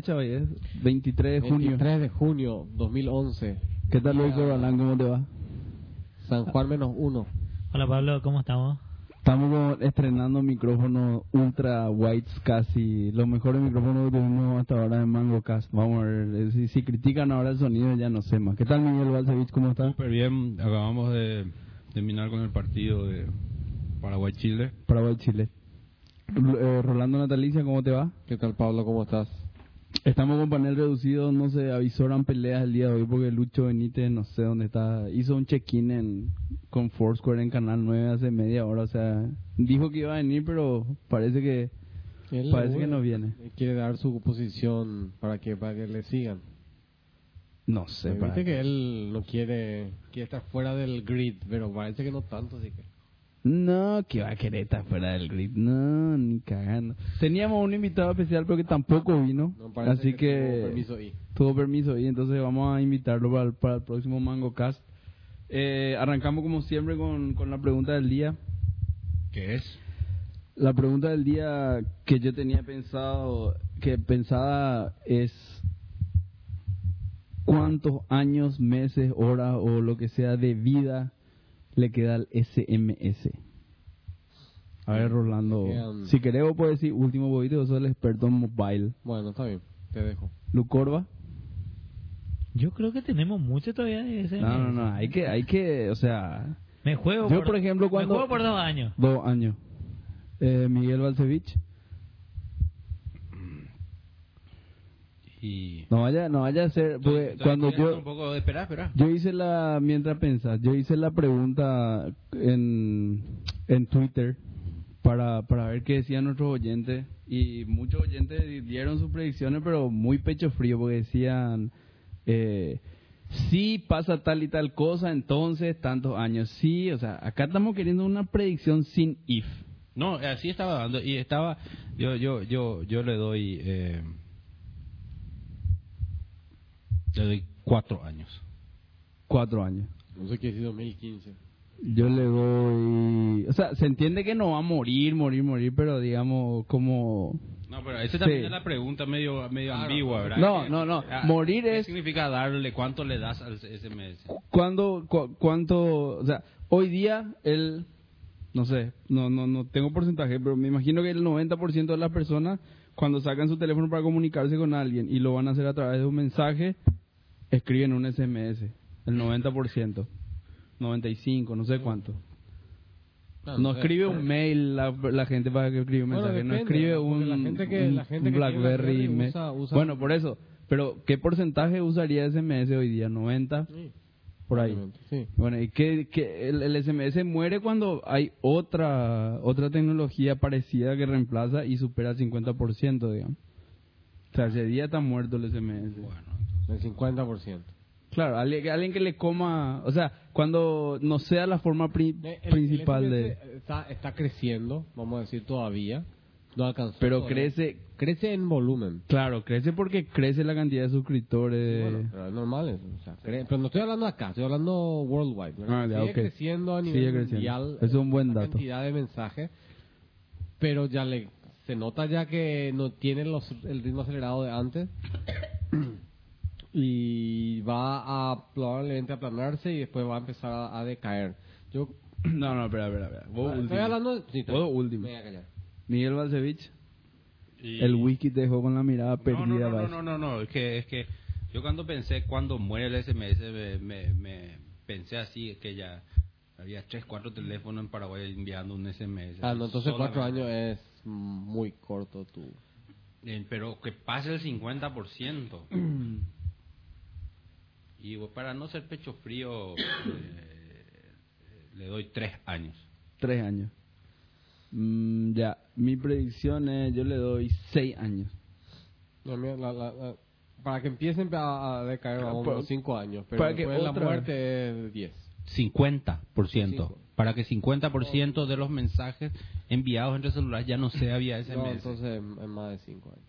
fecha hoy es? 23 de junio. 23 de junio 2011. ¿Qué tal, Luis. Corbalán? ¿Cómo te va? San Juan menos uno. Hola Pablo, ¿cómo estamos? Estamos estrenando micrófonos ultra whites casi. Los mejores micrófonos que tuvimos hasta ahora en Mango Cast. Vamos a ver. eh, Si, si critican ahora el sonido, ya no sé más. ¿Qué tal, Miguel Balcevich? ¿Cómo estás? Súper bien, acabamos de terminar con el partido de Paraguay-Chile. Paraguay, Chile. Eh, Rolando Natalicia, ¿cómo te va? ¿Qué tal, Pablo? ¿Cómo estás? Estamos con panel reducido, no se avisoran peleas el día de hoy porque Lucho Benítez, no sé dónde está, hizo un check-in en- con Foursquare en Canal 9 hace media hora, o sea, dijo que iba a venir, pero parece que Él, parece que no viene. Quiere dar su posición para que, para que le sigan. No sé, para- que él no quiere, quiere estar fuera del grid, pero parece que no tanto, así que... No, que va a querer estar fuera del grid, no, ni cagando. Teníamos un invitado especial pero que tampoco vino, No así que, tuvo permiso y... tuvo permiso y entonces vamos a invitarlo para el, para el próximo Mango Cast. Eh, arrancamos como siempre con, con la pregunta del día. ¿Qué es? La pregunta del día que yo tenía pensado, que pensada es cuántos años, meses, horas o lo que sea de vida le queda al SMS. A ver, Rolando, quedan- si querés vos puedes decir último boito, vos sos el experto en mobile. Bueno, está bien, te dejo. Lucorba? Yo creo que tenemos mucho todavía de ese. No, no, no, hay que, hay que, o sea, Me juego Yo, por, por ejemplo, me cuando- juego por dos años. dos años. Eh, Miguel Balcevich, Y... no vaya, no vaya a ser, Estoy- cuando yo... Un poco... Espera, espera. Yo hice la, mientras pensás, yo hice la pregunta en, en Twitter para, para ver qué decían nuestros oyentes y muchos oyentes dieron sus predicciones, pero muy pecho frío porque decían, eh, si pasa tal y tal cosa, entonces tantos años. Sí, o sea, acá estamos queriendo una predicción sin if. No, así estaba dando y estaba... Yo, yo, yo, yo le doy... Eh, le doy cuatro años. Cuatro años. No sé qué es 2015. Yo le doy... O sea, se entiende que no va a morir, morir, morir, pero digamos como... No, pero esa también Sí. es la pregunta medio, medio Claro. ambigua, ¿verdad? No, no, no. Morir ¿qué es- significa darle cuánto le das al SMS? ¿Cuándo, cu- cuánto, o sea, hoy día el, no sé, no, no, no tengo porcentaje, pero me imagino que el 90% de las personas cuando sacan su teléfono para comunicarse con alguien y lo van a hacer a través de un mensaje, escriben un SMS, el 90%, 95, no sé cuánto. No escribe un mail la, la gente para que escriba un Bueno, mensaje, no depende, escribe un, la gente que- un- la gente un que tiene BlackBerry. Usa- usa- Bueno, por eso, pero ¿qué porcentaje usaría SMS hoy día? ¿90? Sí, Por ahí. Sí. Bueno, y que, que el, el SMS muere cuando hay otra otra tecnología parecida que reemplaza y supera el 50%, digamos. O sea, ese día está muerto el SMS. El 50%. Claro, alguien, que le coma, o sea, cuando no sea la forma pri- el- principal el de... Está, está creciendo, vamos a decir todavía. No alcanzó. Pero todavía. crece, Crece en volumen. claro, crece porque crece la cantidad de suscriptores. Bueno, pero es normal eso. O sea, cre- pero no estoy hablando acá, estoy hablando worldwide. Ah, ya, Sigue ok. creciendo a nivel mundial. Es un buen la dato. cantidad de mensajes. Pero ya le se nota ya que no tiene los, el ritmo acelerado de antes. Y va a probablemente aplanarse y después va a empezar a, a decaer. Yo No, no, espera, espera, espera. Vos estoy último. hablando. Sí, estoy- Vos último. me voy a callar. Miguel Balcevich, Y- el wiki te dejó con la mirada No, perdida. no, no, no, no, no, no, es que, es que yo cuando pensé, cuando muere el SMS, me, me, me pensé así, que ya había tres, cuatro teléfonos en Paraguay enviando un SMS. Ah, no, entonces cuatro Solamente. años es muy corto tu. Eh, pero que pase el 50%. y para no ser pecho frío, eh, le doy tres años. Tres años. Mm, ya, mi predicción es, yo le doy seis años. No, mira, la- la- la- para que empiecen a, a decaer unos cinco años, pero para que la otra- muerte es de 10. 50%. Cinco. Para que 50% de los mensajes enviados entre celulares ya no sea vía SMS. No, entonces es es más de cinco años.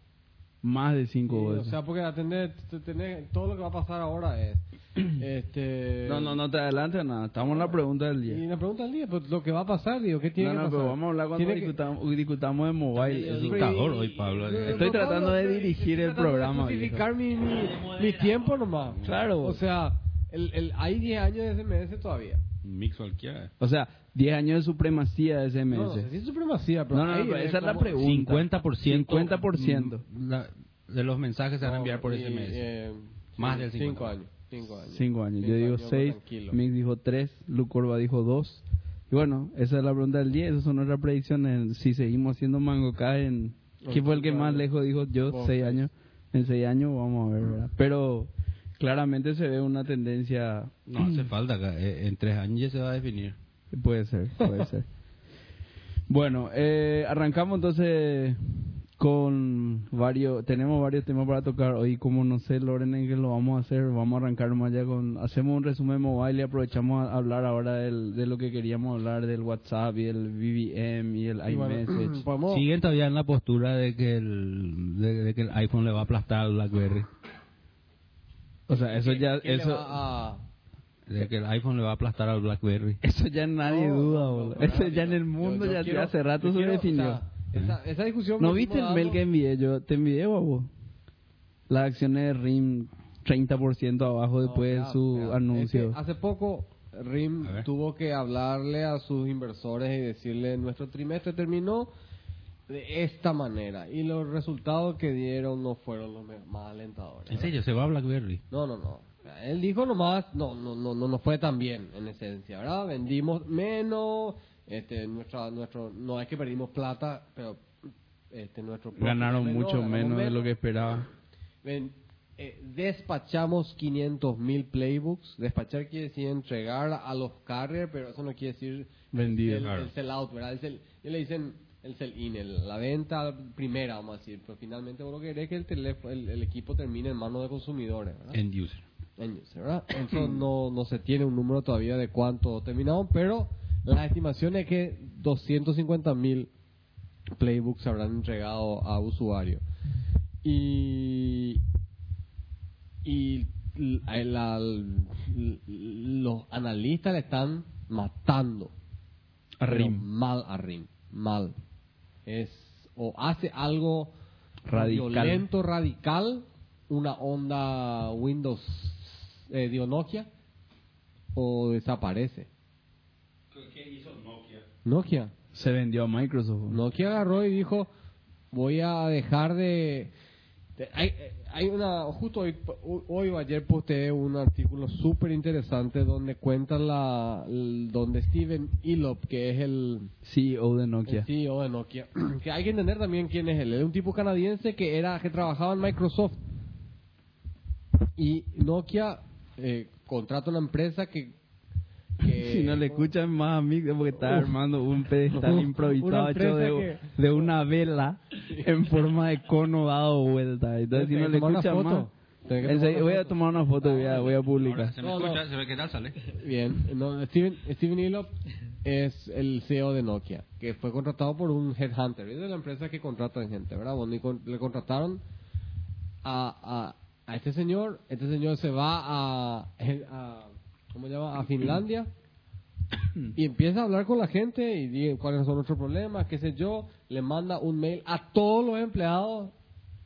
Más de 5 Sí, o veces. sea, porque atender, tener, todo lo que va a pasar ahora es. este no, no, no te adelantes nada. Estamos en la pregunta del Y día. la pregunta del día, pues lo que va a pasar, digo, ¿qué tiene No, no, que pasar? pero vamos a hablar cuando Tiene que- discutamos, discutamos de mobile. eso. dictador hoy, Pablo. Estoy tratando de dirigir el tratando de programa, justificar mi, mi, mi tiempo nomás. Claro. O sea, el, el, hay 10 años de SMS todavía. Un mix cualquiera. O sea, 10 años de supremacía de SMS. No, no, sé si es supremacía, pero No, no, no, esa es la pregunta. 50%. 50%. mm, la- de los mensajes se van a enviar por y, SMS. eh, Más sí, del 5 50. años. 5 años. 5 años. Yo Cinco digo años, 6, tranquilo. Mix dijo 3, Lucorba dijo 2. Y bueno, esa es la pregunta del día. Esas son nuestras predicciones. Si seguimos haciendo Mango K en... ¿Quién fue el que más lejos dijo? Yo, Vos, 6 seis. años. En 6 años vamos a ver, ¿verdad? Pero claramente se ve una tendencia... No hace falta. acá, eh, En tres años ya se va a definir. Puede ser, puede ser. Bueno, eh, arrancamos entonces con varios, tenemos varios temas para tocar hoy, como no sé el orden en que lo vamos a hacer, vamos a arrancar más allá con, hacemos un resumen mobile y aprovechamos a hablar ahora del, de lo que queríamos hablar del WhatsApp y el BBM y el Y bueno, iMessage. podemos- Siguen todavía en la postura de que el, de, de que el iPhone le va a aplastar al BlackBerry. O sea, eso ya, ¿Quién le eso, va a- De que el iPhone le va a aplastar al BlackBerry. eso ya nadie No, duda, no, boludo. no, Eso ya en el mundo yo ya, quiero- hace rato se quiero, o definió. sea, esa, esa discusión ¿No viste el mail que envié yo? ¿Te envié, guapo? Las acciones de RIM 30% abajo No, después de mira, su anuncio. es que hace poco RIM tuvo que hablarle a sus inversores y decirle nuestro trimestre terminó de esta manera y los resultados que dieron no fueron los más alentadores. ¿En serio? ¿Se va a BlackBerry? No, no, no. Él dijo nomás, no, no, no, no nos fue tan bien en esencia, ¿verdad? Vendimos menos, este, nuestra, nuestro, no es que perdimos plata, pero este, nuestro Ganaron mucho menos de lo que esperaba. Ven, eh, despachamos 500 mil playbooks. Despachar quiere decir entregar a los carriers, pero eso no quiere decir Vendido, el, claro. el sell out, ¿verdad? El sell- le dicen el sell in, el- la venta primera, vamos a decir. Pero finalmente vos lo que querés es que el, teléfono, el, el equipo termine en manos de consumidores, ¿verdad? End user. User, ¿verdad? Eso no, no se tiene un número todavía de cuánto terminaron, pero la estimación es que 250 mil playbooks se habrán entregado a usuarios. Y, y l- el- al- l- los analistas le están matando A RIM. mal a RIM, mal. Es o hace algo Radical. violento, radical, una onda Windows, eh, digo Nokia, o desaparece. ¿Qué hizo Nokia? Nokia. Se vendió a Microsoft. Nokia agarró y dijo, voy a dejar de... de- hay, hay una, justo hoy, hoy o ayer posteé un artículo súper interesante donde cuentan la, el- donde Steven Elop, que es el, CEO de Nokia. el CEO de Nokia, que hay que entender también quién es él. Él es un tipo canadiense que era que trabajaba en Microsoft y Nokia eh, contrata una empresa que, que- si no le escuchan más a mí, es porque está Uf. armando un pedestal improvisado hecho de, que- de una vela en forma de cono dado vuelta. Entonces, si no que le escuchan foto. más, que voy a tomar una foto y voy a, voy a Ahora publicar. se me No, no. escucha, se ve qué tal sale. Bien, no, Steven, Steven Elop es el CEO de Nokia, que fue contratado por un headhunter, es de la empresa que contrata gente, ¿verdad? Bueno, y con- le contrataron a, a, a este señor, este señor se va a, a ¿cómo se llama? A Finlandia y empieza a hablar con la gente y dice cuáles son nuestros problemas, qué sé yo, le manda un mail a todos los empleados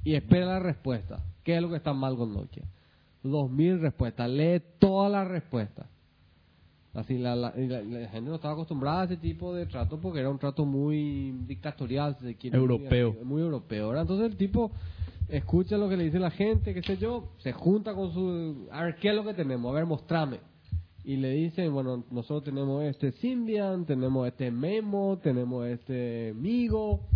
y espera la respuesta. ¿Qué es lo que está mal con Nokia? Dos mil respuestas, lee todas las respuestas. Así la, la, la- la gente no estaba acostumbrada a ese tipo de trato porque era un trato muy dictatorial, si se quiere, Europeo. Muy, muy europeo. ¿verdad? Entonces el tipo escucha lo que le dice la gente, qué sé yo, se junta con su... A ver, ¿qué es lo que tenemos? A ver, mostrame. Y le dicen, bueno, nosotros tenemos este Symbian, tenemos este Memo, tenemos este Migo.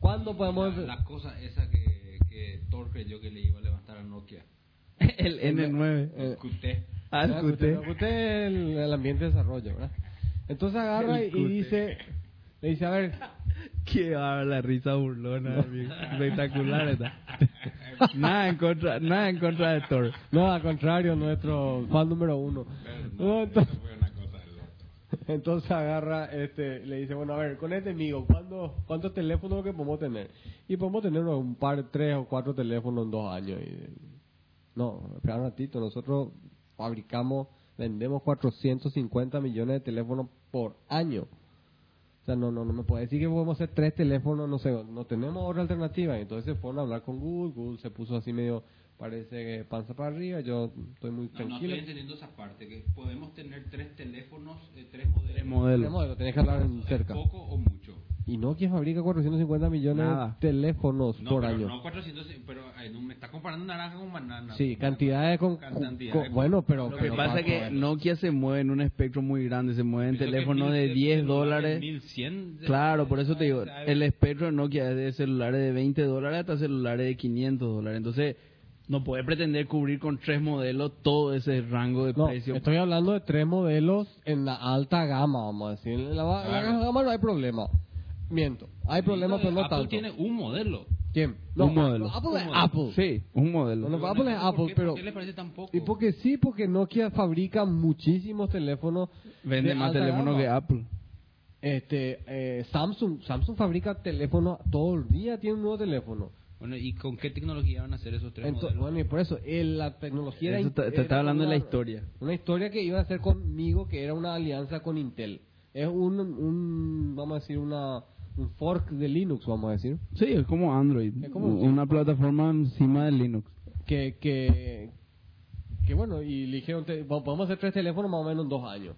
¿Cuándo podemos...? La, la cosa esa que, que Thor creyó que le iba a levantar a Nokia. El N9. Eh, Escuté. Ah, Ya, escuché. escuché- escuché el, el ambiente de desarrollo, ¿verdad? Entonces agarra y, dice, le dice, a ver, Qué va la risa burlona, espectacular. nada en contra, nada en contra de Thor. no, al contrario, nuestro fan número uno. No, entonces. Entonces agarra, este, le dice, bueno, a ver, con este amigo, ¿cuándo, ¿cuántos teléfonos que podemos tener? Y podemos tener un par, tres o cuatro teléfonos en dos años. Y, no, espera un ratito, nosotros fabricamos, vendemos 450 millones de teléfonos por año. Sea, no, no, no me puede decir que podemos hacer tres teléfonos, no sé, no tenemos otra alternativa. Entonces se fueron a hablar con Google, Google se puso así medio, parece que panza para arriba, yo estoy muy No, no tranquilo. estoy entendiendo esa parte, que podemos tener tres teléfonos, eh, tres modelos. Tres modelos. Tenés que hablar en ¿Es cerca. poco o mucho? Y Nokia fabrica 450 millones Nada. de teléfonos No, por pero año. no 400, pero eh, me está comparando naranja con banana. Sí, cantidades con, con- con- bueno, pero Lo que pero pasa es que Nokia se mueve en un espectro muy grande, se mueve en teléfonos de 10 celulares, dólares. 1100 de- Claro, por eso te digo, el espectro de Nokia es de celulares de 20 dólares hasta celulares de 500 dólares. Entonces, no puede pretender cubrir con tres modelos todo ese rango de No, precio. estoy hablando de tres modelos en la alta gama, vamos a decir. En la Claro. gama no hay problema. Miento, hay problemas, pero no Apple tanto. tiene un modelo. ¿Quién? Un modelo. Apple es. Apple. Sí, un modelo. Bueno, Apple es ¿Por Apple, qué- pero... ¿Por qué le parece tan poco? Y porque sí, porque Nokia fabrica muchísimos teléfonos. Vende de más teléfonos que Apple. Este, eh, Samsung, Samsung fabrica teléfonos todo el día, tiene un nuevo teléfono. Bueno, ¿y con qué tecnología van a hacer esos tres Entonces, modelos? bueno, y por eso, eh, la tecnología era Eso te- te era está hablando de la historia. Una historia que iba a hacer conmigo, que era una alianza con Intel. Es un, un vamos a decir, una, un fork de Linux, vamos a decir. Sí, es como Android. Es como- una plataforma encima de Linux. Que, que, que bueno, y le dijeron, te- podemos hacer tres teléfonos más o menos en dos años.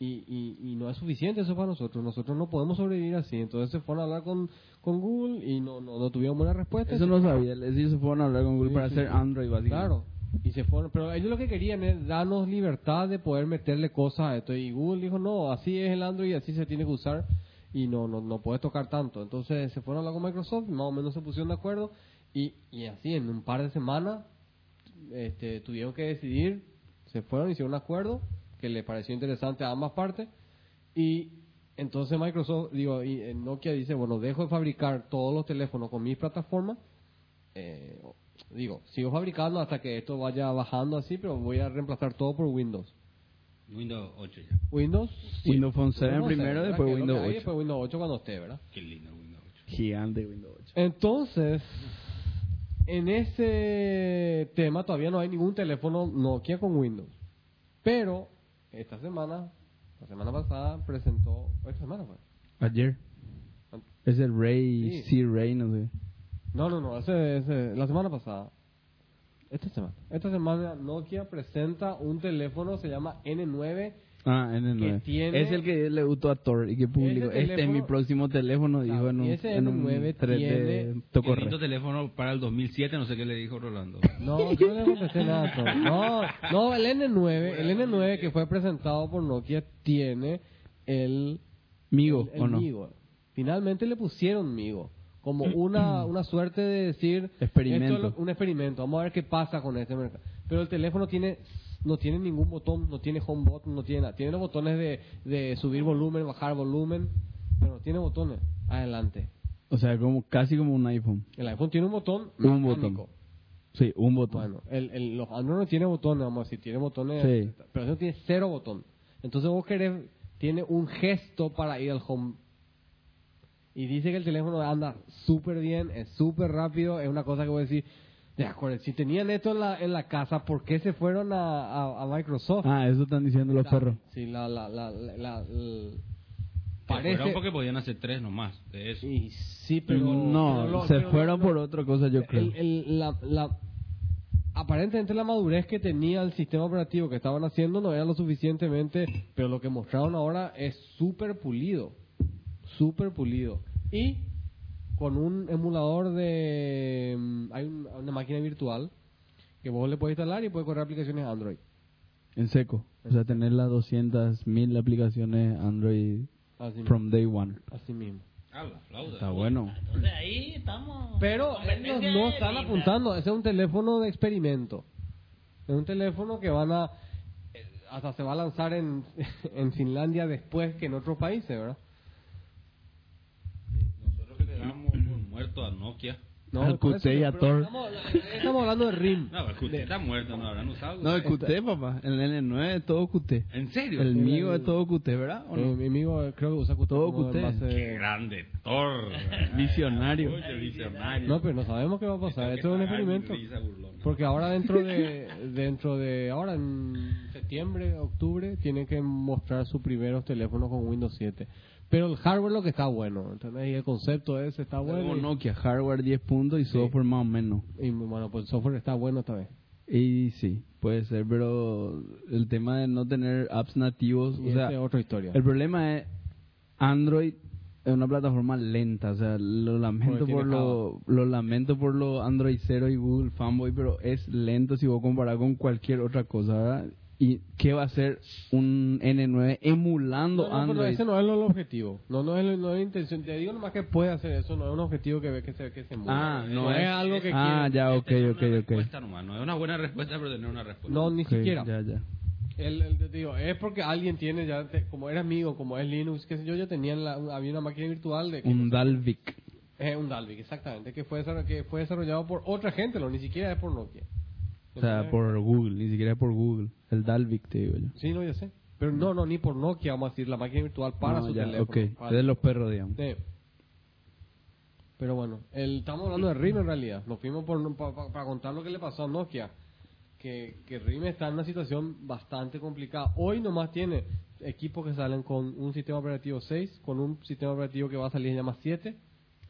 Y, y, y no es suficiente eso para nosotros. Nosotros no podemos sobrevivir así. Entonces se fueron a hablar con, con Google y no, no, no tuvieron buena respuesta. Eso no sabía. Ellos se fueron a hablar con Google Sí, para sí, hacer. Android, básicamente. Claro. Y se fueron, pero ellos lo que querían es darnos libertad de poder meterle cosas a esto. Y Google dijo, no, así es el Android, así se tiene que usar y no, no, no puedes tocar tanto. Entonces se fueron a hablar con Microsoft, más o menos se pusieron de acuerdo y, y así en un par de semanas este, tuvieron que decidir, se fueron, hicieron un acuerdo que le pareció interesante a ambas partes y entonces Microsoft, digo, y eh, Nokia dice, bueno, dejo de fabricar todos los teléfonos con mis plataformas eh, digo, sigo fabricando hasta que esto vaya bajando así, pero voy a reemplazar todo por Windows. Windows 8 ya. Windows Windows Phone 7 Windows primero, ¿verdad? después Windows que hay, 8. después Windows 8 cuando esté, ¿verdad? Qué lindo Windows 8. Gigante Windows 8. Entonces, en ese tema todavía no hay ningún teléfono Nokia con Windows. Pero, esta semana, la semana pasada, presentó, esta semana fue. Ayer. Es el Ray, Sí. C-Ray, no sé. No, no, no, ese, ese- la semana pasada. Esta semana. Esta semana Nokia presenta un teléfono, se llama N9. Ah, N9. Que tiene- Es el que le gustó a Thor y que publicó. Ese Este es mi teléfono- próximo teléfono, dijo en un, ese en un N9 thread de tiene- Tocorre. Qué lindo teléfono para el 2007, no sé qué le dijo Rolando. No, yo no le contesté nada. a todo. No, no, el N9, el N9 que fue presentado por Nokia tiene el Migo, el, el ¿o no? Migo. Finalmente le pusieron Migo. Como una, una suerte de decir... Experimento. esto es lo- un experimento. Vamos a ver qué pasa con este mercado. Pero el teléfono tiene no tiene ningún botón, no tiene home button, no tiene nada. Tiene los botones de, de subir volumen, bajar volumen, pero no tiene botones. Adelante. O sea, como casi como un iPhone. El iPhone tiene un botón Un mecánico. botón. Sí, un botón. Bueno, el, el, los Android no tiene botones, vamos a decir, tiene botones, Sí. pero eso tiene cero botón. Entonces vos querés, tiene un gesto para ir al home. Y dice que el teléfono anda súper bien, es súper rápido, es una cosa que voy a decir, de acuerdo, si tenían esto en la, en la casa, ¿por qué se fueron a, a, a Microsoft? Ah, eso están diciendo los perros. Sí, la, la, la, la, la- el- Se parece... fueron porque podían hacer tres nomás de eso. y sí, pero... no, pero lo- se pero fueron por otra cosa, yo creo. el- el- la, la- aparentemente la madurez que tenía el sistema operativo que estaban haciendo no era lo suficientemente, pero lo que mostraron ahora es súper pulido, súper pulido. Y con un emulador de... mm, Hay un- una máquina virtual que vos le puedes instalar y puede correr aplicaciones Android. En seco. O sea, tener las 200.000 aplicaciones Android Así, from day one. así mismo. Ah, la flauta. Está bueno. Entonces ahí estamos. Pero ellos Competencia no de están linda. apuntando, ese es un teléfono de experimento. Es un teléfono que van a, eh, hasta se va a lanzar en, en Finlandia después que en otros países, ¿verdad? Nosotros que le damos por muerto a Nokia, No, eso, QT y a Thor. Estamos, estamos hablando de RIM. No, el QT está muerto, no habrán usado. No, el QT, papá. El N9 es todo QT. ¿En serio? El mío el- es todo QT, ¿verdad? ¿O Eh, no? mi amigo eh, creo que usa QT. Todo QT. Qué grande, Thor. Visionario. Oye, visionario. No, pero no sabemos qué va a pasar. Esto es un experimento. Porque ahora dentro de dentro de ahora en septiembre, octubre tienen que mostrar sus primeros teléfonos con Windows 7. Pero el hardware lo que está bueno, ¿entendés? Y el concepto ese está bueno. Como y- Nokia, hardware 10 puntos y software más o menos. Y, bueno, pues el software está bueno esta vez. Y sí, puede ser, pero el tema de no tener apps nativos, Y o sea, es otra historia. el problema es Android es una plataforma lenta, o sea, lo lamento por lo, lo lamento por lo Android 0 y Google Fanboy, pero es lento si vos comparás con cualquier otra cosa, ¿verdad? ¿Y qué va a hacer un N9 emulando No, no, pero ese no es el objetivo. No, no es, el- no es la intención. Te digo nomás que puede hacer eso. No es un objetivo que ve que se, que se mueva. Ah, no es, es- algo que Ah, quiere. ya, ok, Esta es ok, una ok. respuesta nomás, no es una buena respuesta, pero tener una respuesta. No, ni siquiera. Ya, ya. El, el- te digo, es porque alguien tiene ya, te- como era amigo, como es Linux, que sé yo, yo tenía en la, había una máquina virtual de... Un Dalvik. Eh, un Dalvik, exactamente, que fue, desarroll- que fue desarrollado por otra gente, no, ni siquiera es por Nokia. O sea, por Google, ni siquiera por Google. El Dalvik, te digo yo. Sí, no, ya sé. Pero no, no, ni por Nokia, vamos a decir, la máquina virtual para No, su ya, teléfono. ok. para- Es de los perros, digamos. Sí. Pero bueno, el, estamos hablando de RIM en realidad. Nos fuimos por, pa- pa- para contar lo que le pasó a Nokia. Que, que RIM está en una situación bastante complicada. Hoy nomás tiene equipos que salen con un sistema operativo 6, con un sistema operativo que va a salir se llama 7,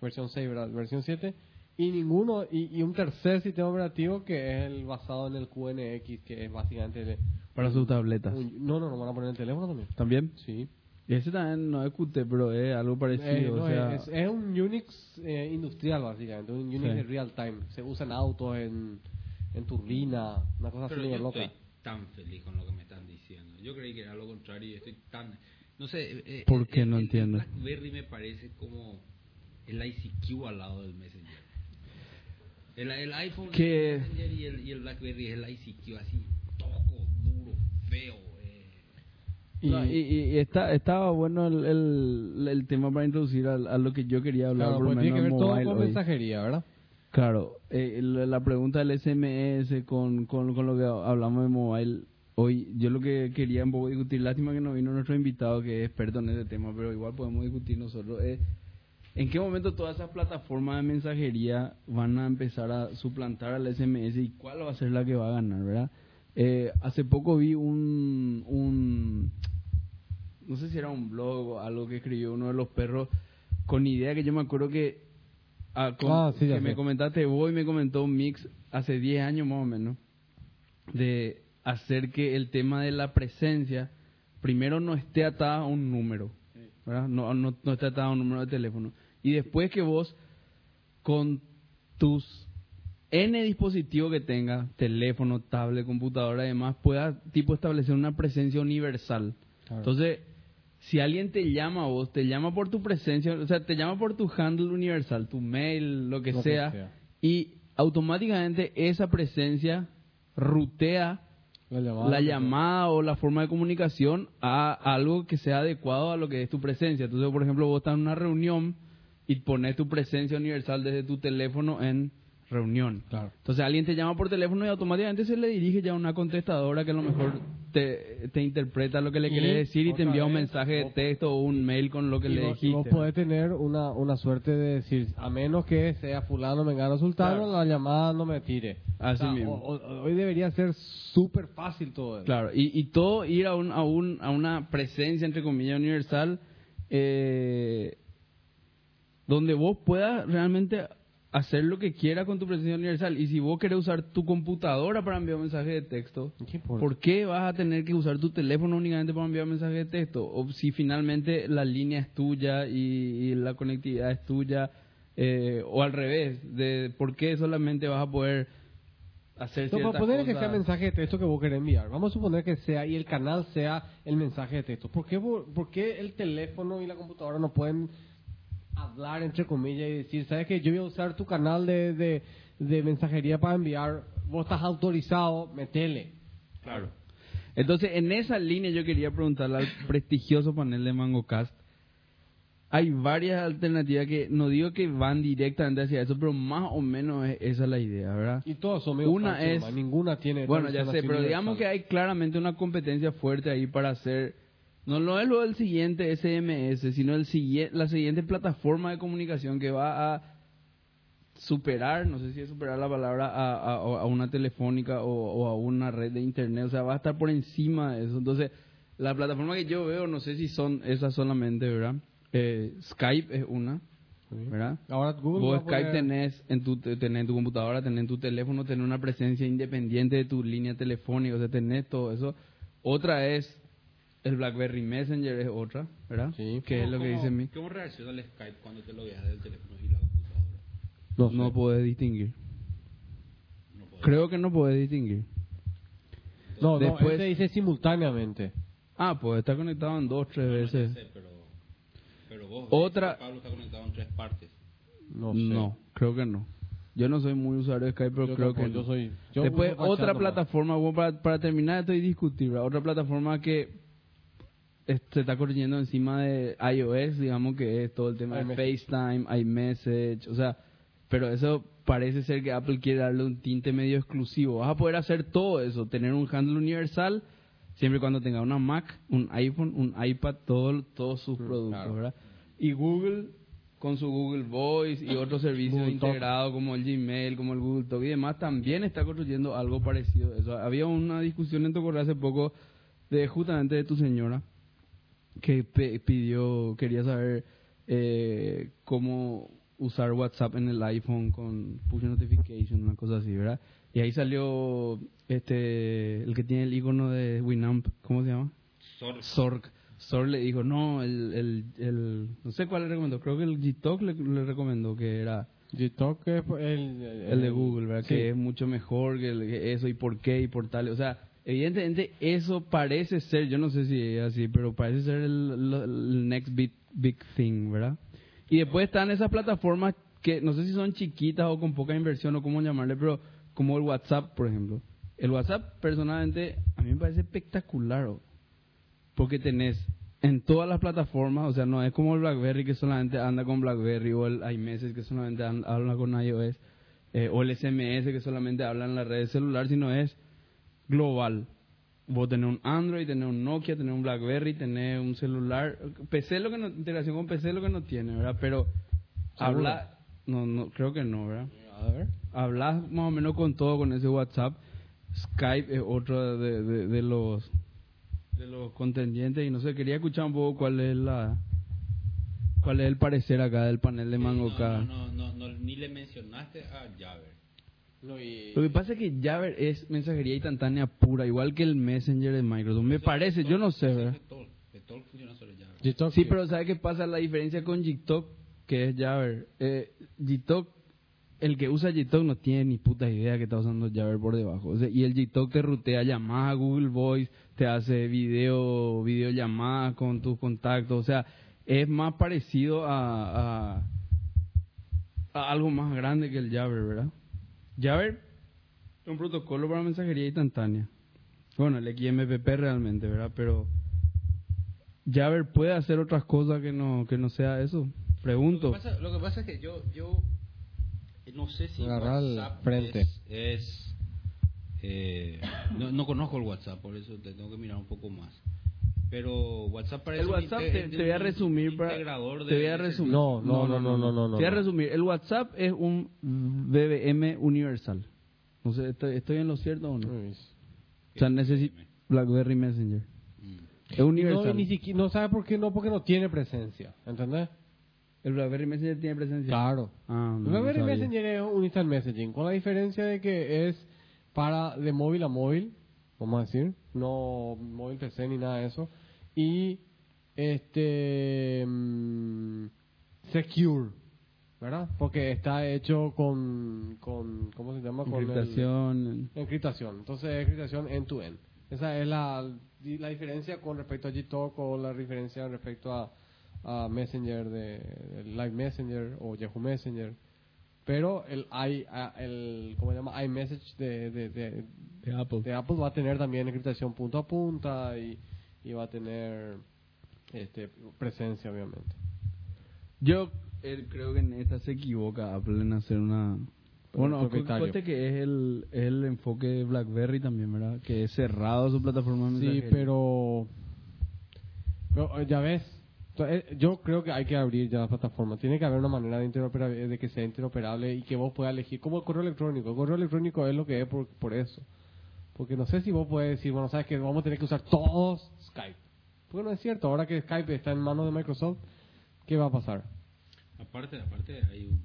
versión 6, ¿verdad? Versión 7. Y ninguno, y, y un tercer sistema operativo que es el basado en el QNX, que es básicamente... el- Para sus tabletas. un- no, no, no van a poner en el teléfono también. ¿También? Sí. Ese también no es Qt, pero es algo parecido. Eh, no, o sea, es, es un Unix eh, industrial, básicamente, un Unix Sí. de real time. Se usa en autos, en, en turbina, una cosa Pero así yo loca. estoy tan feliz con lo que me están diciendo. Yo creí que era lo contrario y estoy tan... No sé... eh, eh, ¿Por el- qué el- no el entiendo? BlackBerry me parece como el ICQ al lado del Messenger. El, el iPhone Que- y el, y el BlackBerry es el ICQ así, toco, duro, feo. eh. y, No, y- y está, estaba bueno el, el, el tema para introducir a, a lo que yo quería hablar, Claro, por lo pues tiene menos que ver todo con hoy. mensajería, ¿verdad? Claro, eh, la, la pregunta del SMS con, con, con lo que hablamos de mobile hoy, yo lo que quería un poco discutir, lástima que no vino nuestro invitado que es experto en ese tema, pero igual podemos discutir nosotros, es en qué momento todas esas plataformas de mensajería van a empezar a suplantar al SMS y cuál va a ser la que va a ganar, ¿verdad? Eh, hace poco vi un, un, no sé si era un blog o algo que escribió uno de los perros con idea que yo me acuerdo que ah, con- Ah, sí, ya que me comentaste vos y me comentó Mix hace 10 años más o menos de hacer que el tema de la presencia primero no esté atada a un número, ¿verdad? No, no, no esté atada a un número de teléfono. Y después que vos con tus N dispositivos que tengas, teléfono, tablet, computadora, además, puedas tipo establecer una presencia universal. Claro. Entonces, si alguien te llama a vos, te llama por tu presencia, o sea, te llama por tu handle universal, tu mail, lo que, Lo que sea, sea. y automáticamente esa presencia rutea La llamada. la llamada o la forma de comunicación a algo que sea adecuado a lo que es tu presencia. Entonces, por ejemplo, vos estás en una reunión y pones tu presencia universal desde tu teléfono en reunión. Claro. Entonces alguien te llama por teléfono y automáticamente se le dirige ya a una contestadora que a lo mejor te, te interpreta lo que le Y, quieres decir y te envía un vez, mensaje de texto o un mail con lo que y le vos, y dijiste. vos podés tener una, una suerte de decir, a menos que sea fulano, mengano, sultano, Claro. la llamada no me tire. Así O sea, mismo. o- o- hoy debería ser súper fácil todo eso. Claro, y, y todo ir a, un, a, un, a una presencia, entre comillas, universal, eh, donde vos puedas realmente hacer lo que quieras con tu presencia universal. Y si vos querés usar tu computadora para enviar un mensaje de texto, ¿Qué? ¿por qué vas a tener que usar tu teléfono únicamente para enviar un mensaje de texto? O si finalmente la línea es tuya y, y la conectividad es tuya, eh, o al revés, de ¿por qué solamente vas a poder hacer No, para poner que cosas? sea mensaje de texto que vos querés enviar. Vamos a suponer que sea y el canal sea el mensaje de texto. ¿Por qué, vos- por qué el teléfono y la computadora no pueden hablar entre comillas y decir, sabes que yo voy a usar tu canal de, de, de mensajería para enviar, vos estás autorizado, metele. Claro. Entonces, en esa línea yo quería preguntarle al prestigioso panel de MangoCast, hay varias alternativas que no digo que van directamente hacia eso, pero más o menos es, esa es la idea, ¿verdad? Y todas son medio Una es- nomás, ninguna tiene... Bueno, ya sé, pero digamos que hay claramente una competencia fuerte ahí para hacer, no, no es lo del siguiente SMS, sino el siguiente, la siguiente plataforma de comunicación que va a superar, no sé si es superar la palabra, a, a- a una telefónica o, o a una red de internet, o sea, va a estar por encima de eso. Entonces, la plataforma que yo veo, no sé si son esas solamente, ¿verdad? Eh, Skype es una, ¿verdad? Ahora Google Vos Skype poner- tenés en tu, te- tenés en tu computadora, tenés en tu teléfono, tenés una presencia independiente de tu línea telefónica, o sea, tenés todo eso. Otra es el BlackBerry Messenger, es otra, ¿verdad? Sí. Que es lo que ¿Cómo- dice mi... ¿Cómo reacciona el Skype cuando te lo veas del teléfono y la computadora? No, No sé. podés distinguir. No puedo. Creo que no podés distinguir. No, no, Después- él te dice simultáneamente. Ah, pues está conectado en dos, tres No, no veces. sé, pero, pero vos Otra- Pablo está conectado en tres partes. No, sé. No, creo que no. Yo no soy muy usuario de Skype, pero Yo creo tampoco, que no. yo soy- yo Después, otra plataforma, bueno, para, para terminar esto y discutir, ¿verdad? otra plataforma que se está corrigiendo encima de iOS, digamos que es todo el tema de. FaceTime, iMessage, o sea, pero eso parece ser que Apple quiere darle un tinte medio exclusivo. Vas a poder hacer todo eso, tener un handle universal, siempre y cuando tenga una Mac, un iPhone, un iPad, todo, todos sus productos, claro. ¿verdad? Y Google con su Google Voice y otros servicios integrados como el Gmail, como el Google Talk y demás, también está construyendo algo parecido. Eso. Había una discusión en tu correo hace poco de justamente de tu señora que pe- pidió, quería saber eh, cómo usar WhatsApp en el iPhone con push notification, una cosa así, ¿verdad? Y ahí salió este el que tiene el icono de Winamp, ¿cómo se llama? Sor- Sork. Sork le dijo, no, el, el, el, no sé cuál le recomendó, creo que el Gtalk le, le recomendó que era Gtalk es el, el de Google, ¿verdad? sí. Que es mucho mejor que, el- que eso y por qué y por tal. O sea, evidentemente eso parece ser, yo no sé si es así, pero parece ser el, next big, big thing, ¿verdad? Y después están esas plataformas que no sé si son chiquitas o con poca inversión o cómo llamarle, pero como el WhatsApp, por ejemplo. El WhatsApp, personalmente, a mí me parece espectacular, ¿o? porque tenés en todas las plataformas, o sea, no es como el BlackBerry que solamente anda con BlackBerry o el iMessage que solamente an- habla con iOS eh, o el SMS que solamente habla en la red celular, sino es global. Vos tenés un Android, tenés un Nokia, tenés un BlackBerry, tenés un celular. PC lo que no, integración con PC lo que no tiene, ¿verdad? Pero habla, no, no, creo que no, ¿verdad? A ver. hablas más o menos con todo con ese WhatsApp. Skype es otro de, de, de los de los contendientes y no sé, quería escuchar un poco cuál es la cuál es el parecer acá del panel de Mango no, no, no, no, no, ni le mencionaste a Jabber. No, y- Lo que pasa es que Jabber es mensajería instantánea pura, igual que el Messenger de Microsoft. Me parece, yo no sé, ¿verdad? Sí, pero ¿sabe qué pasa? La diferencia con Gtalk, que es Jabber. Eh, Gtalk, el que usa Gtalk no tiene ni puta idea que está usando Jabber por debajo. O sea, y el Gtalk te rutea llamadas a Google Voice, te hace video, videollamadas con tus contactos. O sea, es más parecido a, a, a algo más grande que el Jabber, ¿verdad? Jabber es un protocolo para mensajería instantánea. Bueno, el XMPP realmente, ¿verdad? Pero Jabber puede hacer otras cosas que no que no sea eso. Pregunto. Lo que pasa, lo que pasa es que yo, yo no sé si Agarrar WhatsApp frente. es... es, eh, no, no conozco el WhatsApp, por eso te tengo que mirar un poco más. Pero WhatsApp parece El un WhatsApp inte- te, te voy a un resumir te voy a resumir. No, no, no, no, no, no, Te voy a no. resumir. El WhatsApp es un BBM universal. No sé, ¿estoy, estoy en lo cierto o no? O sea, necesito BlackBerry Messenger. Mm. Es No, universal. y ni siquiera, no sabe por qué no, porque no tiene presencia, ¿entendés? El BlackBerry Messenger tiene presencia. Claro. Ah, no, no BlackBerry sabía. Messenger es un instant messaging, con la diferencia de que es para de móvil a móvil, vamos a decir, no móvil PC ni nada de eso, y este mm, secure, ¿verdad? Porque está hecho con, con ¿cómo se llama? Con el- Encriptación. encriptación. Entonces es encriptación end to end. Esa es la, la diferencia con respecto a Gtalk o la diferencia respecto a, a Messenger de, Live Messenger o Yahoo Messenger. Pero el i el ¿cómo se llama? iMessage de, de, de, De Apple. de Apple va a tener también encriptación punto a punta y, y va a tener este presencia obviamente. Yo eh, creo que en esta se equivoca Apple en hacer una... Bueno, cuente que es el, es el enfoque de BlackBerry también, ¿verdad? Que es cerrado su plataforma de Sí, pero, pero, ya ves, eh, yo creo que hay que abrir ya la plataforma. Tiene que haber una manera de, interoperable, de que sea interoperable y que vos puedas elegir, como el correo electrónico. El correo electrónico es lo que es por, por eso. Porque no sé si vos puedes decir, bueno, sabes que vamos a tener que usar todos Skype. Porque no es cierto, ahora que Skype está en manos de Microsoft, ¿qué va a pasar? Aparte, aparte hay un,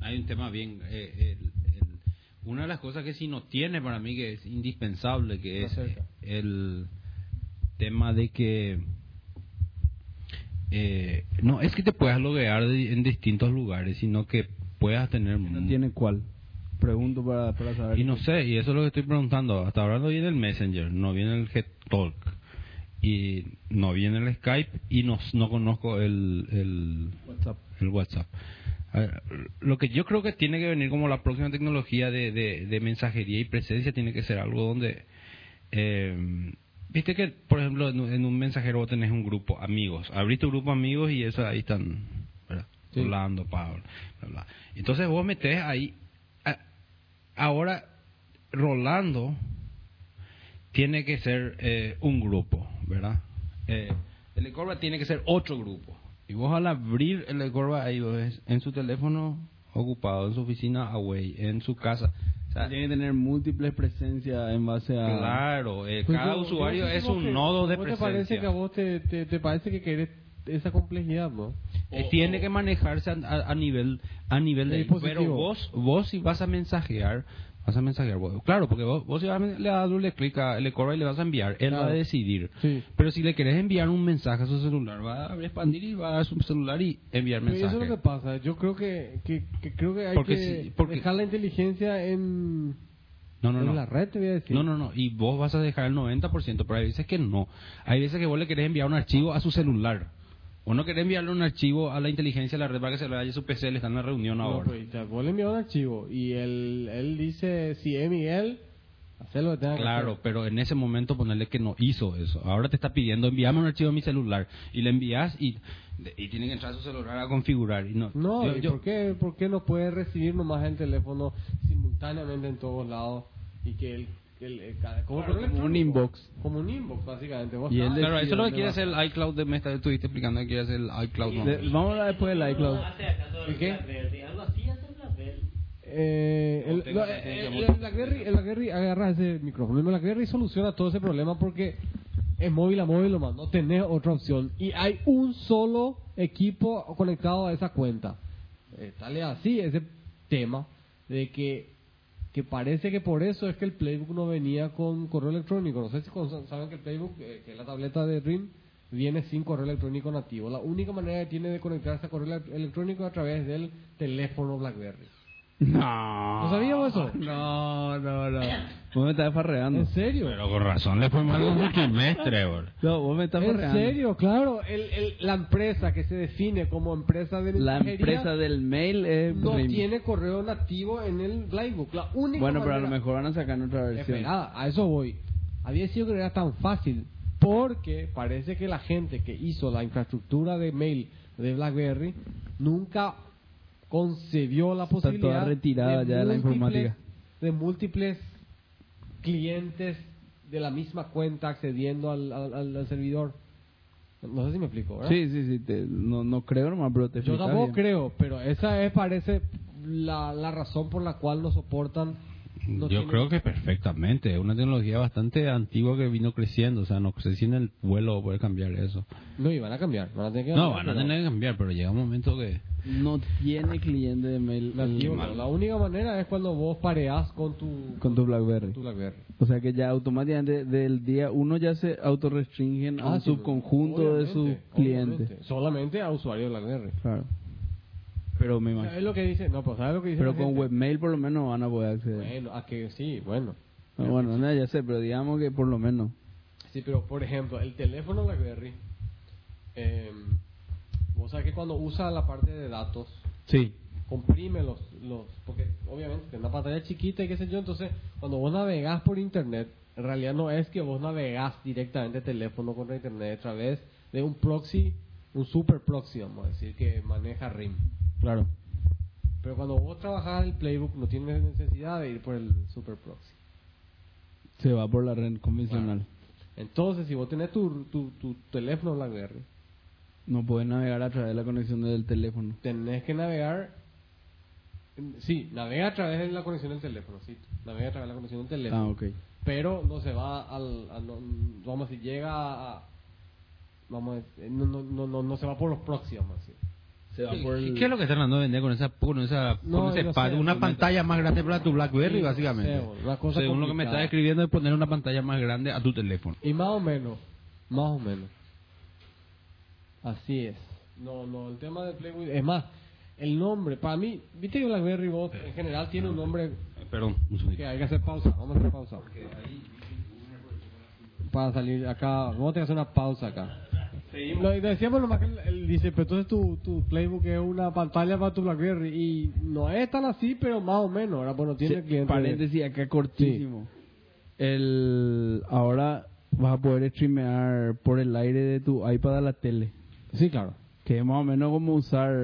hay un tema bien... eh, el- el- una de las cosas que si no tiene para mí que es indispensable, que es cerca. el tema de que... eh, no es que te puedas loguear de- en distintos lugares, sino que puedas tener... ¿No tiene cuál? Pregunto para, para saber. Y no sé, y eso es lo que estoy preguntando. Hasta ahora no viene el Messenger, no viene el Talk y no viene el Skype, y no, no conozco el, el, WhatsApp. el WhatsApp. Ver, lo que yo creo que tiene que venir como la próxima tecnología de, de, de mensajería y presencia tiene que ser algo donde... eh, Viste que, por ejemplo, en un, en un mensajero vos tenés un grupo, amigos. Abrís tu grupo amigos y eso ahí están, ¿verdad? Sí. Pablo, bla, bla. Entonces vos metés ahí... ahora, Rolando tiene que ser eh, un grupo, ¿verdad? Eh, el Ecorba tiene que ser otro grupo. Y vos al abrir el Ecorba ahí ves en su teléfono ocupado, en su oficina away, en su casa. O sea, Tiene que tener múltiples presencias en base a... claro, eh, Pues cada yo- usuario es un que- nodo de ¿vos te parece presencia. que a vos te, te, te parece que querés esa complejidad, no? Eh, tiene que manejarse a, a- a nivel a nivel De dispositivo. pero vos vos si vas a mensajear vas a mensajear vos- claro porque vos, vos si vas a le das a el Ecorba y le vas a enviar él va a Claro. decidir Sí. pero si le querés enviar un mensaje a su celular va a expandir y va a su celular y enviar Pero mensaje eso es lo que pasa. Yo creo que, que, que creo que hay Porque que si- porque- dejar la inteligencia en, no no en no la red, te voy a decir. no, no, no, y vos vas a dejar el 90%, pero hay veces que no. Hay veces que vos le querés enviar un archivo a su celular. O no querés enviarle un archivo a la inteligencia de la red para que se lo vaya a su PC, le están en la reunión No, ahora. pues, ya, vos le envías un archivo y él, él dice si es Miguel, hacer lo que tenga que Claro, hacer. pero en ese momento ponerle que no hizo eso. Ahora te está pidiendo envíame un archivo a mi celular y le envías y, y tiene que entrar a su celular a configurar. Y no, No, yo- ¿y yo- por, qué, ¿por qué no puede recibir nomás el teléfono simultáneamente en todos lados y que el, el, el- cada- como, Claro, correo como un inbox. Como un inbox, básicamente. Vos Y él. Claro, eso es lo que quiere va. hacer el iCloud. De, me estuviste explicando que quiere hacer el iCloud. ¿no? De- vamos a hablar después del iCloud. ¿Y qué? Algo así hace BlackBerry. Eh, el, presencia el- BlackBerry, el BlackBerry agarra ese micrófono. El BlackBerry soluciona todo ese problema porque es móvil a móvil nomás, no tenés otra opción. Y hay un solo equipo conectado a esa cuenta. Eh, Sale así ese tema de que, que parece que por eso es que el Playbook no venía con correo electrónico. No sé si saben que el Playbook, eh, que es la tableta de RIM, viene sin correo electrónico nativo. La única manera que tiene de conectarse a correo ele- electrónico es a través del teléfono BlackBerry. No. ¿No sabíamos eso? No, no, no. Vos me estás farreando. ¿En serio? Pero con razón le fue mal un trimestre, bro. No, vos me estás ¿En farreando. serio? Claro, el, el- la empresa que se define como empresa de La empresa del mail es no Rim. tiene correo nativo en el Playbook. La única Bueno, pero a lo mejor van a sacar otra versión. Espera, a eso voy. Había sido que era tan fácil porque parece que la gente que hizo la infraestructura de mail de BlackBerry nunca concebió la Está posibilidad toda retirada ya de la múltiples- informática. de múltiples clientes de la misma cuenta accediendo al, al- servidor. No sé si me explico, ¿verdad? Sí, sí, sí. te- no, no creo nomás, pero te Yo tampoco bien. creo, pero esa es, parece, la, la razón por la cual no soportan. No Yo creo que perfectamente. Es una tecnología bastante antigua que vino creciendo. O sea, no sé si en el vuelo va a poder cambiar eso. No, y van a cambiar. Van a tener que No, cambiar, van a pero- tener que cambiar, pero llega un momento que... No tiene cliente de mail el- no. La única manera es cuando vos pareás con tu, con tu BlackBerry. tu BlackBerry. O sea que ya automáticamente del día uno ya se autorrestringen a Ah, un sí, subconjunto de sus clientes. Solamente a usuarios de BlackBerry. Claro. Pero me ¿Sabes imagino. lo que dice? No, pues ¿sabes lo que dice Pero la con gente? webmail por lo menos van a poder acceder. Bueno, a que sí, bueno. Ah, bueno, no, ya sé, pero digamos que por lo menos. Sí, pero por ejemplo, el teléfono BlackBerry, eh, vos sabés que cuando usa la parte de datos, Sí. comprime los, los porque obviamente tiene una pantalla chiquita y qué sé yo, entonces cuando vos navegás por internet, en realidad no es que vos navegás directamente el teléfono contra internet a través de un proxy un super proxy, vamos a decir, que maneja RIM. Claro. Pero cuando vos trabajás el playbook no tienes necesidad de ir por el super proxy. Se va por la red convencional. Entonces, si vos tenés tu, tu, tu teléfono BlackBerry, No puedes navegar a través de la conexión del teléfono. tenés que navegar. Sí, navega a través de la conexión del teléfono, sí. Navega a través de la conexión del teléfono. Ah, ok. Pero no se va al. a- no- vamos decir, llega a. Vamos no, no, no, no, no se va por los proxy, vamos a decir. Se va ¿Qué, por el... qué es lo que están tratando de vender con esa, con esa, No, con ese yo pad? sé, Una pantalla más grande para tu BlackBerry, Sí, básicamente. sé, una cosa Según lo que me estás escribiendo es poner una pantalla más grande a tu teléfono. Y más o menos, más o menos. Así es. No, no, el tema de Playboy. Es más, el nombre, para mí, viste que BlackBerry Bot en general tiene un nombre Eh, Perdón, un segundito. que hay que hacer pausa. Vamos a hacer pausa. Para salir acá, vamos a tener que hacer una pausa acá. Lo, y decíamos nomás que él, él dice, pero entonces tu, tu Playbook es una pantalla para tu BlackBerry. Y no es tan así, pero más o menos. Ahora, bueno, tiene Sí, cliente. paréntesis acá cortísimo. El ahora vas a poder streamear por el aire de tu iPad a la tele, Sí, claro. que es más o menos como usar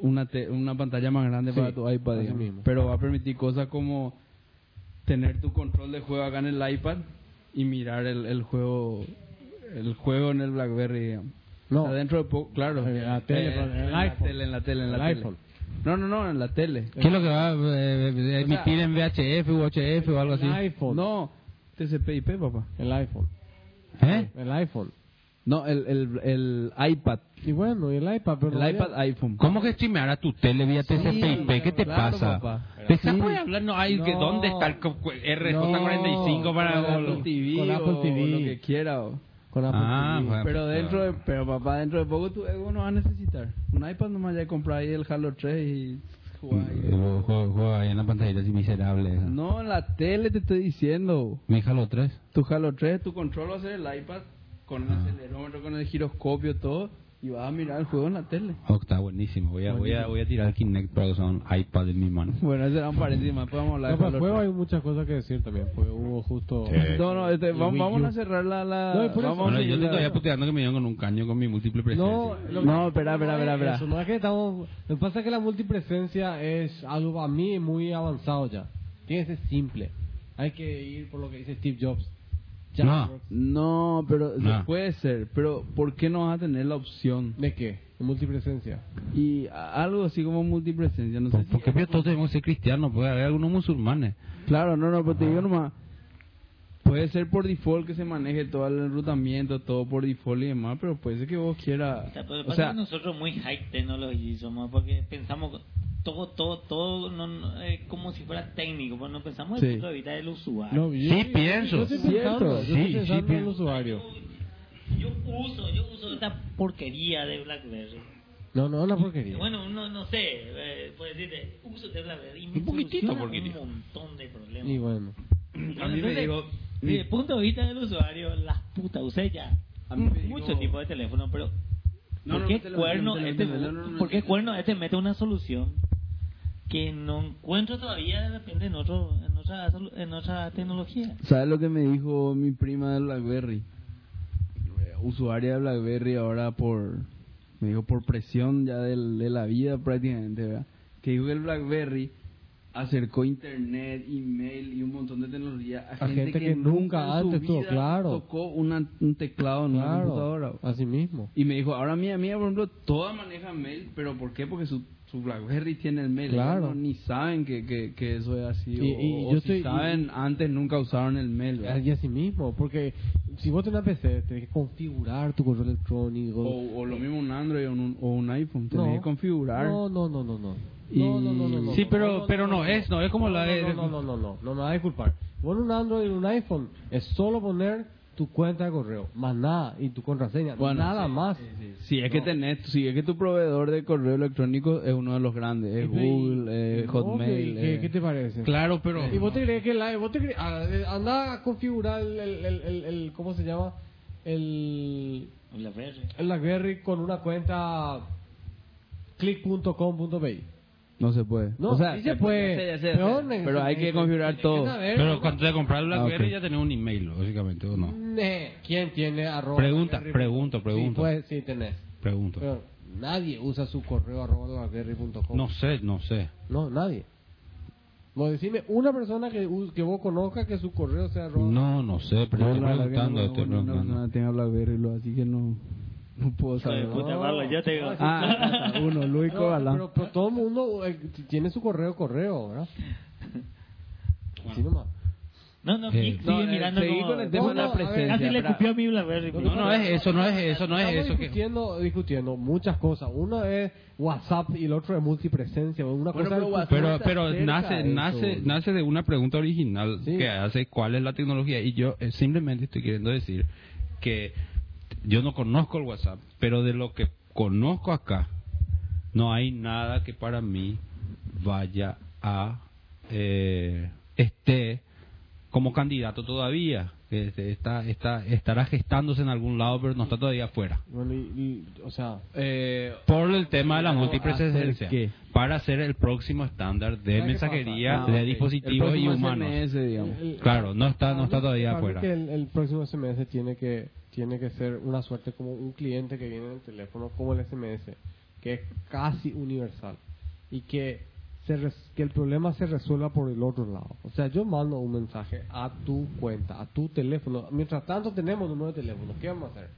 una te- una pantalla más grande Sí, para tu iPad, digamos. pero va a permitir cosas como tener tu control de juego acá en el iPad y mirar el, el juego el juego en el BlackBerry, digamos. No. O sea, dentro de poco, claro. En la tele, Eh, en el en la tele, en la tele, en la El tele. iPhone. No, no, no, en la tele. ¿Qué es lo que va a eh, emitir en VHF u HF o algo así? El iPhone. No, TCP/IP, papá. El iPhone. ¿Eh? El iPhone. No, el, el, el iPad. Y bueno, y el iPad, pero El no iPad iPhone. ¿Cómo que streamear a tu tele vía TCP/IP? ¿Qué te claro, pasa? papá. ¿De qué Sí. hablar? No hay. que No. ¿Dónde está el co- RJ45 No. para Con Apple TV, con Apple o TV. lo que quiera. o- Con Apple Ah, bueno. Pero dentro de, pero papá, dentro de poco tu ego no va a necesitar. Un iPad nomás ya comprar ahí el Halo 3 y jugar ahí. Juego, juego- juego ahí en la pantallita así miserable. No, en la tele te estoy diciendo. Mi Halo 3. Tu Halo 3, tu control va a ser el iPad con el acelerómetro, con el giroscopio, todo. Y vas a mirar el juego en la tele. Oh, está buenísimo. Voy a, voy a, voy a tirar el Kinect para usar un iPad en mi mano. Bueno, ese era un paréntesis más. Podemos hablar No, juego 3. hay muchas cosas que decir también, porque hubo justo... Sí. No, no, este, vamos, vamos a cerrar la... la No, vamos a Bueno, yo seguir te la- estoy puteando que me dieron con un caño con mi múltiple presencia. No, lo No, que- espera, espera, espera, es espera. eso, no es que estamos... Lo que pasa es que la multipresencia es algo a mí muy avanzado ya. Tiene que ser simple. Hay que ir por lo que dice Steve Jobs. Ya No. No, pero No. puede ser. Pero ¿por qué no vas a tener la opción? ¿De qué? De multipresencia. Y algo así como multipresencia, no sé. ¿Por, si- por qué pero todos tenemos que ser cristianos? Puede haber algunos musulmanes. Claro, no, no, pero te digo nomás. Puede ser por default que se maneje todo el enrutamiento, todo por default y demás, pero puede ser que vos quieras. O sea, O sea, nosotros muy high technology somos porque pensamos todo, todo, todo no, no, eh, como si fuera técnico, pero no pensamos Sí. desde el punto de vista del usuario. No, Sí, pienso. Yo estoy Cierto. pensando, yo Sí, sí, en el pienso. usuario. Yo uso, yo uso esta porquería de BlackBerry. No, no, una porquería. Bueno, uno no sé, eh, puede decirte, uso de BlackBerry y me Un poquitito porquería. un montón de problemas. Y bueno. a mí me digo. Desde el punto de vista del usuario, las putas, usé ya me digo- muchos tipos de teléfono, pero No, ¿por no, qué no cuerno este, no no, no, por qué cuerno este mete una solución que no encuentro todavía de repente en otro en otra en otra tecnología? ¿Sabes lo que me dijo mi prima de BlackBerry? Usuaria de BlackBerry ahora por. Me dijo por presión ya de la vida prácticamente, ¿verdad? Que dijo que el BlackBerry acercó internet, email y un montón de tecnología a, A gente que nunca antes tuvo, claro. tocó una- un teclado en una computadora. Claro, así mismo. Y me dijo, ahora mía, mía, por ejemplo, todas manejan mail, pero ¿por qué? Porque su, su BlackBerry tiene el mail. Claro. Ellos no- ni saben que, que, que eso es así. Y- o, y o yo si estoy- saben, y- antes nunca usaron el mail. ¿verdad? Y así mismo, porque si vos tenés PC, tenés que configurar tu correo electrónico. O, o lo mismo un Android o un, o un iPhone. Tenés No. que configurar. No, no, no, no, no. Y- No, no, no, no, no, Sí, no, pero- pero no es, no es como la de- No, no, no, no, no, no me vas a disculpar. En un Android y un iPhone es solo poner tu cuenta de correo, más nada, y tu contraseña, Bueno, nada sí, más. Si es que tenés, si es que tu proveedor de correo electrónico es uno de los grandes, es Google, y- Hotmail. ¿qué, eh. qué te parece? Claro, pero... ¿Y vos te crees que la, vos te crees, ah, eh, anda a configurar el, el, el, el- el- ¿cómo se llama? El, BlackBerry. el BlackBerry con una cuenta click.com.bi. No se puede. No, o sea, sí se puede. Pero hay que configurar todo. que Pero cuando te compras BlackBerry Ah, ya tenés un email, lógicamente, ¿o no? Ne, ¿Quién tiene arroba? Pregunta, BlackBerry? pregunto, pregunto. Sí, pues, sí, tenés. Pregunto. Pero nadie usa su correo arroba blackberry.com. No sé, no sé. No, nadie. No, decime una persona que, que vos conozcas que su correo sea arroba. No, no sé, pero estoy preguntando, no estoy preguntando. persona que tenga BlackBerry, lo- así que no, no puedo Hijo de saber. puta, Pablo, yo te digo. Ah, uno, Luis No, Cobalán. pero, pero todo el mundo eh, tiene su correo, correo, ¿verdad? Así nomás. No, no, Eh, Nick no, sigue eh, mirando seguí como... con el tema No, de la no, a ver, presencia. Casi le pero- copió a mi BlackBerry. No, no es eso, no es eso, no es Estamos eso. Que... discutiendo, discutiendo muchas cosas. Uno es WhatsApp y el otro es multipresencia. Una Bueno, cosa pero Pero, pero nace, nace, nace de una pregunta original Sí. que hace cuál es la tecnología y yo eh, simplemente estoy queriendo decir que yo no conozco el WhatsApp, pero de lo que conozco acá no hay nada que para mí vaya a eh, esté como candidato todavía. Este, está, está, estará gestándose en algún lado, pero no está todavía afuera. Bueno, y, y, o sea, Eh, Por el tema de la ¿Hacer multipresencia. Para ser el próximo estándar de ¿Sabes qué mensajería? Ah, de dispositivos y humanos. SMS, el- Claro, no está- no está todavía afuera. que el, el próximo SMS tiene que tiene que ser una suerte como un cliente que viene en el teléfono, como el SMS, que es casi universal y que se res- que el problema se resuelva por el otro lado. O sea, yo mando un mensaje a tu cuenta, a tu teléfono. Mientras tanto tenemos número de teléfono. ¿Qué vamos a hacer?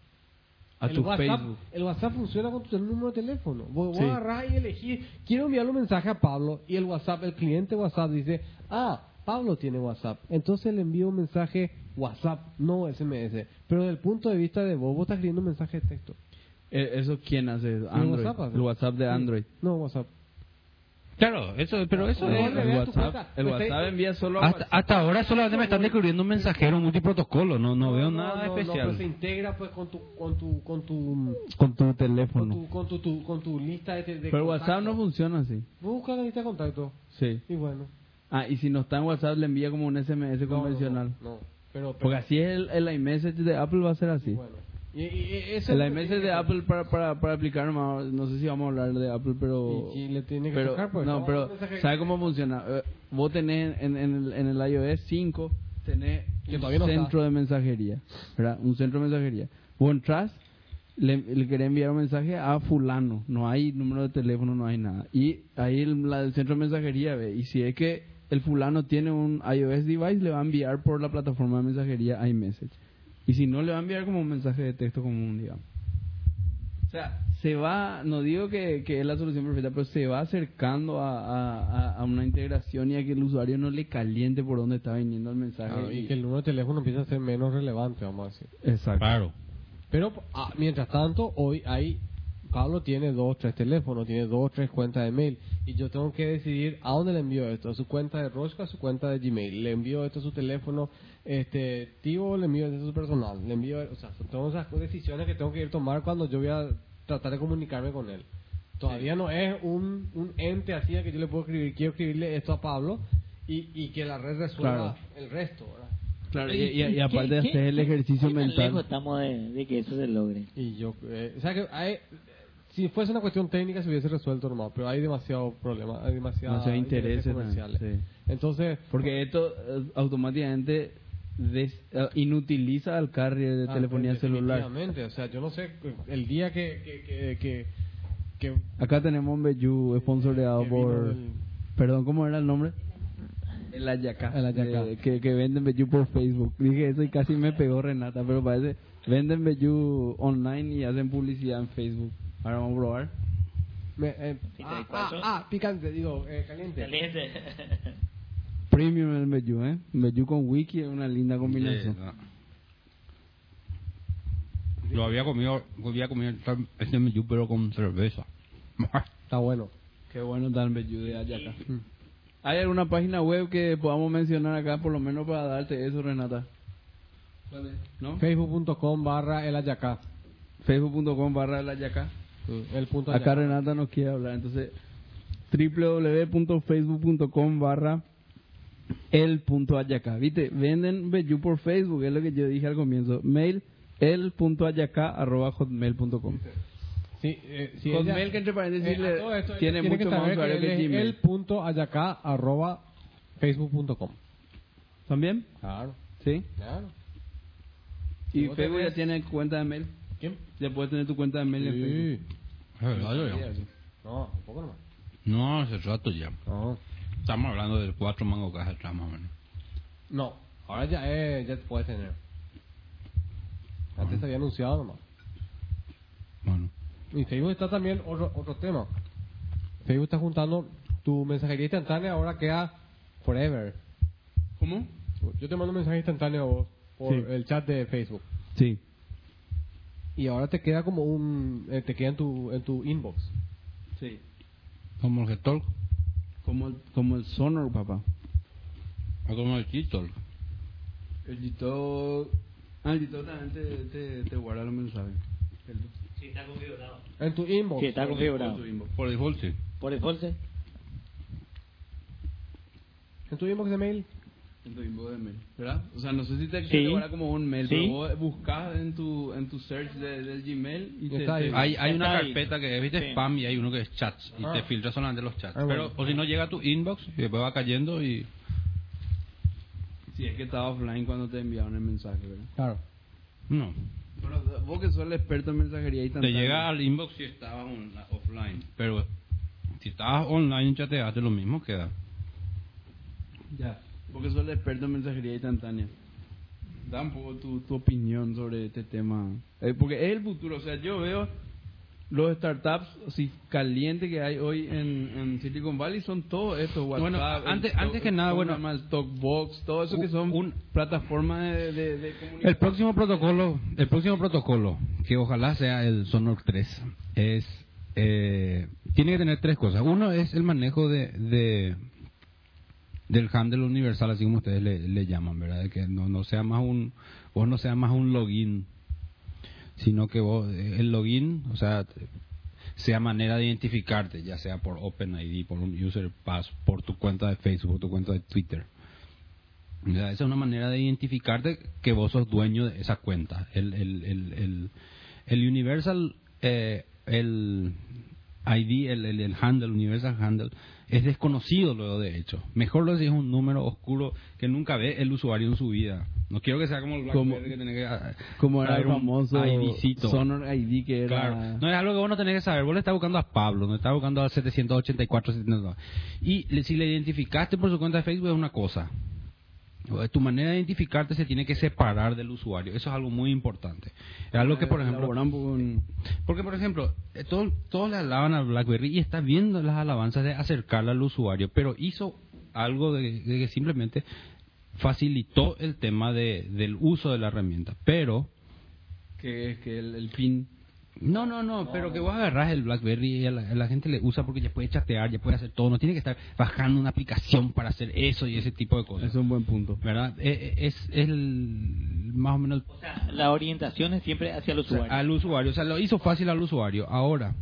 A el tu WhatsApp, Facebook. El WhatsApp funciona con tu número de teléfono. Vos Sí. agarrás y elegís, quiero enviarle un mensaje a Pablo y el WhatsApp, el cliente WhatsApp dice, ah, Pablo tiene WhatsApp. Entonces le envío un mensaje WhatsApp, no SMS. Pero desde el punto de vista de vos, vos estás escribiendo un mensaje de texto. Eh, ¿Eso quién hace? ¿El Android. WhatsApp hace? El WhatsApp de Sí. Android. No, WhatsApp. Claro, eso, pero eso No, es- no, el tu WhatsApp, el WhatsApp envía solo a hasta, WhatsApp. hasta ahora solamente me están descubriendo un mensajero multiprotocolo, no, no, veo nada no, no, especial. pues se integra pues con tu con tu con tu con tu con teléfono. tu con tu, tu- con tu lista de, de Pero el WhatsApp no funciona así. Busca la lista de contactos. Sí. Y bueno. Ah, y si no está en WhatsApp, le envía como un SMS No, no, convencional. No, no. Pero, pero Porque así es el, el iMessage de Apple va a ser así. Bueno. Y, y- eso El iMessage de Apple para, para, para aplicar, no sé si vamos a hablar de Apple, pero... Y, le tiene que pero, tocar, pues. no, pero ¿sabe cómo funciona? Eh, vos tenés en, en, el, en el iOS 5, tenés un está. centro de mensajería, ¿verdad? Un centro de mensajería. Vos entras, le, le querés enviar un mensaje a fulano, no hay número de teléfono, no hay nada. Y ahí el, la del centro de mensajería ve, y si es que el fulano tiene un iOS device, le va a enviar por la plataforma de mensajería iMessage. Y si no, le va a enviar como un mensaje de texto común, digamos. O sea, se va, no digo que, que es la solución perfecta, pero se va acercando a, a- a- una integración y a que el usuario no le caliente por dónde está viniendo el mensaje. Ah, y que el número de teléfono empieza a ser menos relevante, vamos a decir. Exacto. Claro. Pero ah, mientras tanto, hoy hay. Pablo tiene dos, tres teléfonos, tiene dos, tres cuentas de mail. Y yo tengo que decidir a dónde le envío esto. A su cuenta de Rosca, a su cuenta de Gmail. Le envío esto a su teléfono este tío, le envío esto a su personal. Le envío, o sea, son todas esas decisiones que tengo que ir a tomar cuando yo voy a tratar de comunicarme con él. Todavía no es un, un ente así a que yo le puedo escribir, quiero escribirle esto a Pablo y, y que la red resuelva Claro. el resto, ¿verdad? Claro, y, y- y ¿Qué- aparte de hacer el ejercicio lejos mental. estamos de, de que eso se logre? Y yo, eh, o sea que hay, si fuese una cuestión técnica se hubiese resuelto normal, pero hay demasiado problema, hay demasiado Demasiado intereses, ¿no? comerciales. Sí. Entonces, Porque esto eh, automáticamente des- eh, inutiliza al carrier de ah, telefonía pues, celular. definitivamente, o sea, yo no sé el día que que que, que, que- Acá tenemos un Beyu sponsoreado por... el- Perdón, ¿cómo era el nombre? El Ayacá. El Ayacá. Que, que venden Beyu por Facebook. Dije eso y casi me pegó Renata, pero parece... Venden Beyu online y hacen publicidad en Facebook. Ahora vamos a probar. me- eh, ah, ah, ah, picante, digo, eh, caliente. Caliente. Premium el Beyu, ¿eh? Beyu con wiki es una linda combinación. No. Lo había comido, había comido ese menú, pero con cerveza. Está bueno. Qué bueno está el Beyu de Ayacá. ¿Hay alguna página web que podamos mencionar acá, por lo menos para darte eso, Renata? ¿No? Facebook.com barra el Ayacá. Facebook.com barra el Ayacá. El punto Acá Ayacá. Renata nos quiere hablar, entonces www.facebook.com barra el punto ayaca. ¿Viste? Venden Beyu por Facebook, es lo que yo dije al comienzo. Mail el punto ayaca arroba hotmail.com. Sí, eh, si Hotmail, ella- que entre paréntesis le- esto, tiene mucho que más usuario que es Gmail. El punto ayacá arroba facebook.com. ¿También? Claro, Sí. claro. ¿Y Facebook ya tiene cuenta de mail? ¿Quién? Ya puedes tener tu cuenta de mail en Facebook. Es verdad, yo ya. No, un poco nomás. No, hace rato ya. No. Estamos hablando de cuatro mangos cajas atrás más o menos. No, ahora ya, eh, ya puedes tener. Antes se había anunciado nomás. Bueno. Y Facebook está también otro, otro tema. Facebook está juntando tu mensajería instantánea, ahora queda forever. ¿Cómo? Yo te mando un mensaje instantáneo a vos por Sí. el chat de Facebook. Sí. Y ahora te queda como un... eh, te queda en tu, en tu inbox. Sí. Como el Getol Como el, como el Sonor, papá. o como el Kitol. El Gito... Ah, el Gito también te, te, te guarda los mensajes. Sí, está configurado. En tu inbox. Sí, está configurado. Por default, sí. Por default, sí. En tu inbox de mail. En tu inbox de mail, ¿verdad? O sea, no sé si te, Sí. guarda como un mail, Sí. pero vos buscas en tu, en tu search de- del Gmail y te... Te- Hay, hay una ahí. carpeta que es, viste, Sí. spam y hay uno que es chats. Y Ah. te filtra solamente los chats. Ah, Pero, o si no llega a tu inbox y después va cayendo y... Si es que estaba offline cuando te enviaron el mensaje, ¿verdad? Claro. No. Bueno, vos que sos el experto en mensajería y Te llega al inbox si estabas on- offline. Pero si estabas online y chateaste, lo mismo queda. Ya. Vos que sos el experto en mensajería instantánea. Da un poco tu, tu opinión sobre este tema. Eh, porque es el futuro. O sea, yo veo los startups así calientes que hay hoy en, en Silicon Valley son todos estos WhatsApp. Bueno, el antes- antes que nada, ¿cómo se bueno, el Talkbox, todo eso que un- son un- plataformas de, de, de comunicación. El próximo protocolo, el próximo protocolo, que ojalá sea el Sonor 3, es eh, tiene que tener tres cosas. Uno es el manejo de, de del handle universal, así como ustedes le, llaman, ¿verdad? Que no, no sea más un vos no sea más un login, sino que vos el login, o sea, sea manera de identificarte, ya sea por OpenID, por un user pass, por tu cuenta de Facebook, por tu cuenta de Twitter. Esa es una manera de identificarte que vos sos dueño de esa cuenta. El, el, el, el, el Universal, eh, el ID, el, el handle, Universal Handle, es desconocido luego de hecho. Mejor lo es un número oscuro que nunca ve el usuario en su vida. No quiero que sea como el Como- BlackBerry que tiene que... ah, Como era el famoso IDcito. Sonor ID que era... Claro. No es algo que vos no tenés que saber. Vos le estás buscando a Pablo, no estás buscando al 784, 702. Y le- si le identificaste por su cuenta de Facebook es una cosa. Tu manera de identificarte se tiene que separar del usuario. Eso es algo muy importante. Es algo que, por ejemplo... Porque, por ejemplo, eh, todo- todos le alaban a BlackBerry y está viendo las alabanzas de acercarla al usuario, pero hizo algo de, de que simplemente facilitó el tema de, del uso de la herramienta. Pero que es que el, el pin... no, no, no, pero que vos agarrás el BlackBerry y a la, a la gente le usa porque ya puede chatear, ya puede hacer todo, no tiene que estar bajando una aplicación para hacer eso y ese tipo de cosas. Es un buen punto. ¿Verdad? Eh, eh, Es, es el, más o menos O sea, la orientación es siempre hacia el o sea, usuario. al usuario, o sea, lo hizo fácil al usuario. Ahora,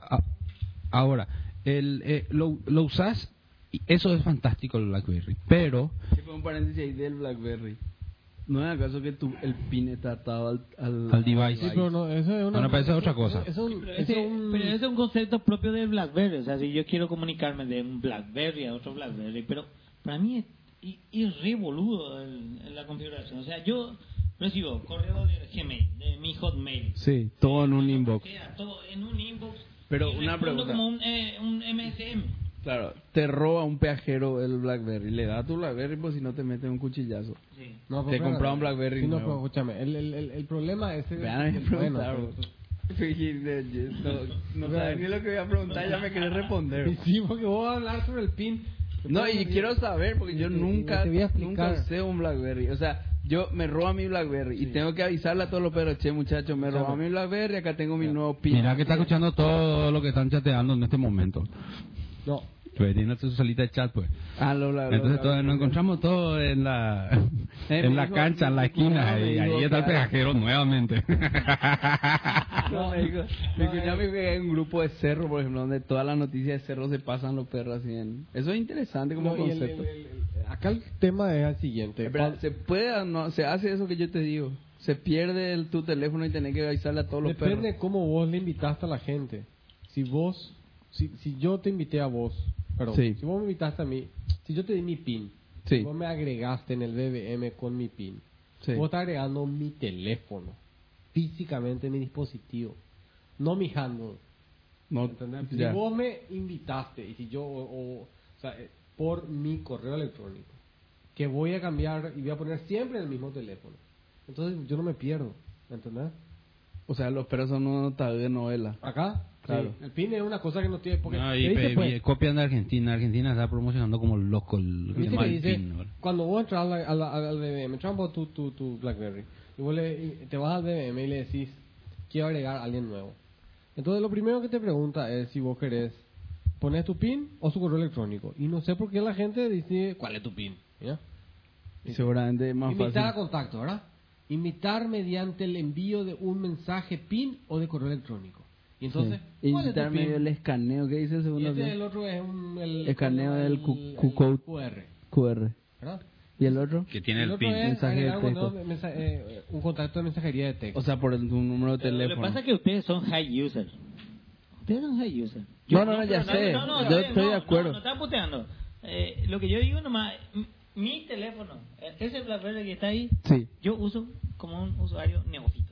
a- ahora, el, eh, lo, lo usás, y eso es fantástico el BlackBerry, pero Sí, fue un paréntesis ahí del BlackBerry. ¿No es acaso que tu, el pin está atado al, al, Al device. Sí, pero no, eso es una... Bueno, pero eso es otra cosa. Eso es un- Pero eso ese, es un- pero ese es un concepto propio del BlackBerry. O sea, si yo quiero comunicarme de un BlackBerry a otro BlackBerry, pero para mí es, y, y es re boludo el- en la configuración. O sea, yo recibo correo de Gmail, de mi Hotmail. Sí, todo en un inbox. Sea, todo en un inbox. Pero y una pregunta. como un, eh, un MSM. Claro, te roba un peajero el BlackBerry. Le da tu BlackBerry, pues si no te mete un cuchillazo. Sí. No, Te pero compraba un. BlackBerry Sí, no, nuevo. pero escúchame, el, el, el, el problema es... Vean, a mí me bueno, No, no sabes ni lo que voy a preguntar, ya me querés responder. Sí, porque vos vas a hablar sobre el pin. No, y quiero saber, porque yo Te- nunca, te voy nunca usé un BlackBerry. O sea, yo me roba mi BlackBerry y tengo que avisarle a todos los perros, che, muchachos, me roba mi BlackBerry, acá tengo mi nuevo pin. mira que está escuchando todo lo que están chateando en este momento. No, Pues tiene su salita de chat, pues. Ah, lo, lo- lo- Entonces lo- todos nos encontramos todos en la Eh, en la cancha, en la esquina, y ahí está el pegajero nuevamente. No, me dijo, me escuché a mí que hay un grupo de cerro, por ejemplo, donde todas las noticias de cerro se pasan los perros así en... Eso es interesante como no, y el- concepto. el- el- el- acá el tema es el siguiente. Espera, ¿Se puede no? ¿Se hace eso que yo te digo? ¿Se pierde el, tu teléfono y tenés que avisarle a todos los Depende perros? de cómo vos le invitaste a la gente. Si vos, si, si yo te invité a vos, perdón, Sí. si vos me invitaste a mí, si yo te di mi pin, Sí. vos me agregaste en el BBM con mi pin, Sí. Vos estás agregando mi teléfono, físicamente mi dispositivo, no mi handle. No. Si vos me invitaste y si yo, o, sea, eh, por mi correo electrónico, que voy a cambiar y voy a poner siempre el mismo teléfono, entonces yo no me pierdo, ¿entendés? O sea, los perros son una de novela. Acá, Claro. sí, el PIN es una cosa que no tiene, porque No, y dice, pe- pues, y copian de Argentina. Argentina está promocionando como loco el tema del PIN, ¿verdad? cuando vos entras a la- a la- al BBM, entras vos tu, tu, tu BlackBerry, y vos le- y te vas al BBM y le decís, quiero agregar a alguien nuevo. Entonces lo primero que te pregunta es si vos querés poner tu PIN o su correo electrónico. Y no sé por qué la gente dice, ¿cuál es tu PIN? ¿Ya? Y seguramente más Invitar a contacto, ¿verdad? Invitar mediante el envío de un mensaje PIN o de correo electrónico. Y entonces, Sí. ¿cuál es tu Invitar PIN? medio el escaneo. ¿Qué dice el Y segundo? este, el otro es un, el, Escaneo del el- QR, QR. ¿verdad? ¿Y el otro? Que tiene el, PIN. mensaje de un, texto. mensa- eh, un contacto de mensajería de texto. O sea, por tu número de Pero Lo que teléfono. pasa es que ustedes son high user. Ustedes son high user. No, no, no, ya sé. No, no, Yo estoy no, de acuerdo. No, no están puteando. Eh, lo que yo digo nomás, mi teléfono, eh, ese BlackBerry que está ahí, Sí. yo uso como un usuario neófito.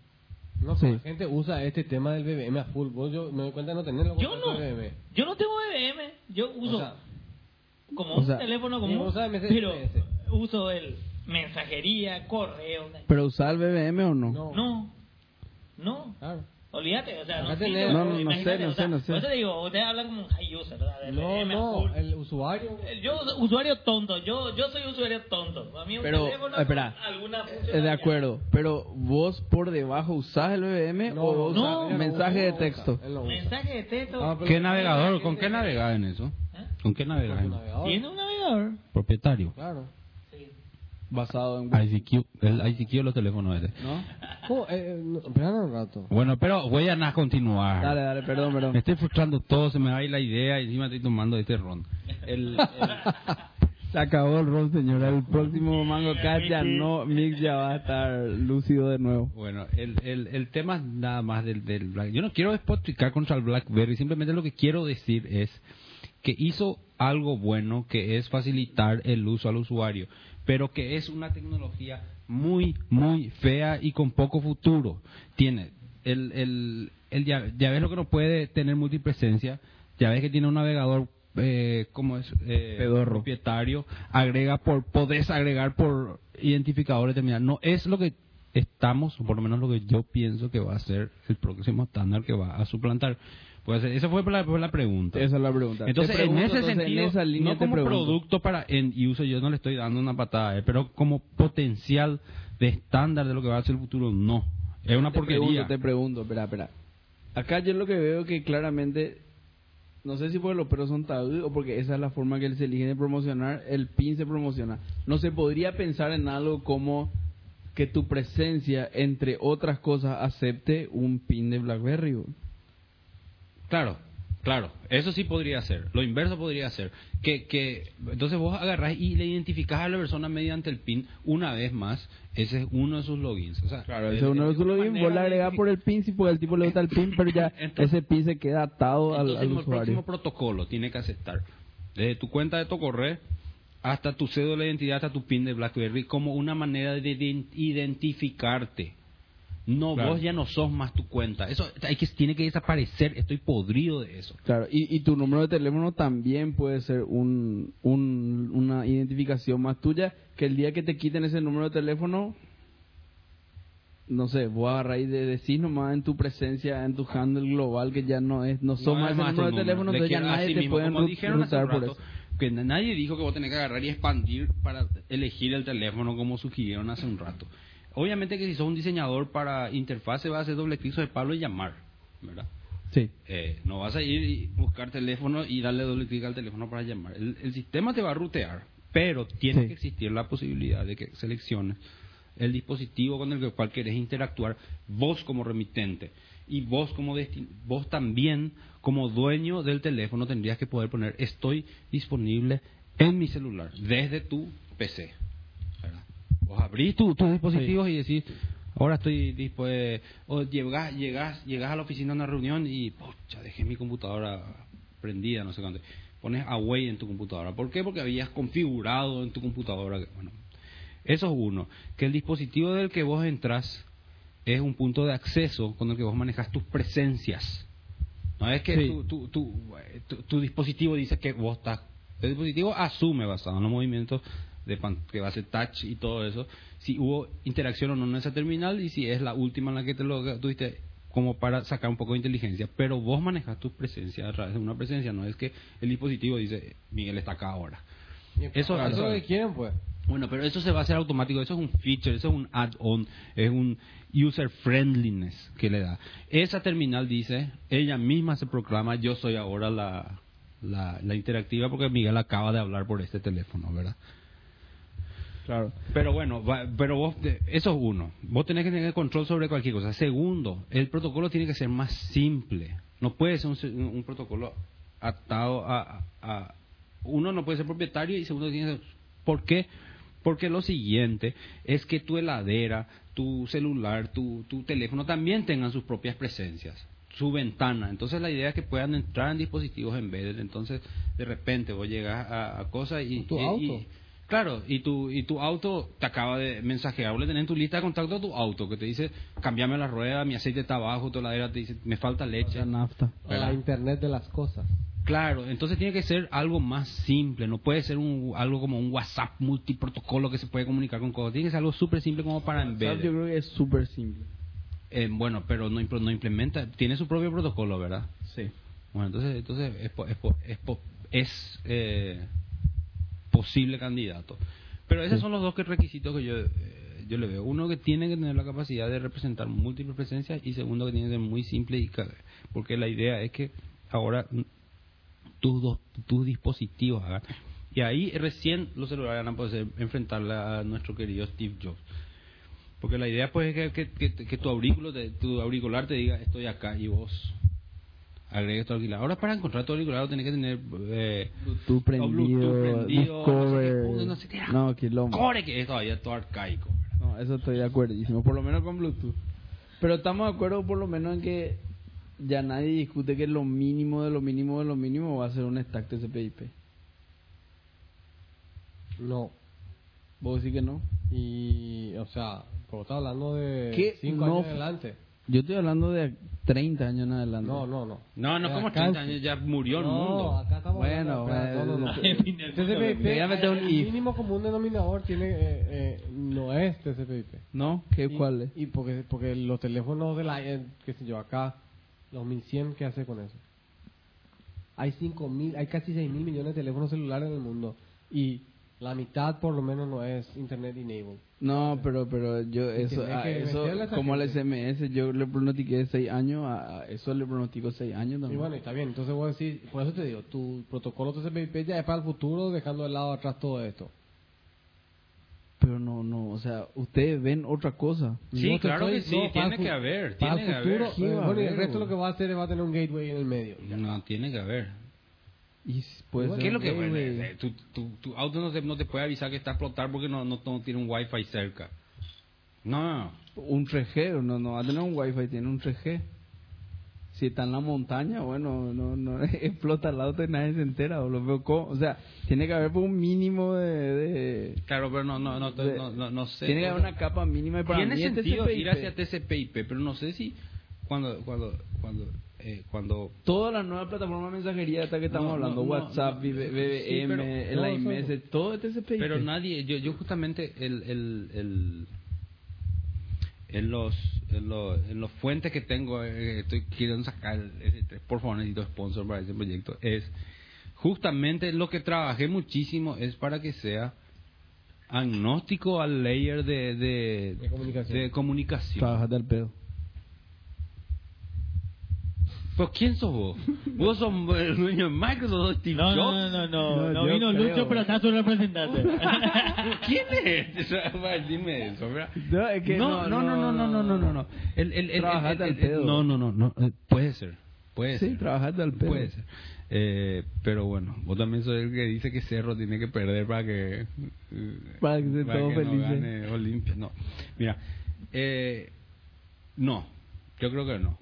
No, sí. la gente usa este tema del BBM a full. Vos, yo me doy cuenta de no tenerlo. Yo no. BBM. Yo no tengo BBM. Yo uso O sea, como o un sea, teléfono común, MS. pero uso el mensajería, correo. ¿Pero usar el BBM o no? no. No, no. Claro. Olvídate, o sea, Acá no, tenés- sí, No, no, no imagínate, sé, no o sea, sé, no sé. Por eso te digo, ustedes hablan como un high user, ¿verdad? De No, no, el usuario. Yo, usuario tonto, yo, yo soy usuario tonto. A mí un Pero, teléfono espera, alguna Eh, funcionalidad. De acuerdo, pero vos por debajo usás el BBM No, o vos no, usás él mensaje usa, de no texto. usa, no usa. Mensaje de texto. Ah, ¿Qué navegador? ¿Con qué navegas en eso? ¿Eh? ¿Con qué navegas. ¿Tiene un navegador? Propietario. Claro. Basado en... ICQ, el ICQ de los teléfonos ese. ¿No? ¿Cómo? Eh, no, espera un rato. Bueno, pero voy a nada continuar. Dale, dale, perdón, Me perdón. estoy frustrando todo, se me va a ir la idea y encima estoy tomando este ron. El, el- Se acabó el rol, señora. El próximo Mango Cat ya no, Mix ya va a estar lúcido de nuevo. bueno, el, el, el tema es nada más del, del Black. Yo no quiero despotricar contra el BlackBerry, simplemente lo que quiero decir es que hizo algo bueno, que es facilitar el uso al usuario, pero que es una tecnología muy, muy fea y con poco futuro. Tiene, el, el, el ya, ya ves lo que no puede tener multipresencia, ya ves que tiene un navegador eh, como es eh, Pedorro. propietario, agrega por, podés agregar por identificador determinado. No es lo que estamos, o por lo menos lo que yo pienso que va a ser el próximo estándar que va a suplantar. Pues esa fue la, fue la pregunta. Esa es la pregunta. Entonces, pregunto, en ese entonces, sentido, en esa línea no como pregunto. producto para end user, yo no le estoy dando una patada, eh, pero como potencial de estándar de lo que va a ser el futuro, no. Es una te porquería. Pregunto, te pregunto, espera, espera. Acá yo lo que veo que claramente, no sé si porque los perros son tabú o porque esa es la forma que se elige de promocionar, el pin se promociona. No se podría pensar en algo como que tu presencia, entre otras cosas, acepte un pin de BlackBerry. Claro, claro, eso sí podría ser. Lo inverso podría ser. Que, que entonces vos agarrás y le identificás a la persona mediante el PIN una vez más. Ese es uno de sus logins. O sea, Claro, el- ese uno de el- los logins, vos le agregás por el pin, si al tipo le gusta el pin, pero ya Entonces- ese pin se queda atado al, al el usuario. próximo protocolo tiene que aceptar desde tu cuenta de Tocorre hasta tu cédula de identidad, hasta tu PIN de BlackBerry como una manera de ident- identificarte. No, Claro. vos ya no sos más tu cuenta. Eso hay que, tiene que desaparecer. Estoy podrido de eso. Claro, y, y tu número de teléfono también puede ser un, un- una identificación más tuya, que el día que te quiten ese número de teléfono, no sé, vos agarrar y de decir nomás en tu presencia, en tu handle global, que ya no es, no No más más número de teléfono, entonces ya nadie te mismo, puede como dijeron hace rutar por eso. que na- nadie dijo que vos tenés que agarrar y expandir para elegir el teléfono como sugirieron hace un rato. Obviamente que si sos un diseñador para interfase vas a hacer doble clic sobre Pablo y llamar, ¿verdad? Sí, Eh, no vas a ir y buscar teléfono y darle doble clic al teléfono para llamar. El, el sistema te va a rutear, pero tiene Sí. que existir la posibilidad de que selecciones el dispositivo con el cual querés interactuar, vos como remitente y vos como vos también como dueño del teléfono tendrías que poder poner estoy disponible en mi celular desde tu PC. Vos abrís tu- tus dispositivos y decís ahora estoy dispuesto o llegas llegas llegas a la oficina a una reunión y pocha dejé mi computadora prendida no sé cuánto pones away en tu computadora ¿por qué? porque habías configurado en tu computadora que, bueno Eso es uno. Que el dispositivo del que vos entras es un punto de acceso con el que vos manejas tus presencias. No es que Sí. tu, tu, tu, tu- tu dispositivo dice que vos estás... El dispositivo asume, basado en los movimientos de pan- que va a ser touch y todo eso, si hubo interacción o no en esa terminal y si es la última en la que te lo tuviste como para sacar un poco de inteligencia. Pero vos manejas tu presencia a través de una presencia, no es que el dispositivo dice, Miguel está acá ahora. Eso- eso es lo que quieren, pues. Bueno, pero eso se va a hacer automático, eso es un feature, eso es un add-on, es un user friendliness que le da. Esa terminal dice, ella misma se proclama, yo soy ahora la, la, la interactiva porque Miguel acaba de hablar por este teléfono, ¿verdad? Claro. Pero bueno, va- pero vos, de- eso es uno. Vos tenés que tener control sobre cualquier cosa. Segundo, el protocolo tiene que ser más simple. No puede ser un, protocolo atado a, a- Uno no puede ser propietario y segundo tiene que ser... ¿Por qué? Porque lo siguiente es que tu heladera, tu celular, tu, tu teléfono también tengan sus propias presencias su ventana. Entonces la idea es que puedan entrar en dispositivos embedded. Entonces de repente vos llegas a, a cosas y... Tu y- auto. y- Claro, y tu, y tu auto te acaba de mensajear, o le tenés en tu lista de contacto a tu auto, que te dice, cambiame la rueda, mi aceite está abajo, tu heladera te dice, me falta leche. La nafta. La Internet de las cosas. Claro, entonces tiene que ser algo más simple, no puede ser un, algo como un WhatsApp multiprotocolo que se puede comunicar con cosas, tiene que ser algo súper simple como para WhatsApp yo embedded. creo que es súper simple. Eh, bueno, pero no, impl- no implementa, tiene su propio protocolo, ¿verdad? Sí. Bueno, entonces, entonces es, po- es, po- es, po- es, eh, posible candidato. Pero esos son los dos requisitos que yo, eh, yo le veo. Uno que tiene que tener la capacidad de representar múltiples presencias y segundo que tiene que ser muy simple y porque la idea es que ahora tus dos, tus dispositivos hagan. Y ahí recién los celulares van a poder enfrentarle a nuestro querido Steve Jobs. Porque la idea pues es que, que, que- que tu, auriculo te- tu auricular te diga estoy acá y vos agregues tu auricular. Ahora para encontrar tu auricular tenés que tener eh, Bluetooth prendido, Bluetooth prendido, no sé qué, no sé qué. No, quilombo. core que es todavía todo arcaico. No, eso estoy de acuerdísimo, por lo menos con Bluetooth. Pero estamos de acuerdo por lo menos en que ya nadie discute que lo mínimo de lo mínimo de lo mínimo va a ser un stack TCP/IP. No. ¿Vos decís que no? Y, o sea, como estás hablando de ¿Qué? 5 No años adelante. Yo estoy hablando de 30 años en adelante. No, no, no. No, no, como alcance. 30 años ya murió el No, mundo. acá estamos Bueno, hablando, espera, no, no, no. bueno. TCP/IP, un el if. mínimo común denominador tiene, eh, eh, no es TCP/IP. ¿No? ¿Qué, Y- ¿Cuál es? Y porque, porque los teléfonos de la, eh, qué sé yo, acá, los 1100, ¿qué hace con eso? Hay 5000, hay casi 6000 millones de teléfonos celulares en el mundo y la mitad por lo menos no es internet enabled. No, pero pero yo eso, a que eso como el gente. SMS, yo le pronostiqué 6 años, a a eso le pronostico 6 años Y también. bueno, está bien, entonces voy a decir, por eso te digo, tu protocolo TCP/IP ya es para el futuro, dejando de lado atrás todo esto. Pero no, no, o sea, ustedes ven otra cosa. Sí, No claro estoy- que sí, no, tiene que haber, tiene que haber. ¿Qué eh, bueno, y el resto lo que va a hacer es va a tener un gateway en el medio. ya. No, tiene que haber. Y s- puede Igual, ser ¿Qué es lo que eh, tu, tu, tu auto no te, no te puede avisar que está a explotar porque no, no, no tiene un wifi cerca? No, Un 3G, no, no va a tener un wifi, tiene un 3G. Si está en la montaña, bueno, no, no explota el auto y nadie se entera. O, lo veo co- o sea, tiene que haber pues, un mínimo de, de- claro, pero no, no, no, de- no, no, no sé. tiene que haber una capa mínima y para Tiene mí es sentido TCP/IP. ir hacia TCP/IP, pero no sé si cuando cuando cuando eh, cuando Todas las nuevas plataformas de mensajería hasta que estamos No, hablando, no, WhatsApp, no, BBM, el no, IMS, todo es TCP/IP. pero nadie yo yo justamente el el, el en los en los en los fuentes que tengo eh, estoy queriendo sacar ese- por favor necesito sponsor para ese proyecto es justamente lo que trabajé muchísimo es para que sea agnóstico al layer de de, De comunicación. de comunicación. Trabajate al pedo. ¿Pues quién sos vos? ¿Vos sos el dueño de Microsoft? Steve no, Jobs? no, no, no, no. No, vino creo, Lucho, pero está su representante. ¿Quién es? Dime eso. No, es que no, no, no, no, no, no, no, no. El, el, el, al pedo. No, no, no, no. Puede ser. Puede sí, ser. trabajando al pedo. Puede ser. Eh, pero bueno, vos también sos el que dice que Cerro tiene que perder para que... Para que se para que. No, gane Olimpia. no. Mira, no, yo creo que no.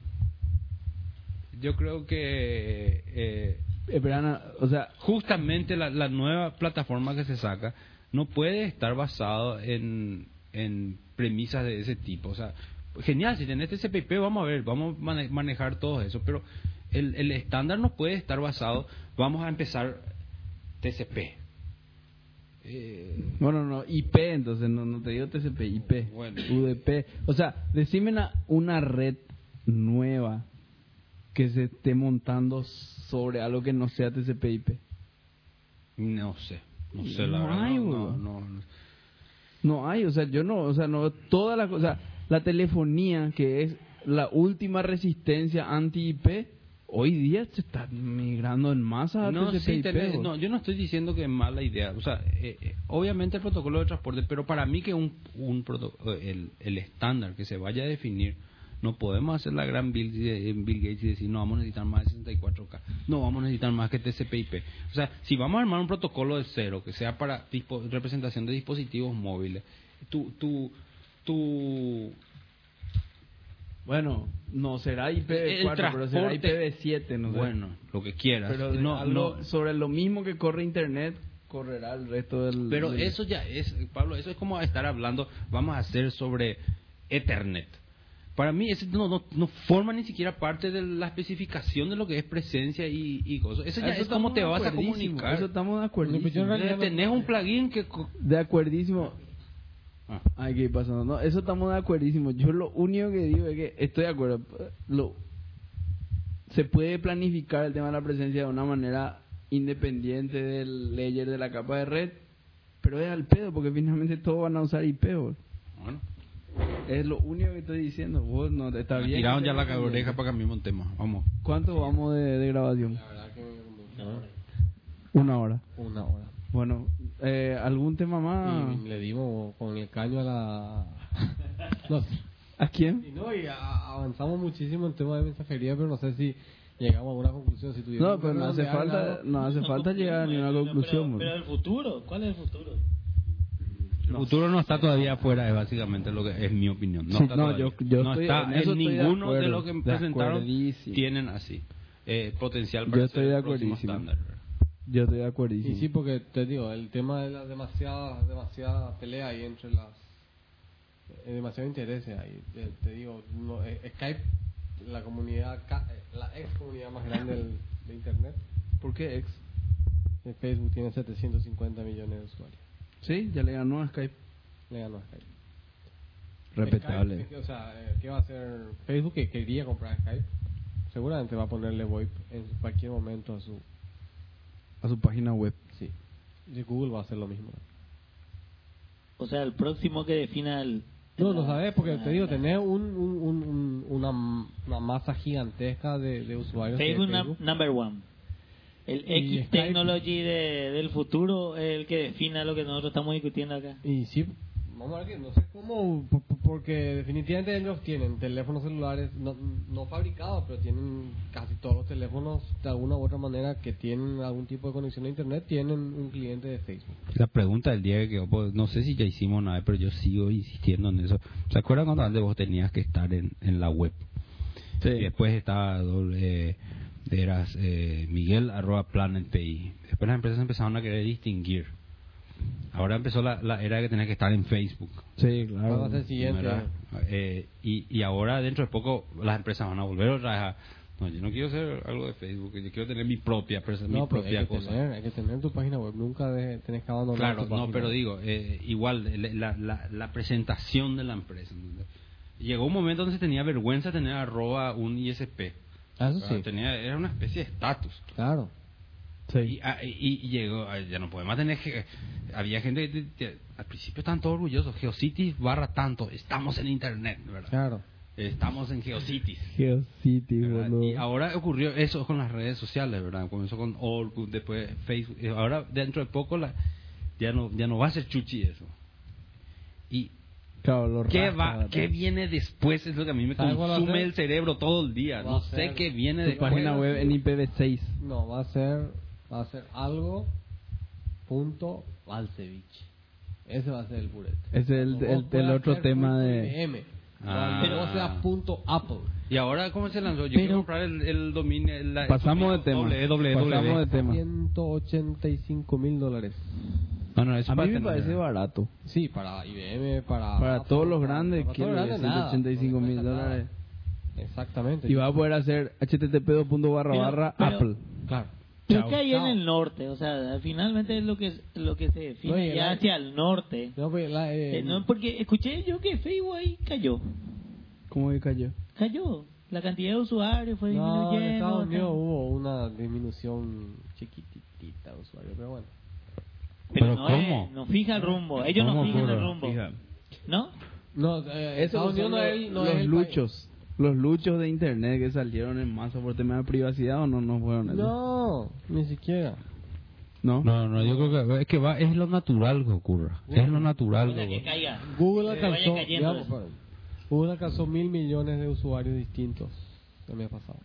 Yo creo que... Eh, Espera, Ana, o sea, justamente la, la nueva plataforma que se saca no puede estar basado en, en premisas de ese tipo. O sea, genial, si tenés TCP/IP, vamos a ver, vamos a mane- manejar todo eso, pero el, el estándar no puede estar basado, vamos a empezar TCP. Eh, Bueno, no, IP, entonces no, no te digo TCP, IP, Bueno. UDP. O sea, decime una, una red nueva que se esté montando sobre algo que no sea TCP, IP. no sé, no sé, la No verdad. hay, no, no, no. No hay, o sea, yo no, o sea, no, toda la cosa, la telefonía que es la última resistencia anti-IP, hoy día se está migrando en masa a No, TCP, sí, no, yo no estoy diciendo que es mala idea. O sea, eh, eh, obviamente el protocolo de transporte, pero para mí que un, un proto- el, el estándar que se vaya a definir, no podemos hacer la gran Bill, de- Bill Gates y decir, no, vamos a necesitar más de 64K. No, vamos a necesitar más que TCP/IP. O sea, si vamos a armar un protocolo de cero que sea para representación de dispositivos móviles, tu, tu, tu Bueno, no será IPv4, El pero será transporte- IPv7, no sé. bueno, lo que quieras. pero no, algo no, sobre lo mismo que corre Internet, correrá el resto del... Pero del- eso ya es, Pablo, eso es como estar hablando, vamos a hacer sobre Ethernet. Para mí eso no, no, no forma ni siquiera parte de la especificación de lo que es presencia y, y cosas. Eso ya Eso es como te vas a comunicar. Eso estamos de acuerdo. Pues yo en realidad no- Tenés un plugin que... De acuerdísimo. Ah. Ay, ¿qué pasando? No, eso estamos de acuerdísimo. Yo lo único que digo es que estoy de acuerdo. Lo, se puede planificar el tema de la presencia de una manera independiente del layer de la capa de red, pero es al pedo, porque finalmente todos van a usar IP. Bueno, Es lo único que estoy diciendo. Vos no está me bien. tiraron ya la oreja para cambiar un tema. Vamos. ¿Cuánto vamos de, de grabación? La verdad que mucho, Una hora. una hora. Bueno, eh, ¿algún tema más? Y le dimos con el caño a la... no sé. ¿A quién? Y no, y a- avanzamos muchísimo en tema de mensajería, pero no sé si llegamos a alguna conclusión. Si No, pero no hace que falta, algo. no hace falta llegar a ninguna conclusión. Pero, pero el futuro, ¿cuál es el futuro? El futuro no está todavía afuera, es básicamente lo que es mi opinión. No, Sí, está no, yo- yo no estoy- está en en, eso estoy de ninguno de, acuerdo, lo que presentaron tienen así eh, potencial Yo para estoy ser de ¿verdad? Yo estoy de acuerdo. Y sí, porque te digo, el tema de la demasiada, demasiada pelea ahí entre las. eh, demasiado interés ahí. Te, te digo, no, eh, Skype, la comunidad, ca- eh, la ex comunidad más grande del- de Internet, ¿Por qué ex? eh, Facebook tiene 750 millones de usuarios. Sí, ya le ganó a Skype. Le ganó a Skype. Respetable. Skype, o sea, eh, ¿qué va a hacer Facebook que quería comprar Skype? Seguramente va a ponerle VoIP en cualquier momento a su. A su página web. Sí. Y Google va a hacer lo mismo. O sea, el próximo que defina el... No, no sabes, porque te digo, tener un, un, un- un- una, una masa gigantesca de, de usuarios. de Facebook, Facebook. num- number one. El X Skype- Technology de- del futuro es el que defina lo que nosotros estamos discutiendo acá. Y sí, vamos a ver, que no sé cómo, po- po- porque definitivamente ellos tienen teléfonos celulares, no, no fabricados, pero tienen casi todos los teléfonos de alguna u otra manera que tienen algún tipo de conexión a Internet, tienen un cliente de Facebook. La pregunta del día que quedó, pues, no sé si ya hicimos nada, pero yo sigo insistiendo en eso. ¿Se acuerdan cuando antes vos tenías que estar en, en la web? Sí. Y después estaba doble, eh, eras eh, Miguel arroba Planet PI. Después las empresas empezaron a querer distinguir. Ahora empezó la, la era que tenía que estar en Facebook. Sí, ¿Cuál va a claro. ser el siguiente? Eh, y, y ahora dentro de poco las empresas van a volver otra vez a... No, yo no quiero hacer algo de Facebook, yo quiero tener mi propia, presa- mi No, pero hay propia que, cosa. tener, hay que tener tu página web, nunca de, tenés que abandonar Claro, tu no, página pero web. digo, eh, igual, la, la, la presentación de la empresa. ¿entendés? Llegó un momento donde se tenía vergüenza tener arroba un ISP. Ah, Eso sí, tenía, era una especie de estatus. claro. Sí. Y, ah, y- y llegó, ah, ya no podemos tener que... Había gente que, que al principio estaban todos orgullosos. Geocities barra tanto, estamos en Internet, ¿verdad? Claro. Estamos en Geocities. GeoCity, ¿verdad? boludo. Y ahora ocurrió eso con las redes sociales, ¿verdad? Comenzó con Orkut, después Facebook. Ahora, dentro de poco, la, ya no ya no va a ser chuchi eso. ¿Y Claro, qué, va, qué viene después? Es lo que a mí me ¿Sabe cuál va a consume el cerebro todo el día. Va No sé qué viene Tu después. página web en IPv6. No, va a ser, va a ser algo punto Valsevich. Ese va a ser el purete. Es el- Cuando el- el otro tema de- IBM, Ah. Cuando no sea punto Apple. ¿Y ahora cómo se lanzó? Yo Pero- quiero comprar el, el dominio. el- Pasamos de el tema. doble, doble, doble. Pasamos de tema. 185 mil dólares. No, no, eso A mí para me tener- parece barato. Sí, para IBM, para... Para todos los grandes, para ¿qué todos los es? grandes, nada. 185 No mil dólares. Exactamente. Y va a poder hacer http barra Pero- barra pero- Apple. Claro. Chao, caí chao. en el norte, o sea, finalmente es lo que lo que se define y ya la- hacia el norte. No, pues, la, eh, Eh, no, porque escuché yo que Facebook ahí cayó. ¿Cómo que cayó? Cayó. La cantidad de usuarios fue no, en disminuyendo. Estados. Unidos hubo una disminución chiquititita de usuarios, pero bueno. Pero, ¿Pero no, cómo? es- no fija el rumbo. Ellos no ¿Cómo fijan el rumbo. Fija. ¿No? No, eh, son no los, es no los es el luchos. Los luchos de internet que salieron en masa por tema de privacidad o no, no fueron esos? No, ni siquiera. ¿No? No, no, yo creo que es que va, es lo natural que ocurra. Es lo natural que que caiga. Google alcanzó, digamos, eso. Google alcanzó mil millones de usuarios distintos el mes pasado.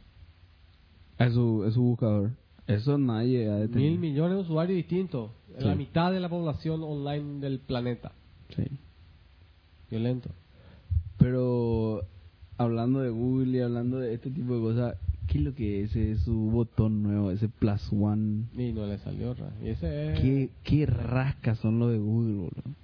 Es su, es su buscador. Eso nadie ha de tener. Mil millones de usuarios distintos. Sí. La mitad de la población online del planeta. Sí. Violento. Pero hablando de Google y hablando de este tipo de cosas, ¿qué es lo que es ese su botón nuevo, ese plus one? Y no le salió otra. Y ese es... ¿Qué, qué rascas son los de Google, boludo?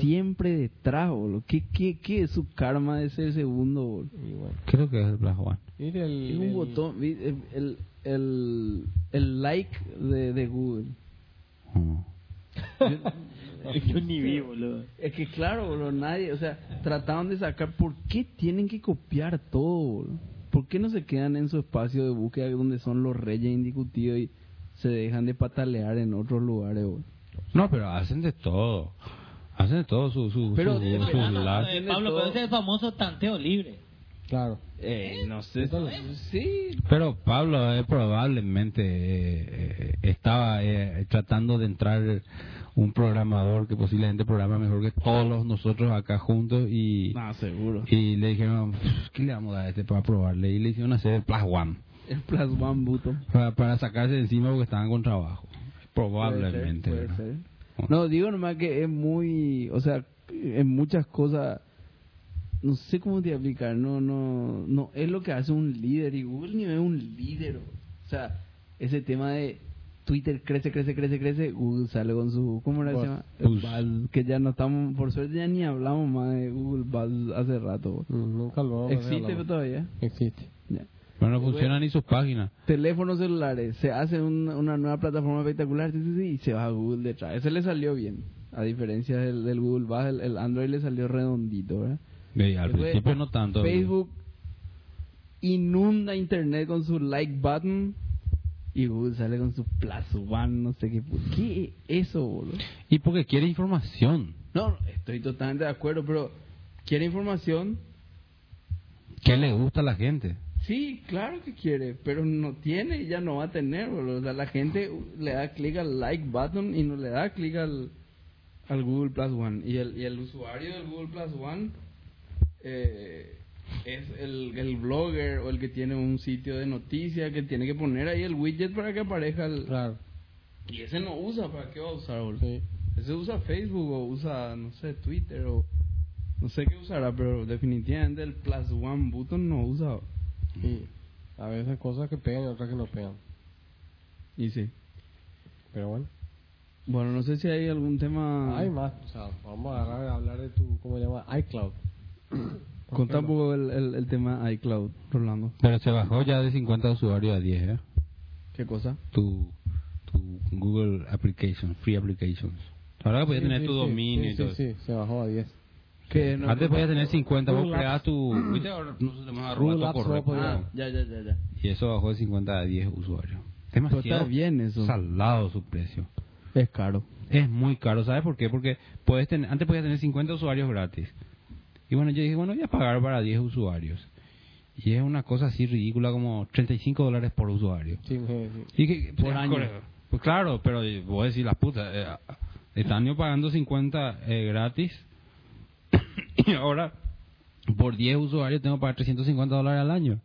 Siempre detrás, boludo. ¿Qué, qué, ¿Qué es su karma de ser segundo, boludo? creo que es el Black One. Mire el, Es un el- botón, el, el, el, el like de, de Google. Oh. Yo ni vi, boludo. Es que claro, boludo, nadie, o sea, trataron de sacar, ¿por qué tienen que copiar todo, boludo? ¿Por qué no se quedan en su espacio de búsqueda donde son los reyes indiscutidos y se dejan de patalear en otros lugares, boludo? No, pero hacen de todo. Hacen de todo su, su, Pero su- Ah, no, live. eh, Pablo, pero ese es el famoso tanteo libre. Claro. Eh, no sé, sí, Pero Pablo eh, probablemente eh, eh, estaba eh, tratando de entrar un programador que posiblemente programa mejor que todos los nosotros acá juntos y, no, seguro. y le dijeron, ¿qué le vamos a dar a este para probarle? Y le hicieron hacer el Plus One El plus one button. para, para sacarse de encima porque estaban con trabajo. Probablemente. Puede ser, ¿verdad? puede ser. No, digo nomás que es muy, o sea, en muchas cosas, no sé cómo te explicar, no, no, no, es lo que hace un líder y Google ni es un líder. O sea, ese tema de Twitter crece, crece, crece, crece, Google sale con su, ¿cómo era se llama? Que ya no estamos, por suerte ya ni hablamos más de Google Buzz hace rato. Mm, Nunca lo ¿Existe hablamos. todavía? Existe. Ya. Pero no funcionan ni sus páginas. Teléfonos celulares, se hace un- una nueva plataforma espectacular y se va a Google detrás. Ese le salió bien, a diferencia del, del Google el, el Android le salió redondito, ¿verdad? Al Después, principio no tanto. Facebook inunda internet con su like button y Google sale con su plus one, no sé qué. ¿Qué es eso, boludo? Y porque quiere información. No, no, estoy totalmente de acuerdo, pero quiere información. ¿Qué le gusta a la gente? Sí, claro que quiere, pero no tiene y ya no va a tener, boludo. O sea, la gente le da clic al like button y no le da clic al, al Google Plus One. Y el, y el usuario del Google Plus One eh, es el, el blogger o el que tiene un sitio de noticias que tiene que poner ahí el widget para que aparezca el... Claro. Y ese no usa, ¿para qué va a usar, boludo? Sí. Ese usa Facebook o usa, no sé, Twitter o... No sé qué usará, pero definitivamente el Plus One button no usa. Y a veces cosas que pegan y otras que no pegan. Y sí. Pero bueno. Bueno, no sé si hay algún tema. Hay más. O sea, vamos a agarrar a hablar de tu, ¿cómo se llama? iCloud. Contá un poco el, el, el tema iCloud, Rolando. Pero se bajó ya de 50 usuarios a 10, ¿eh? ¿Qué cosa? Tu, tu Google Application, Free Applications. Ahora podías Sí, tener sí, tu sí, dominio sí, y todo Sí, sí, se bajó a 10. Que no- Antes podías tener 50, vos creabas tu... ¿Viste? Ahora nosotros tenemos arroba podía. Ah, ya, ya, ya, ya. Y eso bajó de 50 a 10 usuarios. Pero Demasiado está bien eso. salado su precio. Es caro. Es muy caro, ¿sabes por qué? Porque puedes tener, antes podías tener 50 usuarios gratis. Y bueno, yo dije, bueno, voy a pagar para 10 usuarios. Y es una cosa así ridícula como 35 dólares por usuario. Sí, sí, sí. Y que, Por año. Pues claro, pero voy a decir las putas. Eh, están yo pagando 50 eh, gratis. y ahora, por 10 usuarios, tengo que pagar 350 dólares al año.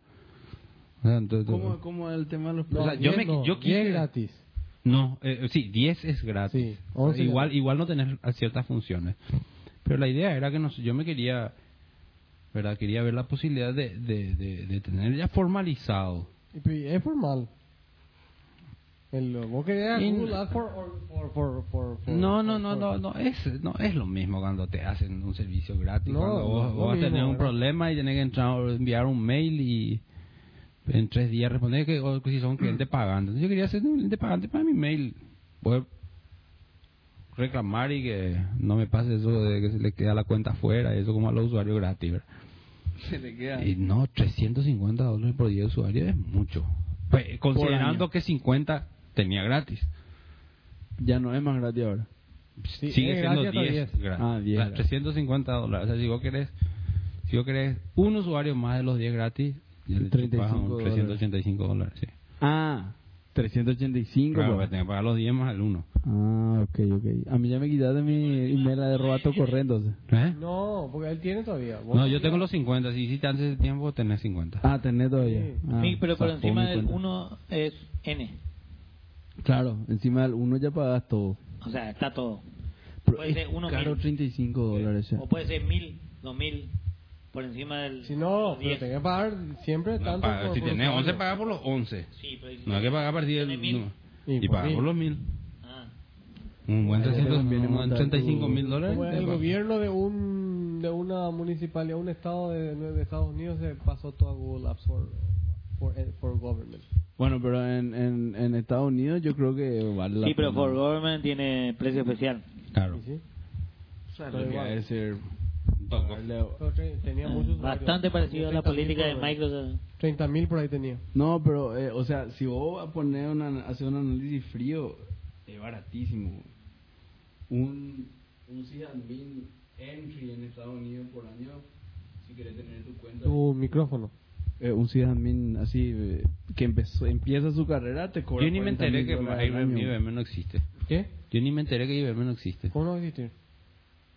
O sea, entonces- ¿Cómo, ¿Cómo es el tema de los No, O sea, yo 10 me- no, yo 10 quise- gratis. No, eh, sí, 10 es gratis. Sí, 11 igual, gratis. igual no tener ciertas funciones. Pero la idea era que nos, yo me quería, ¿verdad? Quería ver la posibilidad de, de, de, de tener ya formalizado. Y pues, Es formal. El, ¿Vos querías Y- Google Ads for, or- for, for, for, for- No, no, no, no, no es, no es lo mismo cuando te hacen un servicio gratis. No, cuando vos, vos vas a tener mismo, un ¿verdad? problema y tenés que entrar, enviar un mail y en tres días responder que o si son clientes. Entonces yo quería hacer un cliente pagante para mi mail. Poder reclamar y que no me pase eso de que se le queda la cuenta afuera, eso como a los usuarios gratis. ¿verdad? Se le queda. Y no, 350 dólares por día de usuario es mucho. Pues, considerando que 50 tenía gratis. Ya no es más gratis ahora. Sí, sigue siendo gratis hasta 10. 10. gratis. Ah, 10 Las gratis. 350 dólares. O sea, si vos querés, si vos querés un usuario más de los 10 gratis, ya le 35 chupas un dólares. 385 dólares. Sí. Ah, 385. Claro, pues. que tenés que pagar los 10 más el 1. Ah, ok, ok. A mí ya me quitaste mi email de robato corriendo. ¿Eh? No, porque él tiene todavía. Vos No, yo tengo los 50. Si hiciste antes de tiempo, tenés 50. Ah, tenés todavía. Sí. Ah, Sí, pero por encima del cuenta. 1 es N. Claro, encima del 1 ya pagas todo. O sea, está todo. Pero Puede es ser uno caro mil. 35 dólares ya. O puede ser 1000, 2000, por encima del. Si no, pero 10. tenés que pagar siempre No, tanto. paga- por- si por tenés usuario. 11, paga por los 11. Sí, pero No hay que pagar a partir del. Mil. no. Y Y, mil. por los 1000. Ah. Un buen Bueno, 300, conviene un buen montar 35 tu- mil dólares. Te el gobierno de un de una municipalidad, un estado de, de Estados Unidos se pasó todo a Google Apps for, for, government. Bueno, pero en, en, en Estados Unidos yo creo que vale la Sí, pero pena. For Government tiene precio especial. Claro. Bastante parecido a la 30.000 política de Microsoft. 30 mil por ahí tenía. No, pero, eh, o sea, si vos vas a poner una, hacer un análisis frío, es baratísimo. Un, un sysadmin entry en Estados Unidos por año, si querés tener tu cuenta. Tu micrófono. Eh, un sysadmin así, eh, que empezó, empieza su carrera, te cobra Yo ni me 40 enteré que. IBM no existe. ¿Qué? Yo ni me enteré que IBM no existe. ¿Cómo no existir?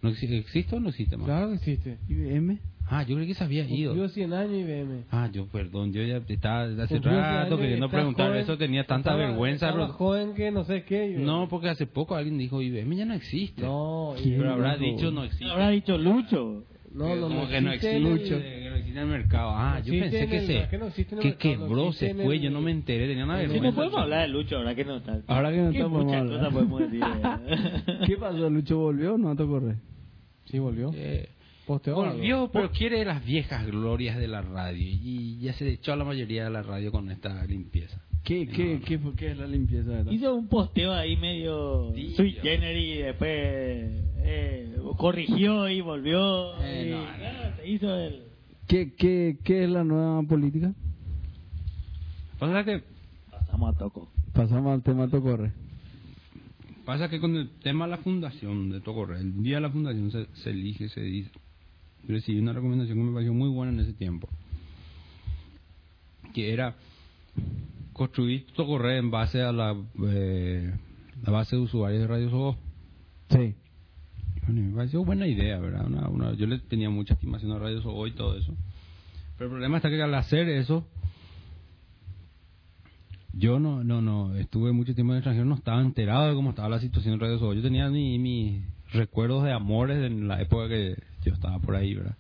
¿No existe, ¿Existe o no existe más? Claro que existe. IBM. Ah, yo creí que se había ido. Cumplió 100 años IBM. Ah, yo perdón, yo ya estaba hace Cumplió 100 rato queriendo preguntar joven, eso, tenía tanta estaba- vergüenza. estaba joven que no sé qué. IBM. No, porque hace poco alguien dijo IBM ya no existe. No. Pero habrá dijo? dicho no existe. Habrá dicho Lucho. no, no, Como no que no existe existe, el- que no existe en el mercado. Ah, yo pensé en que el- se que quebró, se fue, el- yo no me enteré, tenía una vergüenza. no podemos hablar de Lucho ahora que no está. Ahora que no ¿Qué está, podemos muchas hablar. cosas podemos decir. eh. ¿Qué pasó? ¿Lucho volvió o no te corre? Sí, volvió. Eh, Posteó algo. Volvió, pero quiere las viejas glorias de la radio. Y ya se echó a la mayoría de la radio con esta limpieza. ¿Qué, No, qué, no. qué, fue- qué es la limpieza de la- Hizo un posteo ahí medio Sí, sui generis y después eh, corrigió y volvió. Eh, y, no, no. claro, se hizo el... ¿Qué, qué, ¿Qué es la nueva política? Pasa que, Pasamos a toco. Pasamos al tema Tocorre. pasa que con el tema de la fundación de Tocorre, el día de la fundación se, se elige, se dice. Yo recibí una recomendación que me pareció muy buena en ese tiempo. Que era construir Tocorre en base a la, eh, la base de usuarios de Radio Soho. Sí. Bueno, me pareció buena idea, ¿verdad? Una, una- yo le tenía mucha estimación a Radio Soho y todo eso. Pero el problema está que al hacer eso, yo no, no, no, estuve mucho tiempo en el extranjero, no estaba enterado de cómo estaba la situación en Radio Soho. Yo tenía mi- mis recuerdos de amores en la época que yo estaba por ahí, ¿verdad?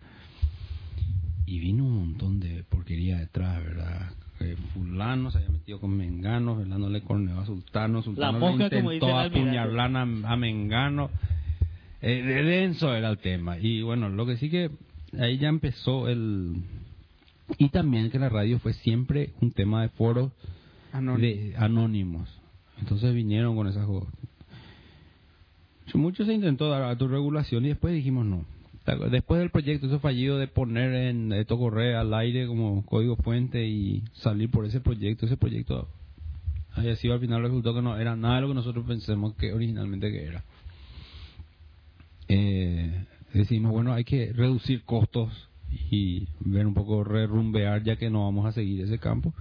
Y vino un montón de porquería detrás, ¿verdad? Que fulano se había metido con Mengano, ¿verdad? No le corneó a Sultano, Sultano le mosca, intentó apuñalar a, a Mengano. Eh, de denso era el tema. Y bueno, lo que sí que ahí ya empezó el... Y también que la radio fue siempre un tema de foros Anónimo. de anónimos. Entonces vinieron con esas cosas. Mucho se intentó dar a tu regulación y después dijimos no. Después del proyecto eso fallido de poner en esto correr al aire como código fuente y salir por ese proyecto, ese proyecto haya sido al final resultó que no era nada de lo que nosotros pensamos que originalmente que era. Eh, decimos, bueno, hay que reducir costos y ver un poco rerumbear ya que no vamos a seguir ese campo.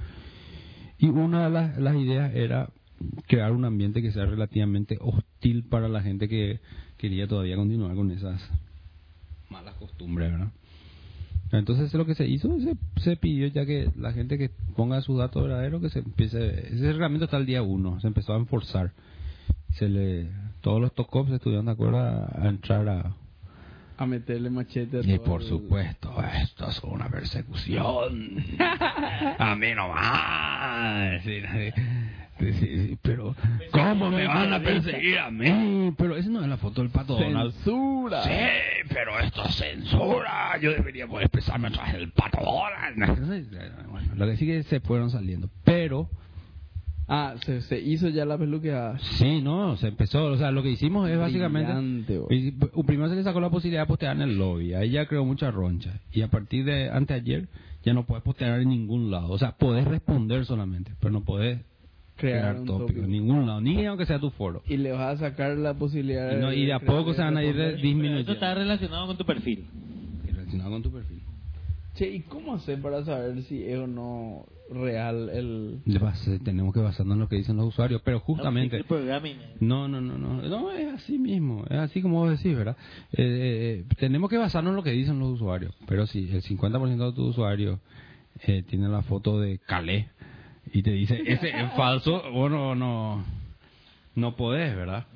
Y una de las, las ideas era crear un ambiente que sea relativamente hostil para la gente que quería todavía continuar con esas malas costumbres, ¿verdad? Entonces lo que se hizo, se, se pidió ya que la gente que ponga sus datos verdaderos, que se empiece, ese reglamento está el día uno, se empezó a enforzar. Se le, todos los TOCOPs estuvieron de acuerdo a, a entrar a, A meterle machete a y por el- supuesto, esto es una persecución. A mí no. Sí, Sí, sí, pero ¿cómo me van a perseguir a mí? Pero esa no es la foto del pato Donald. ¡Censura! Sí, pero esto es censura. Yo debería poder expresarme a través del pato Donald. Lo que sí que se fueron saliendo. Pero, Ah, se, se hizo ya la peluqueada. sí, no, se empezó. O sea, lo que hicimos es básicamente. Y- Primero se le sacó la posibilidad de postear en el lobby. Ahí ya creó mucha roncha. Y a partir de anteayer ya no puedes postear en ningún lado. O sea, podés responder solamente, pero no podés Crear crear un tópico en ningún lado, ni aunque sea tu foro. Y le vas a sacar la posibilidad Y, no- y de a poco se van a ir disminuyendo. Esto está relacionado con tu perfil. Relacionado con tu perfil. Che, ¿y cómo hacer para saber si es o no real el... Base, tenemos que basarnos en lo que dicen los usuarios, pero justamente... El programming. No, no, no, no, no, es así mismo, es así como vos decís, ¿verdad? Eh, eh, tenemos que basarnos en lo que dicen los usuarios, pero si el 50% de tus usuarios eh, tiene la foto de Calais y te dice, ese es falso, bueno, no, no podés, ¿verdad?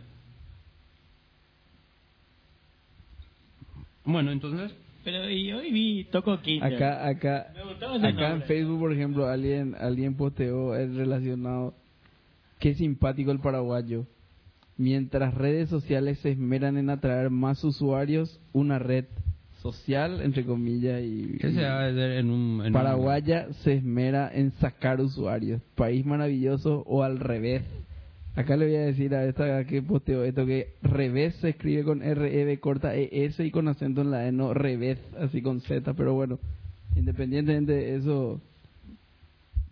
Bueno, entonces, Pero y hoy vi Toco Kinder. Acá, acá, acá en. Facebook, por ejemplo, alguien, alguien posteó el relacionado. Qué simpático el paraguayo. Mientras redes sociales se esmeran en atraer más usuarios, una red social, entre comillas, y, ¿qué se va a hacer en un... en un- paraguaya se esmera en sacar usuarios. País maravilloso o al revés. Acá le voy a decir a esta que posteó esto que revés se escribe con R, E, B corta, E, S y con acento en la E, no revés, así con Z, pero bueno, independientemente de eso,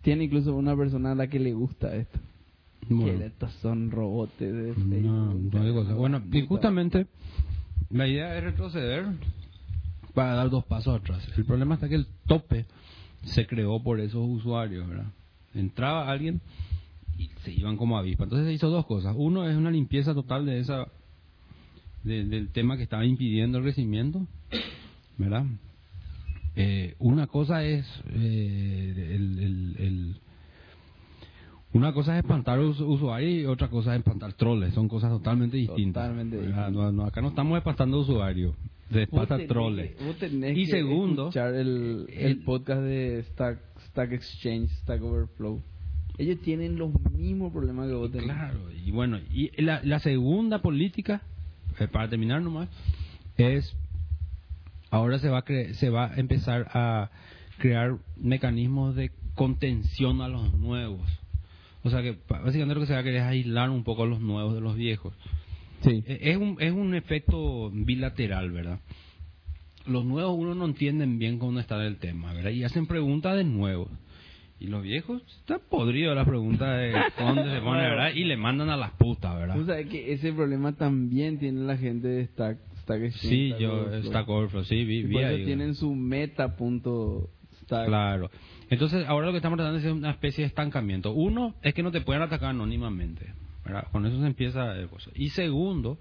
tiene incluso una persona a la que le gusta esto. Bueno. Que estos son robots de Facebook. no hay cosa. Bueno, y justamente la idea es retroceder para dar dos pasos atrás. El problema está que el tope se creó por esos usuarios, ¿verdad? Entraba alguien y se iban como avispa. Entonces se hizo dos cosas. Uno es una limpieza total de esa de- del tema que estaba impidiendo el crecimiento, ¿verdad? Eh, una cosa es eh, el- el- el una cosa es espantar us- usuarios y otra cosa es espantar troles. Son cosas totalmente distintas. Totalmente distintas. No, no, acá no estamos espantando usuarios. Se espanta troles. que- Y segundo, el, el el- podcast de Stack, Stack Exchange, Stack Overflow. Ellos tienen los mismos problemas que vos tenés. Claro, y bueno, y la, la segunda política, eh, para terminar nomás, es ahora se va a cre- se va a empezar a crear mecanismos de contención a los nuevos. O sea que básicamente lo que se va a querer es aislar un poco a los nuevos de los viejos. Sí. Eh, Es un, es un efecto bilateral, ¿verdad? Los nuevos uno no entienden bien cómo está el tema, ¿verdad? Y hacen preguntas de nuevo. Y los viejos están podridos las preguntas de dónde se pone, ¿verdad? Y le mandan a las putas, ¿verdad? Tú sabes que ese problema también tiene la gente de Stack, Stack Exchange. Sí, Stack yo, Overflow. Stack Overflow, sí, vi, Y vi por eso ahí. tienen su meta punto Stack. Claro. Entonces, ahora lo que estamos tratando es una especie de estancamiento. Uno, es que no te pueden atacar anónimamente. ¿verdad? Con eso se empieza el cosa. Y segundo,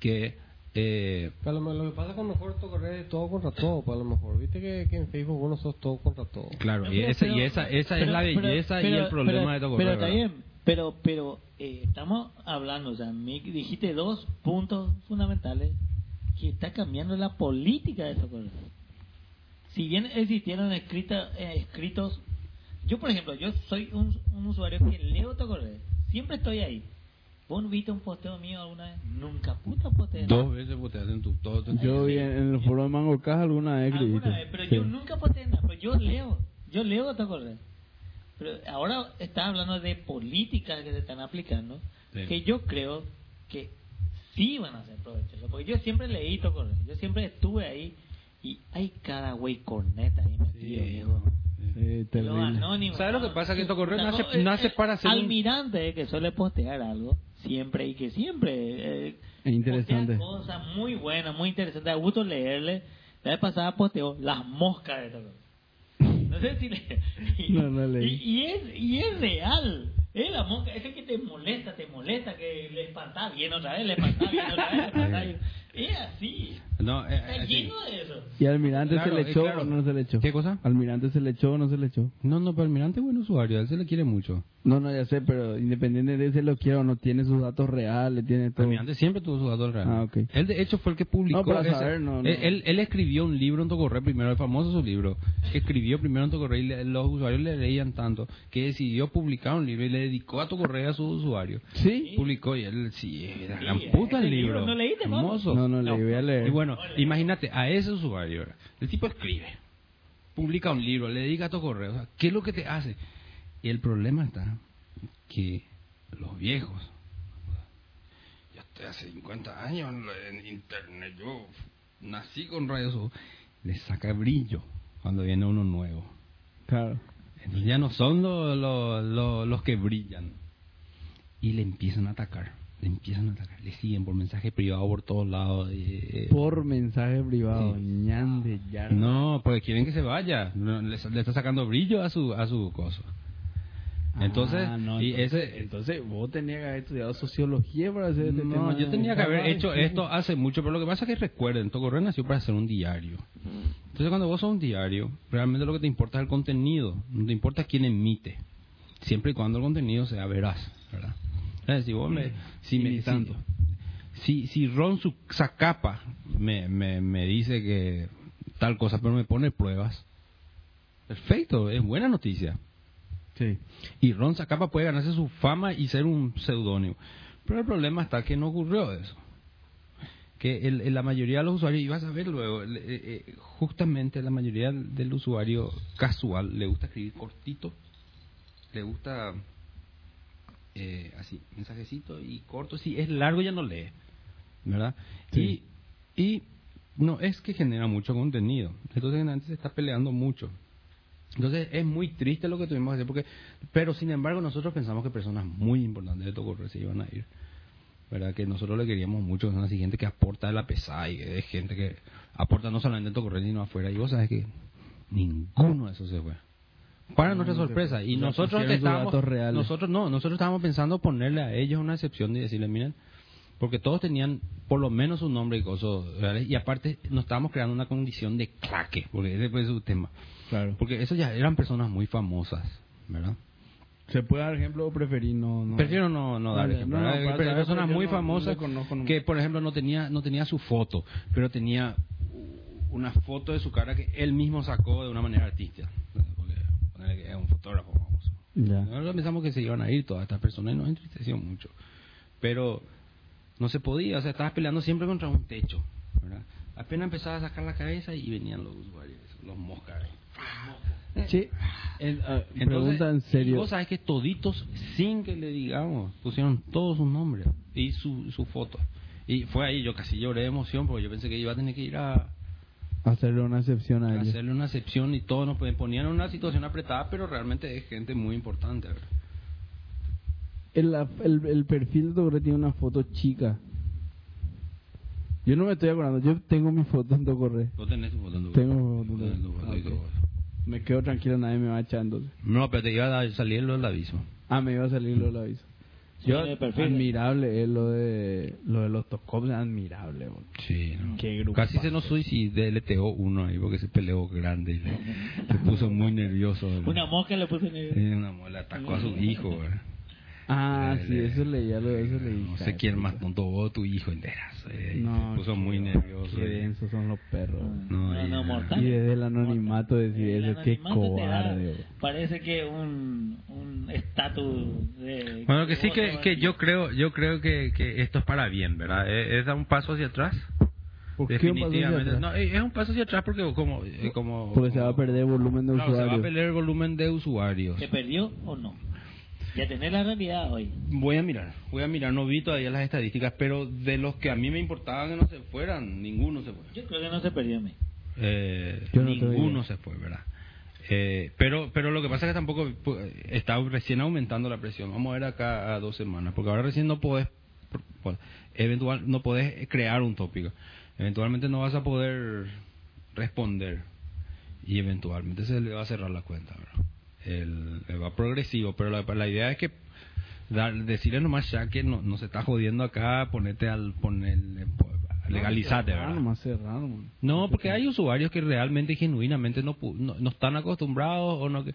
que... Eh, Pero lo, lo que pasa con mejor correr es todo contra todo, pues a lo mejor. Viste que, que en Facebook uno sos todo contra todo. claro, y, Pero- esa, y pero- esa, esa es pero- la pero- belleza y pero- el problema pero- de Toco Pero está bien, pero, pero eh, estamos hablando, o sea, me dijiste dos puntos fundamentales que está cambiando la política de Tocorre. Si bien existieron escrita, eh, escritos, yo por ejemplo, yo soy un, un usuario que leo Tocorre, siempre estoy ahí. ¿Vos no viste un posteo mío alguna vez? Nunca puta posteo. Dos veces puteas en tu... Todo, tu- Yo vi en, en el foro de Mango Caja alguna vez Alguna vez, pero Sí. yo nunca posteé nada, pero yo leo, yo leo te acordás. Pero ahora está hablando de políticas que se están aplicando, Sí. que yo creo que sí van a ser provechosos, porque yo siempre leí te acordás, yo siempre estuve ahí y hay cada güey corneta ahí metido, viejo. Sí, Los terrible. anónimos. ¿Sabes lo que pasa? Que Tocorre O sea, nace- nace para ser un- Almirante que suele postear algo, siempre y que siempre. eh, Es interesante. Cosas muy buenas, muy interesantes. Da gusto leerle. La vez pasada posteó Las moscas de Tocorre. No sé si le... No, no leí. Y, y es, y es real. Es la mosca, es el que te molesta, te molesta, que le espantás bien otra vez, le espantás bien otra vez, le espantás bien. Es así. No, eh, Está eh, sí. lleno de eso. ¿Y Almirante Claro, se le eh, echó claro. o no se le echó? ¿Qué cosa? ¿Almirante se le echó o no se le echó? No, no, pero Almirante es buen usuario, a él se le quiere mucho. No, no, ya sé, pero independiente de si lo quiero o no, tiene sus datos reales, tiene todo. Almirante siempre tuvo su dato real. Ah, ok. Él, de hecho, fue el que publicó. No, para ese- saber, no, no. Él, él- él escribió un libro en Tocorre primero, el famoso su libro. Escribió primero en Tocorre y le- los usuarios le leían tanto que decidió publicar un libro y le dedicó a Tocorre a sus usuarios. ¿Sí? Publicó y él, sí, era la Sí, puta ese el libro. libro, ¿no leíste? Hermoso. No, no, le voy a leer. Y bueno, imagínate, a ese usuario, ¿verdad? el tipo escribe, publica un libro, le dedica a tu correo, o sea, ¿qué es lo que te hace? Y el problema está que los viejos, yo estoy hace 50 años en, internet, yo nací con Radio Sur, le saca brillo cuando viene uno nuevo. Claro. Entonces ya no son lo- lo- lo- los que brillan. Y le empiezan a atacar. Le empiezan a atacar. Le siguen por mensaje privado por todos lados. eh, Por mensaje privado, Sí. ñande, ya. No, porque quieren que se vaya. No, le, le está sacando brillo a su a su cosa. Entonces, Ah, no, y entonces, ese entonces vos tenías que haber estudiado sociología para hacer este tema. no, yo tenía que haber hecho esto hace mucho, pero lo que pasa es que recuerden, Tocorre nació para hacer un diario. Entonces cuando vos sos un diario, realmente lo que te importa es el contenido, no te importa quién emite, siempre y cuando el contenido sea veraz, ¿verdad? Decir, vos me, si, me, si, si, si Ron su Zacapa me, me, me dice que tal cosa, pero me pone pruebas, perfecto, es buena noticia. Sí. Y Ron Zacapa puede ganarse su fama y ser un seudónimo. Pero el problema está que no ocurrió eso. Que el- el- la mayoría de los usuarios, y vas a ver luego, eh, eh, justamente la mayoría del usuario casual le gusta escribir cortito, le gusta eh, así, mensajecito y corto. Si es largo ya no lee, ¿verdad? Sí. Y, y no es que genera mucho contenido. Entonces antes se está peleando mucho. Entonces es muy triste lo que tuvimos que hacer, porque, pero sin embargo nosotros pensamos que personas muy importantes de Tocorre se iban a ir. ¿Verdad? Que nosotros le queríamos mucho, son así gente que aporta de la pesada y es gente que aporta no solamente en Tocorre sino afuera. Y vos sabes que ninguno de esos se fue. Para nuestra sorpresa. Y nosotros estábamos, reales. nosotros no, nosotros estábamos pensando ponerle a ellos una excepción y decirle, miren, porque todos tenían por lo menos un nombre y cosas, ¿verdad? y aparte nos estábamos creando una condición de claque, porque ese fue su tema. Claro. Porque esos ya eran personas muy famosas, ¿verdad? ¿Se puede dar ejemplo o preferir no? no? Prefiero no, no dar ejemplo. no, no, personas muy no- no famosas que, por ejemplo, no tenía no tenía su foto, pero tenía una foto de su cara que él mismo sacó de una manera artística. Que es un fotógrafo famoso. Ya. Nosotros pensamos que se iban a ir todas estas personas y nos entristeció mucho. Pero no se podía, o sea, estabas peleando siempre contra un techo. ¿verdad? Apenas empezaba a sacar la cabeza y venían los usuarios, los moscas. Sí. En, ah, Entonces, pregunta en serio. Vos sabés que toditos, sin que le digamos, pusieron todos sus nombres y su, su foto. Y fue ahí, yo casi lloré de emoción porque yo pensé que iba a tener que ir a, Hacerle una excepción a ellos. hacerle una excepción y todos nos ponían en una situación apretada, pero realmente es gente muy importante. ¿verdad? El, el, el perfil de Tocorre tiene una foto chica. Yo no me estoy acordando. Yo tengo mi foto en Tocorre. ¿Vos tenés tu foto en tu Tengo Vos foto. Ok. todo. Me quedo tranquilo, nadie me va echando. No, pero te iba a salir lo del aviso. Ah, me iba a salir lo del aviso. Sí, Yo, de perfil. admirable es lo de lo de los Tocops, admirable. bro. Sí, no. Qué grupo. Casi se nos suicidó de LTO uno ahí porque se peleó grande y le, se puso muy nervioso. ¿verdad? Una mosca le en el... Eh, una muela atacó a su hijo. ¿verdad? Ah, sí, eso leí, ya lo, eso leí. No sé quién más tonto vos, tu hijo enteras. Eh, No, se puso muy nervioso. Qué densos son los perros. No, No, y- no, mortal. Y desde el anonimato decir El eso, da- cobarde. Parece que un un estatus de... Bueno, que sí que, que yo creo yo creo que, que esto es para bien, ¿verdad? Es, es dar un paso hacia atrás. ¿Por qué un paso hacia Definitivamente. atrás? No, es es un paso hacia atrás porque como... eh, como Porque se va a perder volumen de Claro, se va a usuarios. perder el volumen de usuarios. ¿Se perdió o no? Ya tenés la realidad hoy. Voy a mirar, voy a mirar, no vi todavía las estadísticas, pero de los que a mí me importaban que no se fueran, ninguno se fue. Yo creo que no se perdió. Eh, Yo no tengo ninguno se fue, ¿verdad? Eh, pero pero lo que pasa es que tampoco pues, está recién aumentando la presión. Vamos a ver acá a dos semanas, porque ahora recién no podés, eventual, no podés crear un tópico. Eventualmente no vas a poder responder y eventualmente se le va a cerrar la cuenta, ¿verdad? El, el va progresivo, pero la, la idea es que dar, decirle nomás ya que no, no se está jodiendo acá, ponete al ponerle, legalizate, ¿verdad? nomás, cerrar nomás. No, porque hay usuarios que realmente y genuinamente no, no, no están acostumbrados o no, que-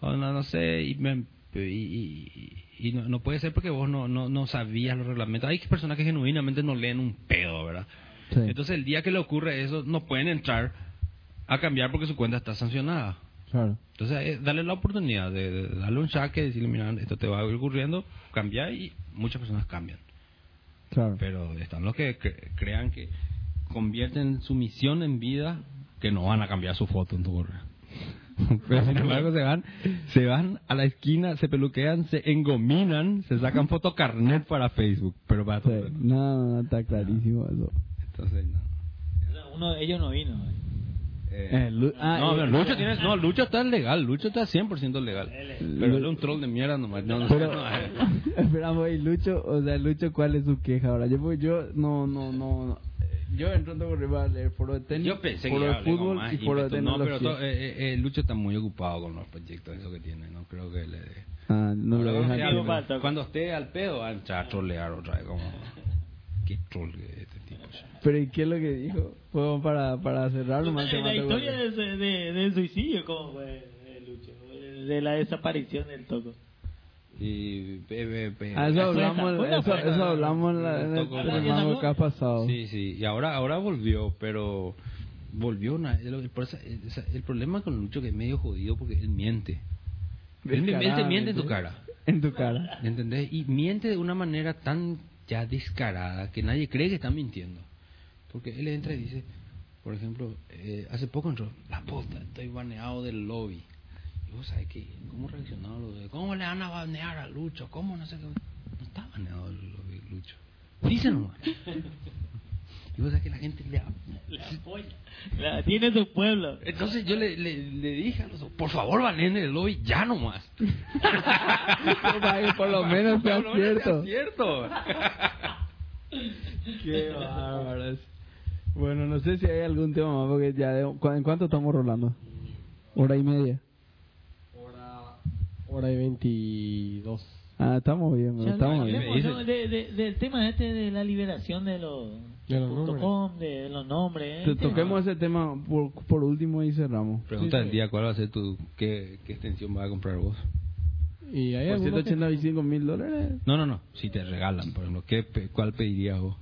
o no, no sé, y, me- y, y- y no, no puede ser porque vos no, no, no sabías los reglamentos. Hay personas que genuinamente no leen un pedo, ¿verdad? Sí. Entonces el día que le ocurre eso, no pueden entrar a cambiar porque su cuenta está sancionada. Claro. Entonces, eh, darle la oportunidad de, de darle un saque, decirle, mira, esto te va a ir ocurriendo, cambiar y muchas personas cambian. Claro. Pero están los que cre- crean que convierten su misión en vida que no van a cambiar su foto en tu correo. Pero sin embargo se van, se van a la esquina, se peluquean, se engominan, se sacan foto carnet para Facebook, pero para Sí. todo. No, no, no, está clarísimo eso. Entonces, no. Uno, ellos no vino. Eh, Eh, Lu- ah, no, eh, pero Lucho tiene, no, Lucho está legal, Lucho está 100% legal. Pero él es un troll de mierda nomás. No, no, Pero, no, eh. esperamos, y Lucho, o sea, Lucho, ¿cuál es su queja ahora? Yo, yo, no, no, no, no. Yo entro en Correo para leer foro de tenis, Yo pensé que foro de fútbol más y foro de ímpetu. No, pero tecnología. to- eh, eh, eh, Lucho está muy ocupado con los proyectos eso que tiene. No creo que le dé. Ah, no lo cuando, cuando esté al pedo, va a entrar a trolear otra vez. Como, qué troll este tipo. Pero ¿y qué es lo que dijo? Fue para, para cerrar nomás. la mato, historia güey. de, de- del suicidio, ¿cómo fue, eh, Lucho? De la desaparición del toco. Y, pe- Ah, eso hablamos, la eso, buena. eso hablamos en, la, en el programa que ha pasado. Sí, sí, y ahora ahora volvió, pero volvió una, el, problema con Lucho que es medio jodido porque él miente. Él, él te miente en tu cara. En tu cara. ¿Entendés? Y miente de una manera tan ya descarada que nadie cree que está mintiendo. Porque él entra y dice, por ejemplo, eh, hace poco entró, la puta, estoy baneado del lobby. Y vos sabés que, ¿cómo reaccionaron los de, ¿Cómo le van a banear a Lucho? ¿Cómo no sé qué? No está baneado del lobby, Lucho. Dice nomás. Y vos sabés que la gente le polla. La- tiene su pueblo. Entonces yo le, le, le dije a los por favor baneen el lobby ya nomás. Por lo menos sea Por lo menos sea cierto. cierto. Qué bárbaros. Bueno, no sé si hay algún tema más, porque ya de- ¿cu- ¿en cuánto estamos rolando? Hora y media. Hora, hora y 22. Ah, estamos bien, Ya estamos no, bien. hablemos, ¿no? de, de- del tema este de la liberación de los, De los punto nombres. com, de los nombres. Te- ¿eh? Toquemos ese tema por, por último y cerramos. Pregunta Sí, del sí. día, ¿cuál va a ser tu, qué, qué extensión vas a comprar vos? Y hay Por algunos que- 185 mil dólares. No, no, no, si te regalan, por ejemplo, ¿qué, pe- ¿cuál pedirías vos?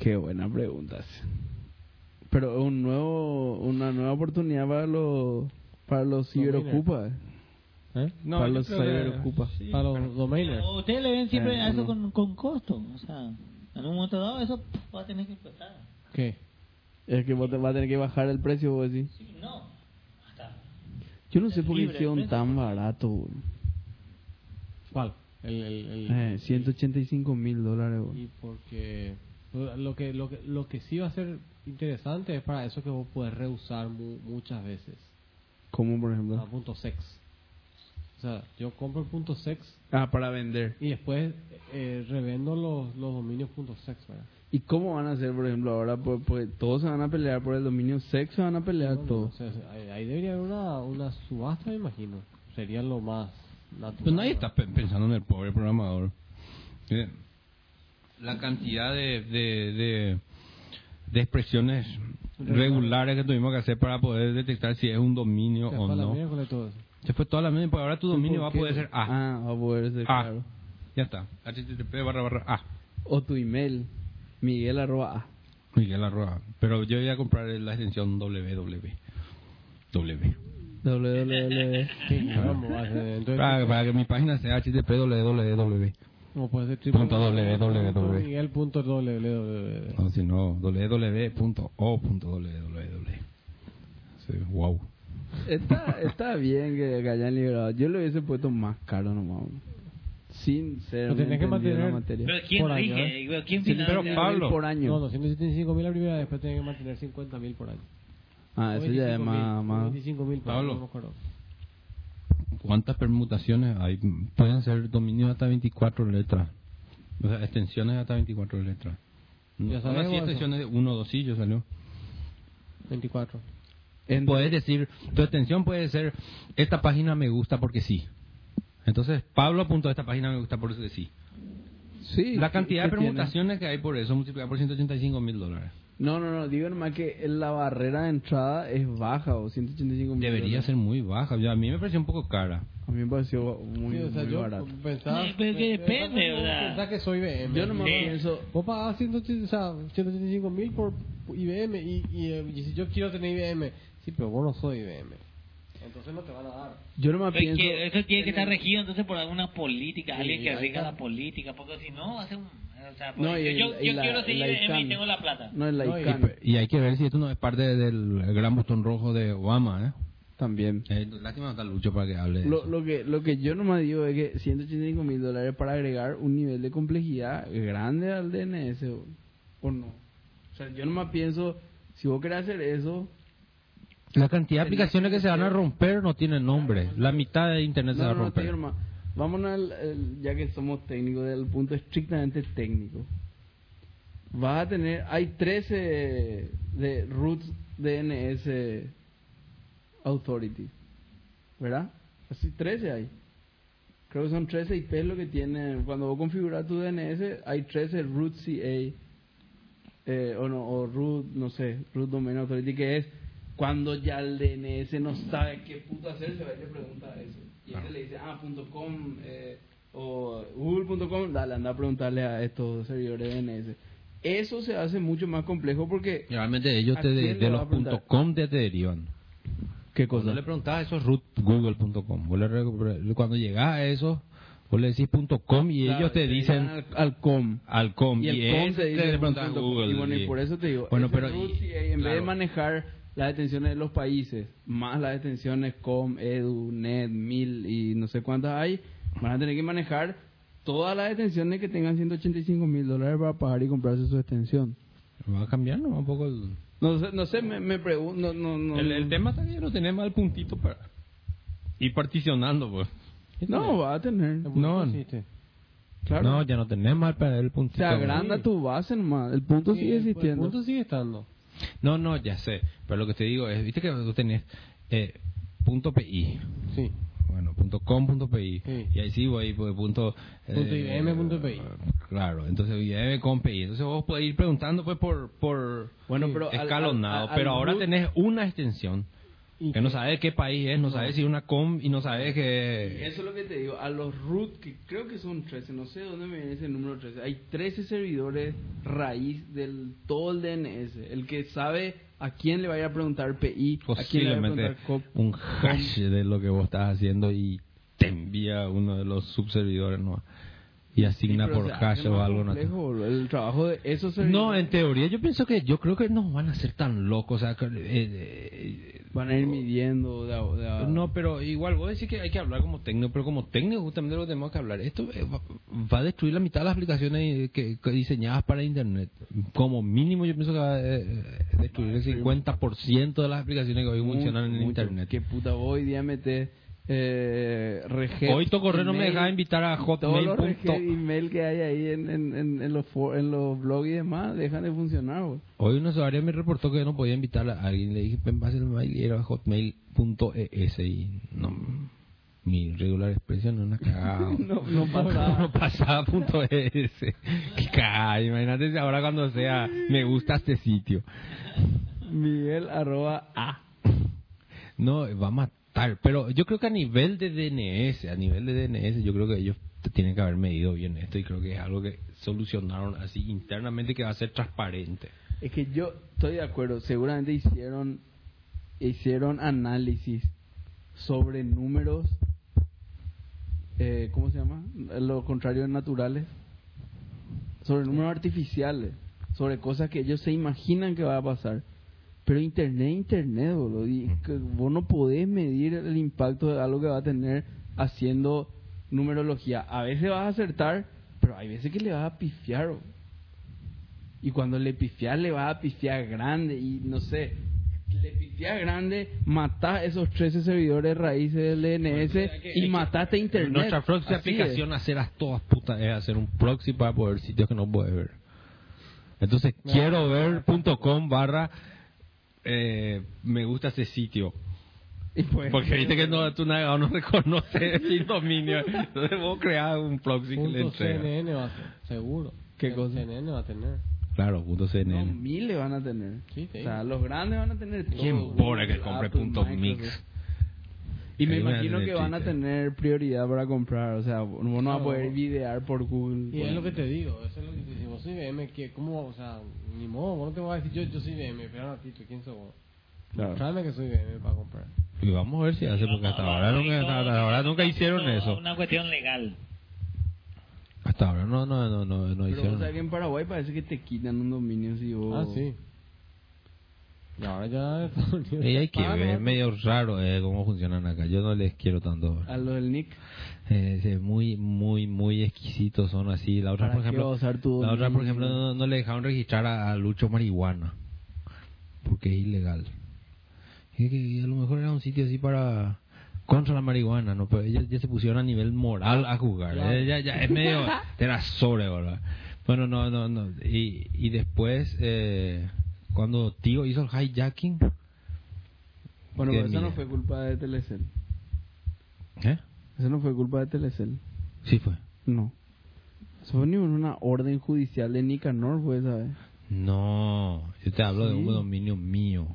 Qué buena pregunta. sí. Pero un nuevo, una nueva oportunidad para los, para los ciberocupas. ¿Eh? para los ciberocupas. Para los domainers. O Ustedes le ven siempre Eh, a eso no. con, con costo. O sea, en un momento dado eso va a tener que empezar. ¿Qué? Es que vos te vas a tener que bajar el precio, vos decís. Sí, no. Hasta. Yo no sé por qué hicieron tan barato. ¿Cuál? El, el, el- Eh, 185 mil dólares. güey. Y porque lo que, lo, que, lo que sí va a ser interesante es para eso que vos podés reusar mu- muchas veces. ¿Cómo, por A ejemplo? punto sex. O sea, yo compro el punto sex Ah, para vender. y después eh, revendo los, los dominios punto sex, ¿verdad? ¿Y cómo van a hacer, por ejemplo, ahora? Pues, pues todos se van a pelear por el dominio sex, se van a pelear No, no, todos. o sea, ahí- debería haber una, una subasta, me imagino. Sería lo más natural. Pues nadie ¿verdad? está pe- pensando en el pobre programador. Eh, La cantidad de, de, de, de expresiones regulares que tuvimos que hacer para poder detectar si es un dominio Se o la no. miércoles todo eso. Se fue toda la media, pues ahora tu dominio ¿Por va a poder ser A. Ah, va a poder ser, A. claro. Ya está. HTTP barra barra A. O tu email, Miguel arroba A. Miguel Arroa. Pero yo voy a comprar la extensión www. W. www. Sí, vamos, va a ser- entonces, Para, para que mi página sea http www. Ser Punto www. Miguel punto www. No, si no, www.o.www. Sí, wow. Está, está bien que, que hayan liberado. Yo lo hubiese puesto más caro nomás. Sin ser Lo tenés que mantener. materia. Pero ¿quién Por año? Pero ¿Quién Sí, financia? pero Pablo. por año. No, 275 mil la primera, después tienen que mantener 50 mil por año. Ah, eso ya es más... más... 25 mil por Pablo. año, no me acuerdo. ¿Cuántas permutaciones hay? Pueden ser dominios hasta 24 letras. O sea, extensiones hasta 24 letras. Ya Ahora sabemos sí, eso. extensiones de 1 2 sí, yo salió. 24. En- Puedes decir, tu extensión puede ser, esta página me gusta porque sí. Entonces, Pablo apuntó a esta página me gusta porque sí. Sí, La cantidad de tiene. permutaciones que hay por eso multiplicada por 185 mil dólares. No, no, no, digo nomás que la barrera de entrada es baja o 185 mil Debería ser muy baja. Yo- a mí me pareció un poco cara. A mí me pareció muy, Sí, o sea, muy yo barato. pensaba... Sí, pero que depende, pensaba- ¿verdad? pensaba que soy IBM. Yo nomás Sí. pienso, Vos pagás 180 o sea, 185 mil por IBM y, y, eh, y si yo quiero tener IBM, sí, pero vos no soy IBM. Entonces no te van a dar. yo nomás pienso... que eso tiene que estar regido entonces por alguna política, Sí, alguien que rija la política, porque si no va a ser un... O sea, No, y yo, y yo la- quiero la IBM y tengo la plata. No, es la No, y- hay que ver si esto no es parte del gran botón rojo de Obama, ¿eh? también. Eh, lástima no está Lucho para que hable de Lo, eso. lo que lo que yo nomás digo es que 185 mil dólares para agregar un nivel de complejidad grande al DNS o, o no. O sea, yo nomás pienso, si vos querés hacer eso, La cantidad de aplicaciones que se van a romper no tienen nombre. La mitad de internet se va a romper. Vámonos al, el- ya que somos técnicos, del punto estrictamente técnico. Vas a tener, hay 13 de roots DNS authority, ¿verdad? Así 13 hay. Creo que son 13 IP lo que tiene. Cuando vos configuras tu DNS, hay 13 root CA. o, no, o root, no sé, root domain authority, que es cuando ya el DNS no sabe qué puto hacer, se va y le pregunta eso. Y ese le dice, ah, punto .com eh, o google.com, dale, anda a preguntarle a estos servidores de DNS. Eso se hace mucho más complejo porque... Realmente ellos ¿A te, de, de los punto .com te, te derivan. ¿Qué Cuando le preguntabas eso es root google.com. Cuando llegas a eso, vos le decís punto .com y Claro, ellos te dicen al, al com. al com. Y el com te dice punto. Google. Y bueno, y por eso te digo, Bueno, pero... root y- en vez de claro. manejar las detenciones de los países, más las detenciones com, edu, net, mil y no sé cuántas hay, van a tener que manejar todas las detenciones que tengan 185 mil dólares para pagar y comprarse su extensión. Va a cambiar ¿no? un poco el... No sé, no sé me, me pregunto, no, no, no, el, el tema está que ya no tenemos el puntito para ir particionando, pues. No, va a tener. No. Claro. no, ya no tenemos al para el puntito. Se agranda Sí. tu base nomás, el punto Sí, sigue el- existiendo. El punto sigue estando. No, no, ya sé. Pero lo que te digo es, viste que tú tenés eh, punto .pi. Sí. Bueno, punto .com, punto .pi. Sí. Y ahí sí voy, pues, punto... Punto IBM, punto PI. Claro, entonces IBM con PI. Entonces vos podés ir preguntando pues por, por Bueno, pero al- escalonado. al- al- pero ahora root- tenés una extensión Y que no sabes qué país es, no sabes si es una com y no sabes que... Eso es lo que te digo, a los root, que creo que son 13, no sé de dónde me viene ese número 13, hay 13 servidores raíz del todo el DNS, el que sabe a quién le vaya a preguntar PI, a quién le vaya a preguntar COP. un hash de lo que vos estás haciendo y te envía uno de los subservidores ¿no? Y asigna Sí, por hace hash o algo. ¿no? complejo, boludo, el trabajo de esos servidores No, en teoría yo pienso que yo creo que no van a ser tan locos. O sea, que, eh, eh, van a ir midiendo de, no, pero igual vos decís que hay que hablar como técnico, pero como técnico justamente lo que tenemos que hablar. Esto eh, va, va a destruir la mitad de las aplicaciones que, que diseñadas para Internet. Como mínimo yo pienso que va a destruir el 50% de las aplicaciones que hoy funcionan en. Internet. Que puta, vos hoy día metes eh, reget, Hoy tu correo no me email, deja invitar a Todos hotmail. los punto- reget email que hay ahí en, en, en, en los, en los blogs y demás dejan de funcionar. Hoy un usuario me reportó que no podía invitar a alguien. Le dije, ven, pase el mail y era hotmail.es y no, mi regular expresión es una cagada. No, no pasaba. no pasaba punto es. Qué cagada. Imagínate si ahora cuando sea, me gusta este sitio. Miguel arroba A. No, va a matar. Pero yo creo que a nivel de DNS, a nivel de DNS, yo creo que ellos tienen que haber medido bien esto y creo que es algo que solucionaron así internamente que va a ser transparente. Es que yo estoy de acuerdo, seguramente hicieron hicieron análisis sobre números, eh, ¿cómo se llama? Lo contrario de naturales, sobre números artificiales, sobre cosas que ellos se imaginan que va a pasar. Pero Internet Internet, boludo, y que vos no podés medir el impacto de algo que va a tener haciendo numerología. A veces vas a acertar, pero hay veces que le vas a pifiar. boludo. Y cuando le pifias, le vas a pifiar grande. Y no sé, le pifias grande, matás esos 13 servidores raíces del DNS y mataste Internet. Nuestra próxima Así aplicación, hacer a todas putas, es hacer un proxy para poder sitios que no puedes ver. Entonces, quiero ver punto .com barra eh, me gusta ese sitio. Y pues, Porque viste que no, tu navegador no reconoce el dominio. Entonces vos creás un proxy que le Punto entrega. CNN va a ser, seguro. ¿Qué El cosa? CNN va a tener. Claro, punto no, CNN. miles van a tener. Sí, te o sea, los grandes van a tener todo. ¿Quién pone que compre punto mix? Y me imagino que van a tener prioridad para comprar. O sea, vos no vas a poder videar por Google. Y es lo que te digo, eso es lo que te digo. Vos soy BM, que ¿cómo? O sea, ni modo, vos no te voy a decir yo, yo soy BM, pero a ti, ¿tú quién sos vos? Claro. Tráeme que soy BM para comprar. Y vamos a ver si hace, porque hasta ahora nunca, hasta ahora nunca hicieron eso. Una cuestión legal. Hasta ahora no, no, no, no, no Pero o hicieron. sea que en Paraguay parece que te quitan un dominio si vos... Ah, sí. Y ahora ya Estados Unidos Y hay que ver, ¿no? medio raro eh, cómo funcionan acá. Yo no les quiero tanto. A lo del Nick. Eh, muy, muy, muy exquisitos son así. La otra, ¿Para por ejemplo, la otra, por ejemplo, no, no le dejaron registrar a, a Lucho marihuana porque es ilegal. Y que a lo mejor era un sitio así para contra la marihuana, no, pero ellos ya se pusieron a nivel moral a jugar. Claro. Eh, ya, ya es medio era sobre, ¿verdad? Bueno, no, no, no. Y, y después eh, cuando Tío hizo el hijacking, Bueno, pero eso no fue culpa de Telecel. ¿eh? Eso no fue culpa de Telecel. Sí fue. No. Eso fue ni una orden judicial de Nicanor, pues, ¿sabes? No, yo te hablo de un dominio mío.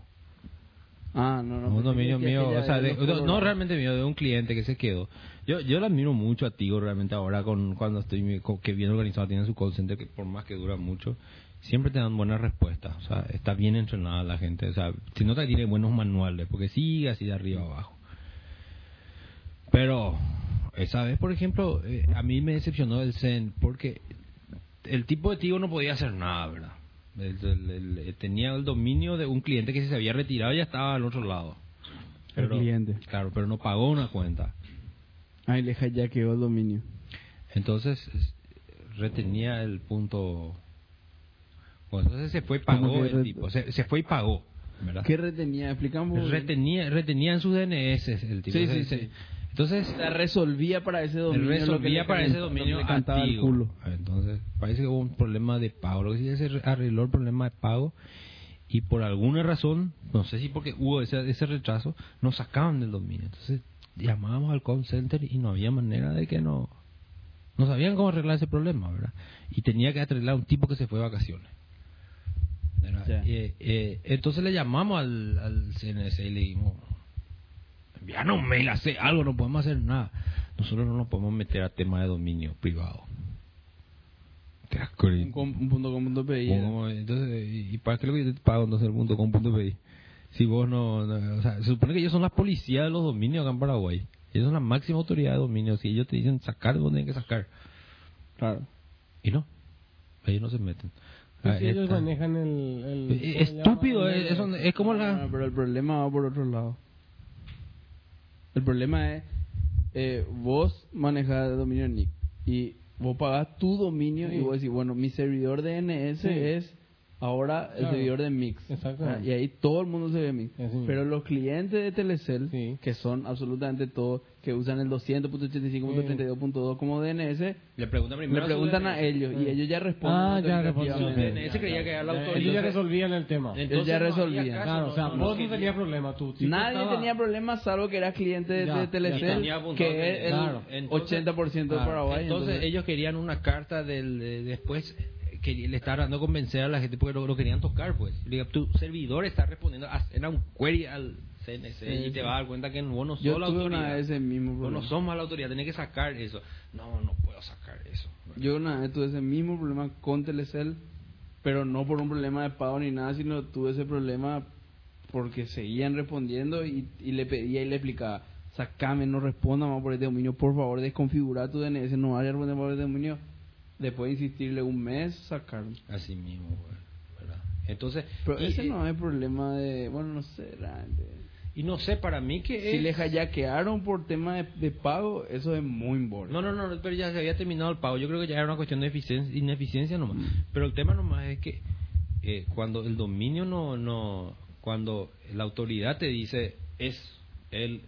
Ah, no, no. un dominio que mío, que o sea, de- no fue realmente mío, de un cliente que se quedó. Yo yo lo admiro mucho a Tigo realmente ahora con cuando estoy con- que bien organizado tiene su call center que por más que dura mucho, siempre te dan buenas respuestas, o sea, está bien entrenada la gente, o sea, se nota que tiene buenos manuales porque sigue así de arriba abajo. Pero esa vez, por ejemplo, eh, a mí me decepcionó el Zen porque el tipo de Tigo no podía hacer nada, ¿verdad? El- el- el- eh, tenía el dominio de un cliente que se había retirado y ya estaba al otro lado. El cliente. Claro, pero no pagó una cuenta. Ay, le hackeó el dominio. Entonces es- retenía el punto. Entonces se fue y ¿Cómo pagó el tipo. Se, se fue y pagó, ¿verdad? ¿Qué retenía? Explicamos. Retenía, retenía en sus DNS el tipo. Sí, Se- sí, se- sí. Entonces O sea, resolvía para ese dominio. Él lo que resolvía para ese dominio cantaba el activo. culo. Entonces, parece que hubo un problema de pago. Lo que sí se arregló el problema de pago y por alguna razón, no sé si porque hubo ese, ese retraso, nos sacaban del dominio. Entonces, llamábamos al call center y no había manera de que no... No sabían cómo arreglar ese problema, ¿verdad? Y tenía que arreglar un tipo que se fue de vacaciones. Eh, eh, entonces le llamamos al, al CNS y le dijimos, envíanos un mail, hace algo, no podemos hacer nada. Nosotros no nos podemos meter a tema de dominio privado. Un, com- un punto com punto PI. Entonces, ¿y y para qué lo que yo te pago entonces el punto com punto PI? Si vos no, no- o sea, se supone que ellos son la policía de los dominios acá en Paraguay. Ellos son la máxima autoridad de dominios. Si ellos te dicen sacar, vos tienen que sacar. Claro. Y no, ellos no se meten. Ah, sí, ellos manejan el... el Eh, ¿cómo se Estúpido, es, es como la... no, pero el problema va por otro lado. El problema es, eh, vos manejas el dominio NIC y vos pagás tu dominio Sí. y vos decís, bueno, mi servidor DNS Sí. es ahora el Claro. servidor de Mix. Exactamente. Ah, Y ahí todo el mundo se ve Mix. Pero los clientes de Telecel, Sí. que son absolutamente todos, que usan el 200.85.32.2 como DNS, Le preguntan le preguntan a ellos y ellos ya responden. Ah, ya responden. DNS creía que era la autoridad. Ellos ya resolvían el tema. Ellos ya resolvían. Claro, o sea, no, vos no no tenías problema, tú. tipo Nadie estaba- tenía problemas salvo que eras cliente de, Ya, de Telecel, que es el claro. Entonces- 80% de. Paraguay. Entonces, ellos querían una carta del de- después que le estaba dando a convencer a la gente porque lo, lo querían tocar pues. Le digo, tu servidor está respondiendo a- era un query al CNC y te vas a dar cuenta que vos no sos yo la tuve autoridad. una vez ese mismo vos problema. no sos más la autoridad tenés que sacar eso. No no puedo sacar eso. Yo una vez tuve ese mismo problema con Telecel, pero no por un problema de pago ni nada, sino tuve ese problema porque seguían respondiendo y, y le pedía y le explicaba, sacame, no responda más por este dominio, por favor desconfigura tu DNS, no vaya a responder por este dominio. Después de insistirle un mes, sacaron. así mismo ¿verdad? entonces Pero y, ese no es problema de, bueno, no sé, realmente. y no sé para mí que Si es- le hackearon por tema de, de pago, eso es muy borde. No, no, no, pero ya se había terminado el pago. Yo creo que ya era una cuestión de eficiencia, ineficiencia nomás. Pero el tema nomás es que eh, cuando el dominio no, no, cuando la autoridad te dice es el,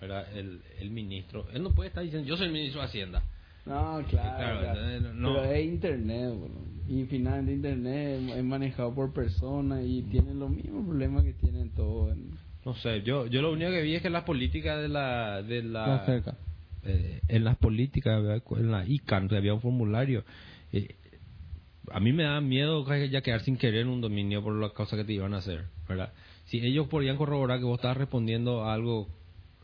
¿verdad? el, el ministro, él no puede estar diciendo yo soy el ministro de Hacienda. No, claro. Claro, claro. entonces, no. Pero es internet, bueno. Y finalmente internet es- manejado por personas y tienen los mismos problemas que tienen todos. en- No sé, yo yo lo único que vi es que las políticas de la de la cerca. eh, en las políticas, en la ICANN, había un formulario. eh, a mí me da miedo ya quedar sin querer en un dominio por las cosas que te iban a hacer, ¿verdad? Si ellos podían corroborar que vos estabas respondiendo a algo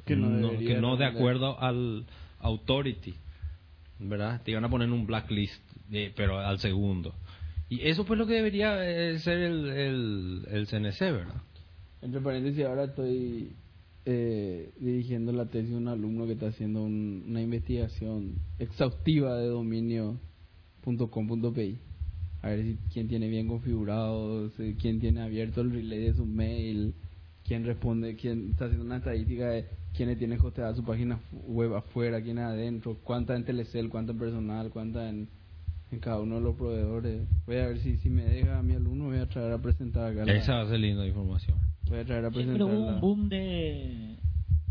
Que no no, debería que no de acuerdo al authority, ¿verdad? Te iban a poner un blacklist, eh, pero al segundo. Y eso pues lo que debería eh, ser el, el, el CNC, ¿verdad? Entre paréntesis, ahora estoy eh, dirigiendo la tesis de un alumno que está haciendo un- una investigación exhaustiva de dominio.com.pi. A ver si quién tiene bien configurado, si- quién tiene abierto el relay de su mail, quién responde, quién está haciendo una estadística de quiénes tienen hosteada su página web afuera, quiénes adentro, cuánta en Telecel, cuánta en personal, cuánta en, en cada uno de los proveedores. Voy a ver si, si me deja a mi alumno, voy a traer a presentar acá. la- Esa va a ser linda información. Voy a traer a Sí, presentar. pero hubo un boom de,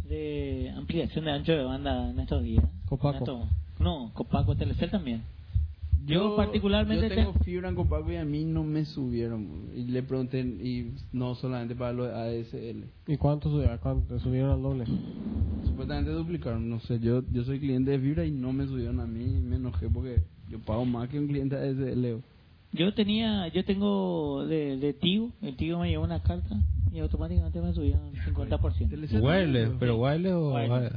de ampliación de ancho de banda en estos días. Copaco. En estos- no, Copaco, Telecel también. Yo, particularmente yo tengo te- fibra en Copaco y a mí no me subieron y le pregunté y no solamente para lo de ADSL ¿Y cuánto subieron? ¿Cuánto subieron al doble? supuestamente duplicaron no sé yo yo soy cliente de fibra y no me subieron a mí y me enojé porque yo pago más que un cliente de ADSL Yo tenía, yo tengo de, de Tigo, el Tigo me llevó una carta y automáticamente me el 50%. Telecel ¿Wireless? ¿Pero wireless o...? Wireless.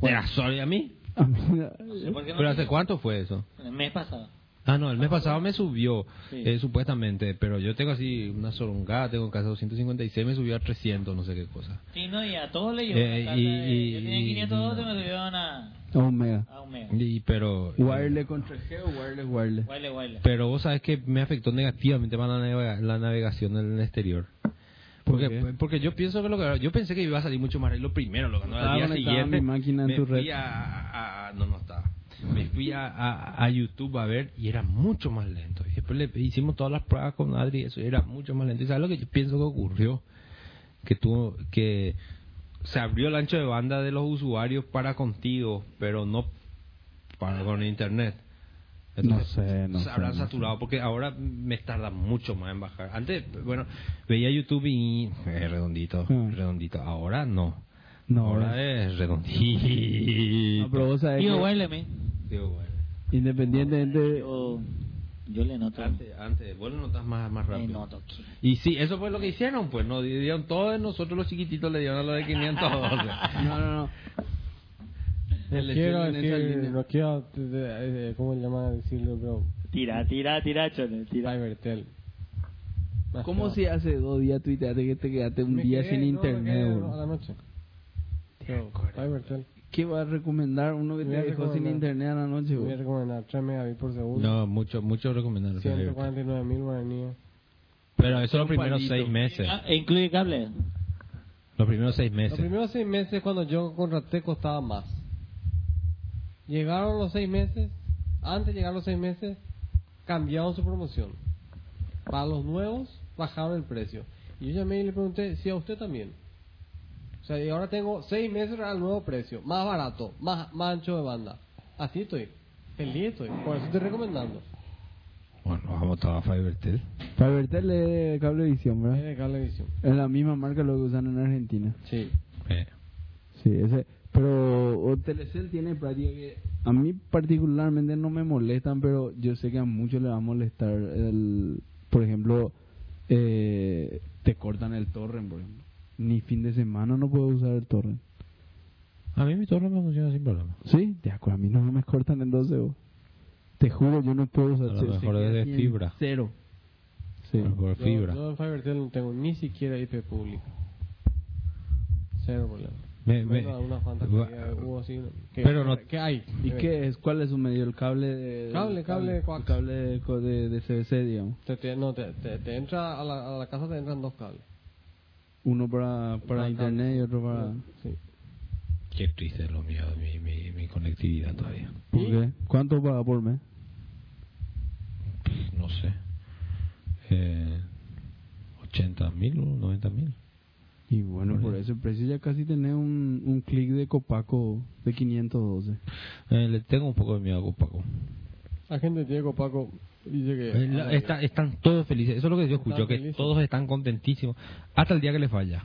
Bueno, sorry a mí. No sé no ¿Pero hace cuánto fue eso? El mes pasado. Ah, no, el mes pasado me subió, Sí. eh, supuestamente, pero yo tengo así una solongada, tengo en casa 256, me subió a 300, no sé qué cosa. Sí, no, y a todos le llevó Eh, y- de- y- Yo tenía y- 512 me subieron a, a un mega a un mega. Y, pero, wireless con 3G o wireless wireless Guayle, guayle. pero vos sabes que me afectó negativamente para la, navega- la navegación en el exterior. ¿Por Porque, porque yo pienso que lo que yo pensé que iba a salir mucho más lo primero, lo que no Estaba al día siguiente mi máquina en me tu fui red. a, a- a- no no estaba. Me fui a, a, a YouTube a ver y era mucho más lento. Y después le hicimos todas las pruebas con Adri y eso y era mucho más lento. ¿Y sabes lo que yo pienso que ocurrió? Que tuvo que se abrió el ancho de banda de los usuarios para contigo, pero no para con internet. No sé, no se sé, habrán no sé. saturado porque ahora me tarda mucho más en bajar. Antes, bueno, veía YouTube y eh, redondito, Ah. redondito. Ahora no. No, ahora es redondito. No, pero vos sabés Digo, que guayle, me. Digo, bueno. independientemente Yo, yo le noto. Antes, antes, vos lo notas más, más Le rápido. noto que- Y sí, eso fue lo que hicieron, pues, no dieron todos nosotros los chiquititos le dieron a los de 512. no no no No quiero decir, no quiero, ¿cómo se llama decirlo, bro? Tira, tira, tira, chole, tira. Fivertel. ¿Cómo si hace dos días tuiteaste que te quedaste un Me día quedé- sin no, internet? bro? A la noche. ¿Qué va a recomendar uno que te a dejó sin internet a la noche? Voy a recomendar 3 megabits por segundo. no, mucho, mucho recomendaron. 149 mil guaraníes. Pero eso los primeros palito. seis meses. Ah, ¿e ¿Incluye cable? Los primeros seis Los meses. primeros seis meses cuando yo contraté costaba más. Llegaron los seis meses, antes de llegar los seis meses, cambiaron su promoción. Para los nuevos, bajaron el precio. Y yo llamé y le pregunté si a usted también. O sea, y ahora tengo seis meses al nuevo precio, más barato, más, más ancho de banda. Así estoy. Feliz estoy. Por eso estoy recomendando. Bueno, vamos a Fivertel. Fivertel es de cablevisión, Es ¿verdad? de Cablevisión. Es la misma marca lo que usan en Argentina. Sí. Eh. Sí, ese. Pero Telecel tiene práctica que a mí particularmente no me molestan, pero yo sé que a muchos le va a molestar el, por ejemplo, eh, te cortan el torrent, por ejemplo. Ni fin de semana no puedo usar el torrent. A mí mi torre me funciona sin problema. Sí, de acuerdo, a mí no me cortan en 12 vos. Te juro, yo no puedo usar A lo mejor es de fibra. Cero. Sí. Por Yo- fibra. Yo, en Fivertel no tengo ni siquiera IP pública. Cero problema. Me- me- Bueno, algunas cuantas que va- hubo así, ¿no? ¿Qué- Pero no- ¿Qué hay? ¿Y qué es? ¿Cuál es su medio? ¿El cable de...? Cable, cable el coax. cable de, co- de, de CBC, digamos. Te, te- no, te, te, te entra a la, a la casa, te entran dos cables. Uno para, para internet y otro para... Sí. Qué triste es lo mío, mi, mi, mi conectividad todavía. ¿Por qué? ¿Cuánto paga por mes? No sé. Eh, 80 mil, 90 mil. Y bueno, Por por ese precio ya casi tenés un, un clic de Copaco de 512. Eh, le tengo un poco de miedo a Copaco. La gente de Diego Paco dice que. Eh, la- está- están todos felices. Eso es lo que yo escucho, que felices. todos están contentísimos. Hasta el día que le falla.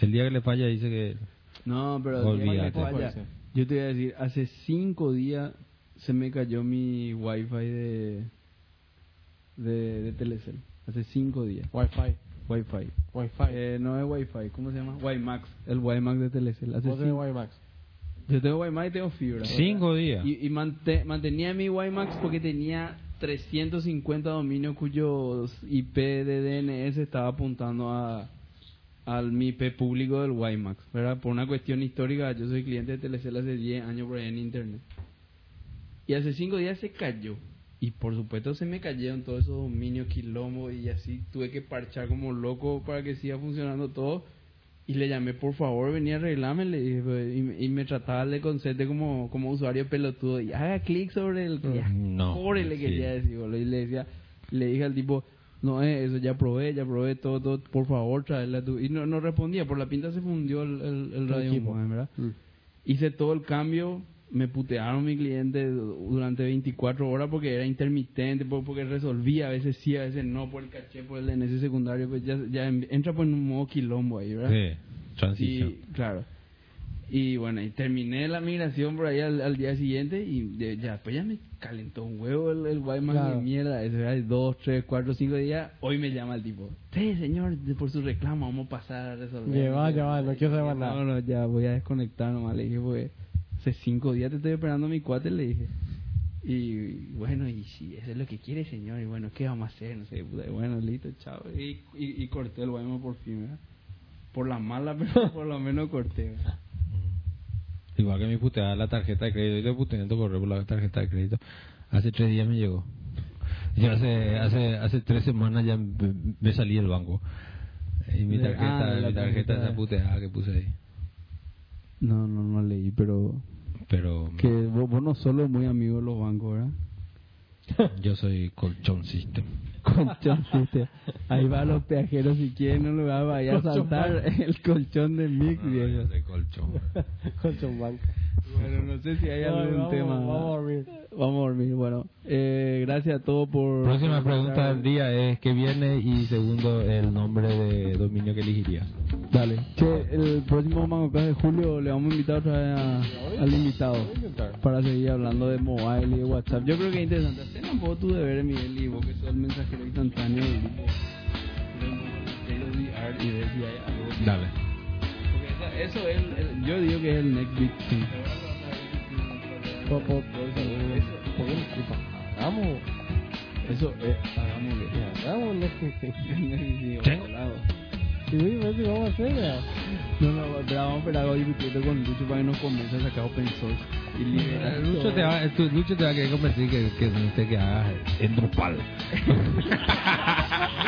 El día que le falla dice que... No, pero el día que Olvídate. falla, yo te voy a decir, hace cinco días se me cayó mi wifi de, de, de Telecel. Hace cinco días. Wi-Fi. Wi-Fi. Wi-Fi. Eh, no es Wi-Fi, ¿cómo se llama? WiMAX. El WiMAX de Telecel. Hace ¿Vos tenés cinco- WiMAX? Yo tengo WiMAX y tengo fibra. Cinco días. Y, y mante- mantenía mi WiMAX porque tenía 350 dominios cuyos IP de DNS estaba apuntando a al mi IP público del WiMAX, ¿verdad? Por una cuestión histórica, yo soy cliente de Telecel hace 10 años por ahí en internet. Y hace 5 días se cayó. Y por supuesto se me cayeron todos esos dominios, quilombo, y así tuve que parchar como loco para que siga funcionando todo. Y le llamé, por favor, venía a arreglarme, pues, y, me- y me trataba de concepto como, como usuario pelotudo, y haga clic sobre el... ya, No, Pobre le sí. quería decir, boludo, y le decía, le dije al tipo, no es eso, ya probé, ya probé todo, todo, por favor, traerla a tu... Y no, no respondía, por la pinta se fundió el, el, el radio equipo. modem, ¿verdad? Mm. Hice todo el cambio, me putearon mi cliente durante 24 horas porque era intermitente, por- porque resolvía, a veces sí, a veces no, por el caché, por el DNS secundario, pues ya, ya entra pues en un modo quilombo ahí, ¿verdad? Sí, transición. Y, claro. Y bueno, y terminé la migración por ahí al, al día siguiente y de- ya, pues ya me calentó un huevo el, el Guaymas Claro. de mierda. Eso era dos, tres, cuatro, cinco días. Hoy me llama el tipo. Sí, señor, por su reclamo vamos a pasar a resolver. Lleva, lleva, no quiero saber No, nada. no, ya voy a desconectar nomás. Le dije, pues, hace cinco días te estoy esperando a mi cuate, le dije. Y bueno, y si eso es lo que quiere, señor, y bueno, ¿qué vamos a hacer? No sé, puta, y bueno, listo, chao. Y, y, y corté el Guaymas por fin, ¿verdad? Por la mala, pero por lo menos corté. ¿verdad? Igual que mi puteada la tarjeta de crédito. Yo le puteé en tu correo por la tarjeta de crédito. Hace tres días me llegó. Yo hace, hace, hace tres semanas ya me, me salí del banco. Y mi tarjeta, ah, mi tarjeta, tarjeta. esa puteada que puse ahí. No, no, no leí, pero Pero que vos, vos no solo muy amigo de los bancos, ¿verdad? yo soy colchón system. Colchón, viste. Ahí va los peajeros si quieren, no le va a vaya a Colchón saltar el colchón de Mick, No, yo soy colchón. Colchón banca. Bueno, no sé si hay No, algún vamos, tema. vamos a dormir. Vamos a dormir. Bueno, eh, gracias a todos por. Próxima pregunta del día es ¿qué viene? Y segundo, el nombre de dominio que elegirías. Dale. Che, el próximo Mangocas de julio le vamos a invitar otra vez a- al invitado para seguir hablando de mobile y de WhatsApp. Yo creo que es interesante. Hacen un poco tu deber, Miguel, y vos que sos el mensajero instantáneo del grupo. LDR y ver si hay algo. que- Dale. Eso es, el, yo digo que es el next big thing. Po- po- eso, ¿por? Hagamos, Eso es, hagámosle. hagamos Netflix. Voy a ver si vamos a hacer. No, no, pero vamos a esperar a discutirlo con Lucho para que nos convenza a sacar open source y liberar Lucho todo. te, va, Lucho te va a querer convencer que, que, que, que hagas en Drupal.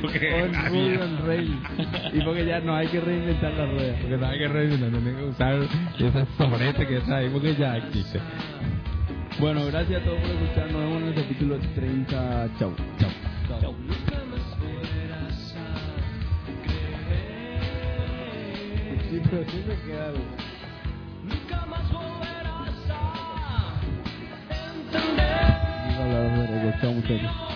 Porque, O en Ruby on. Y porque ya no hay que reinventar la rueda. porque no hay que revisar, no hay que usar ese sobrete que está ahí porque ya existe. Bueno, gracias a todos por escuchar. Nos vemos en el capítulo 30. Chau. Chao. Sí, pero siempre queda algo. Vamos a hablar de Chau, muchachos.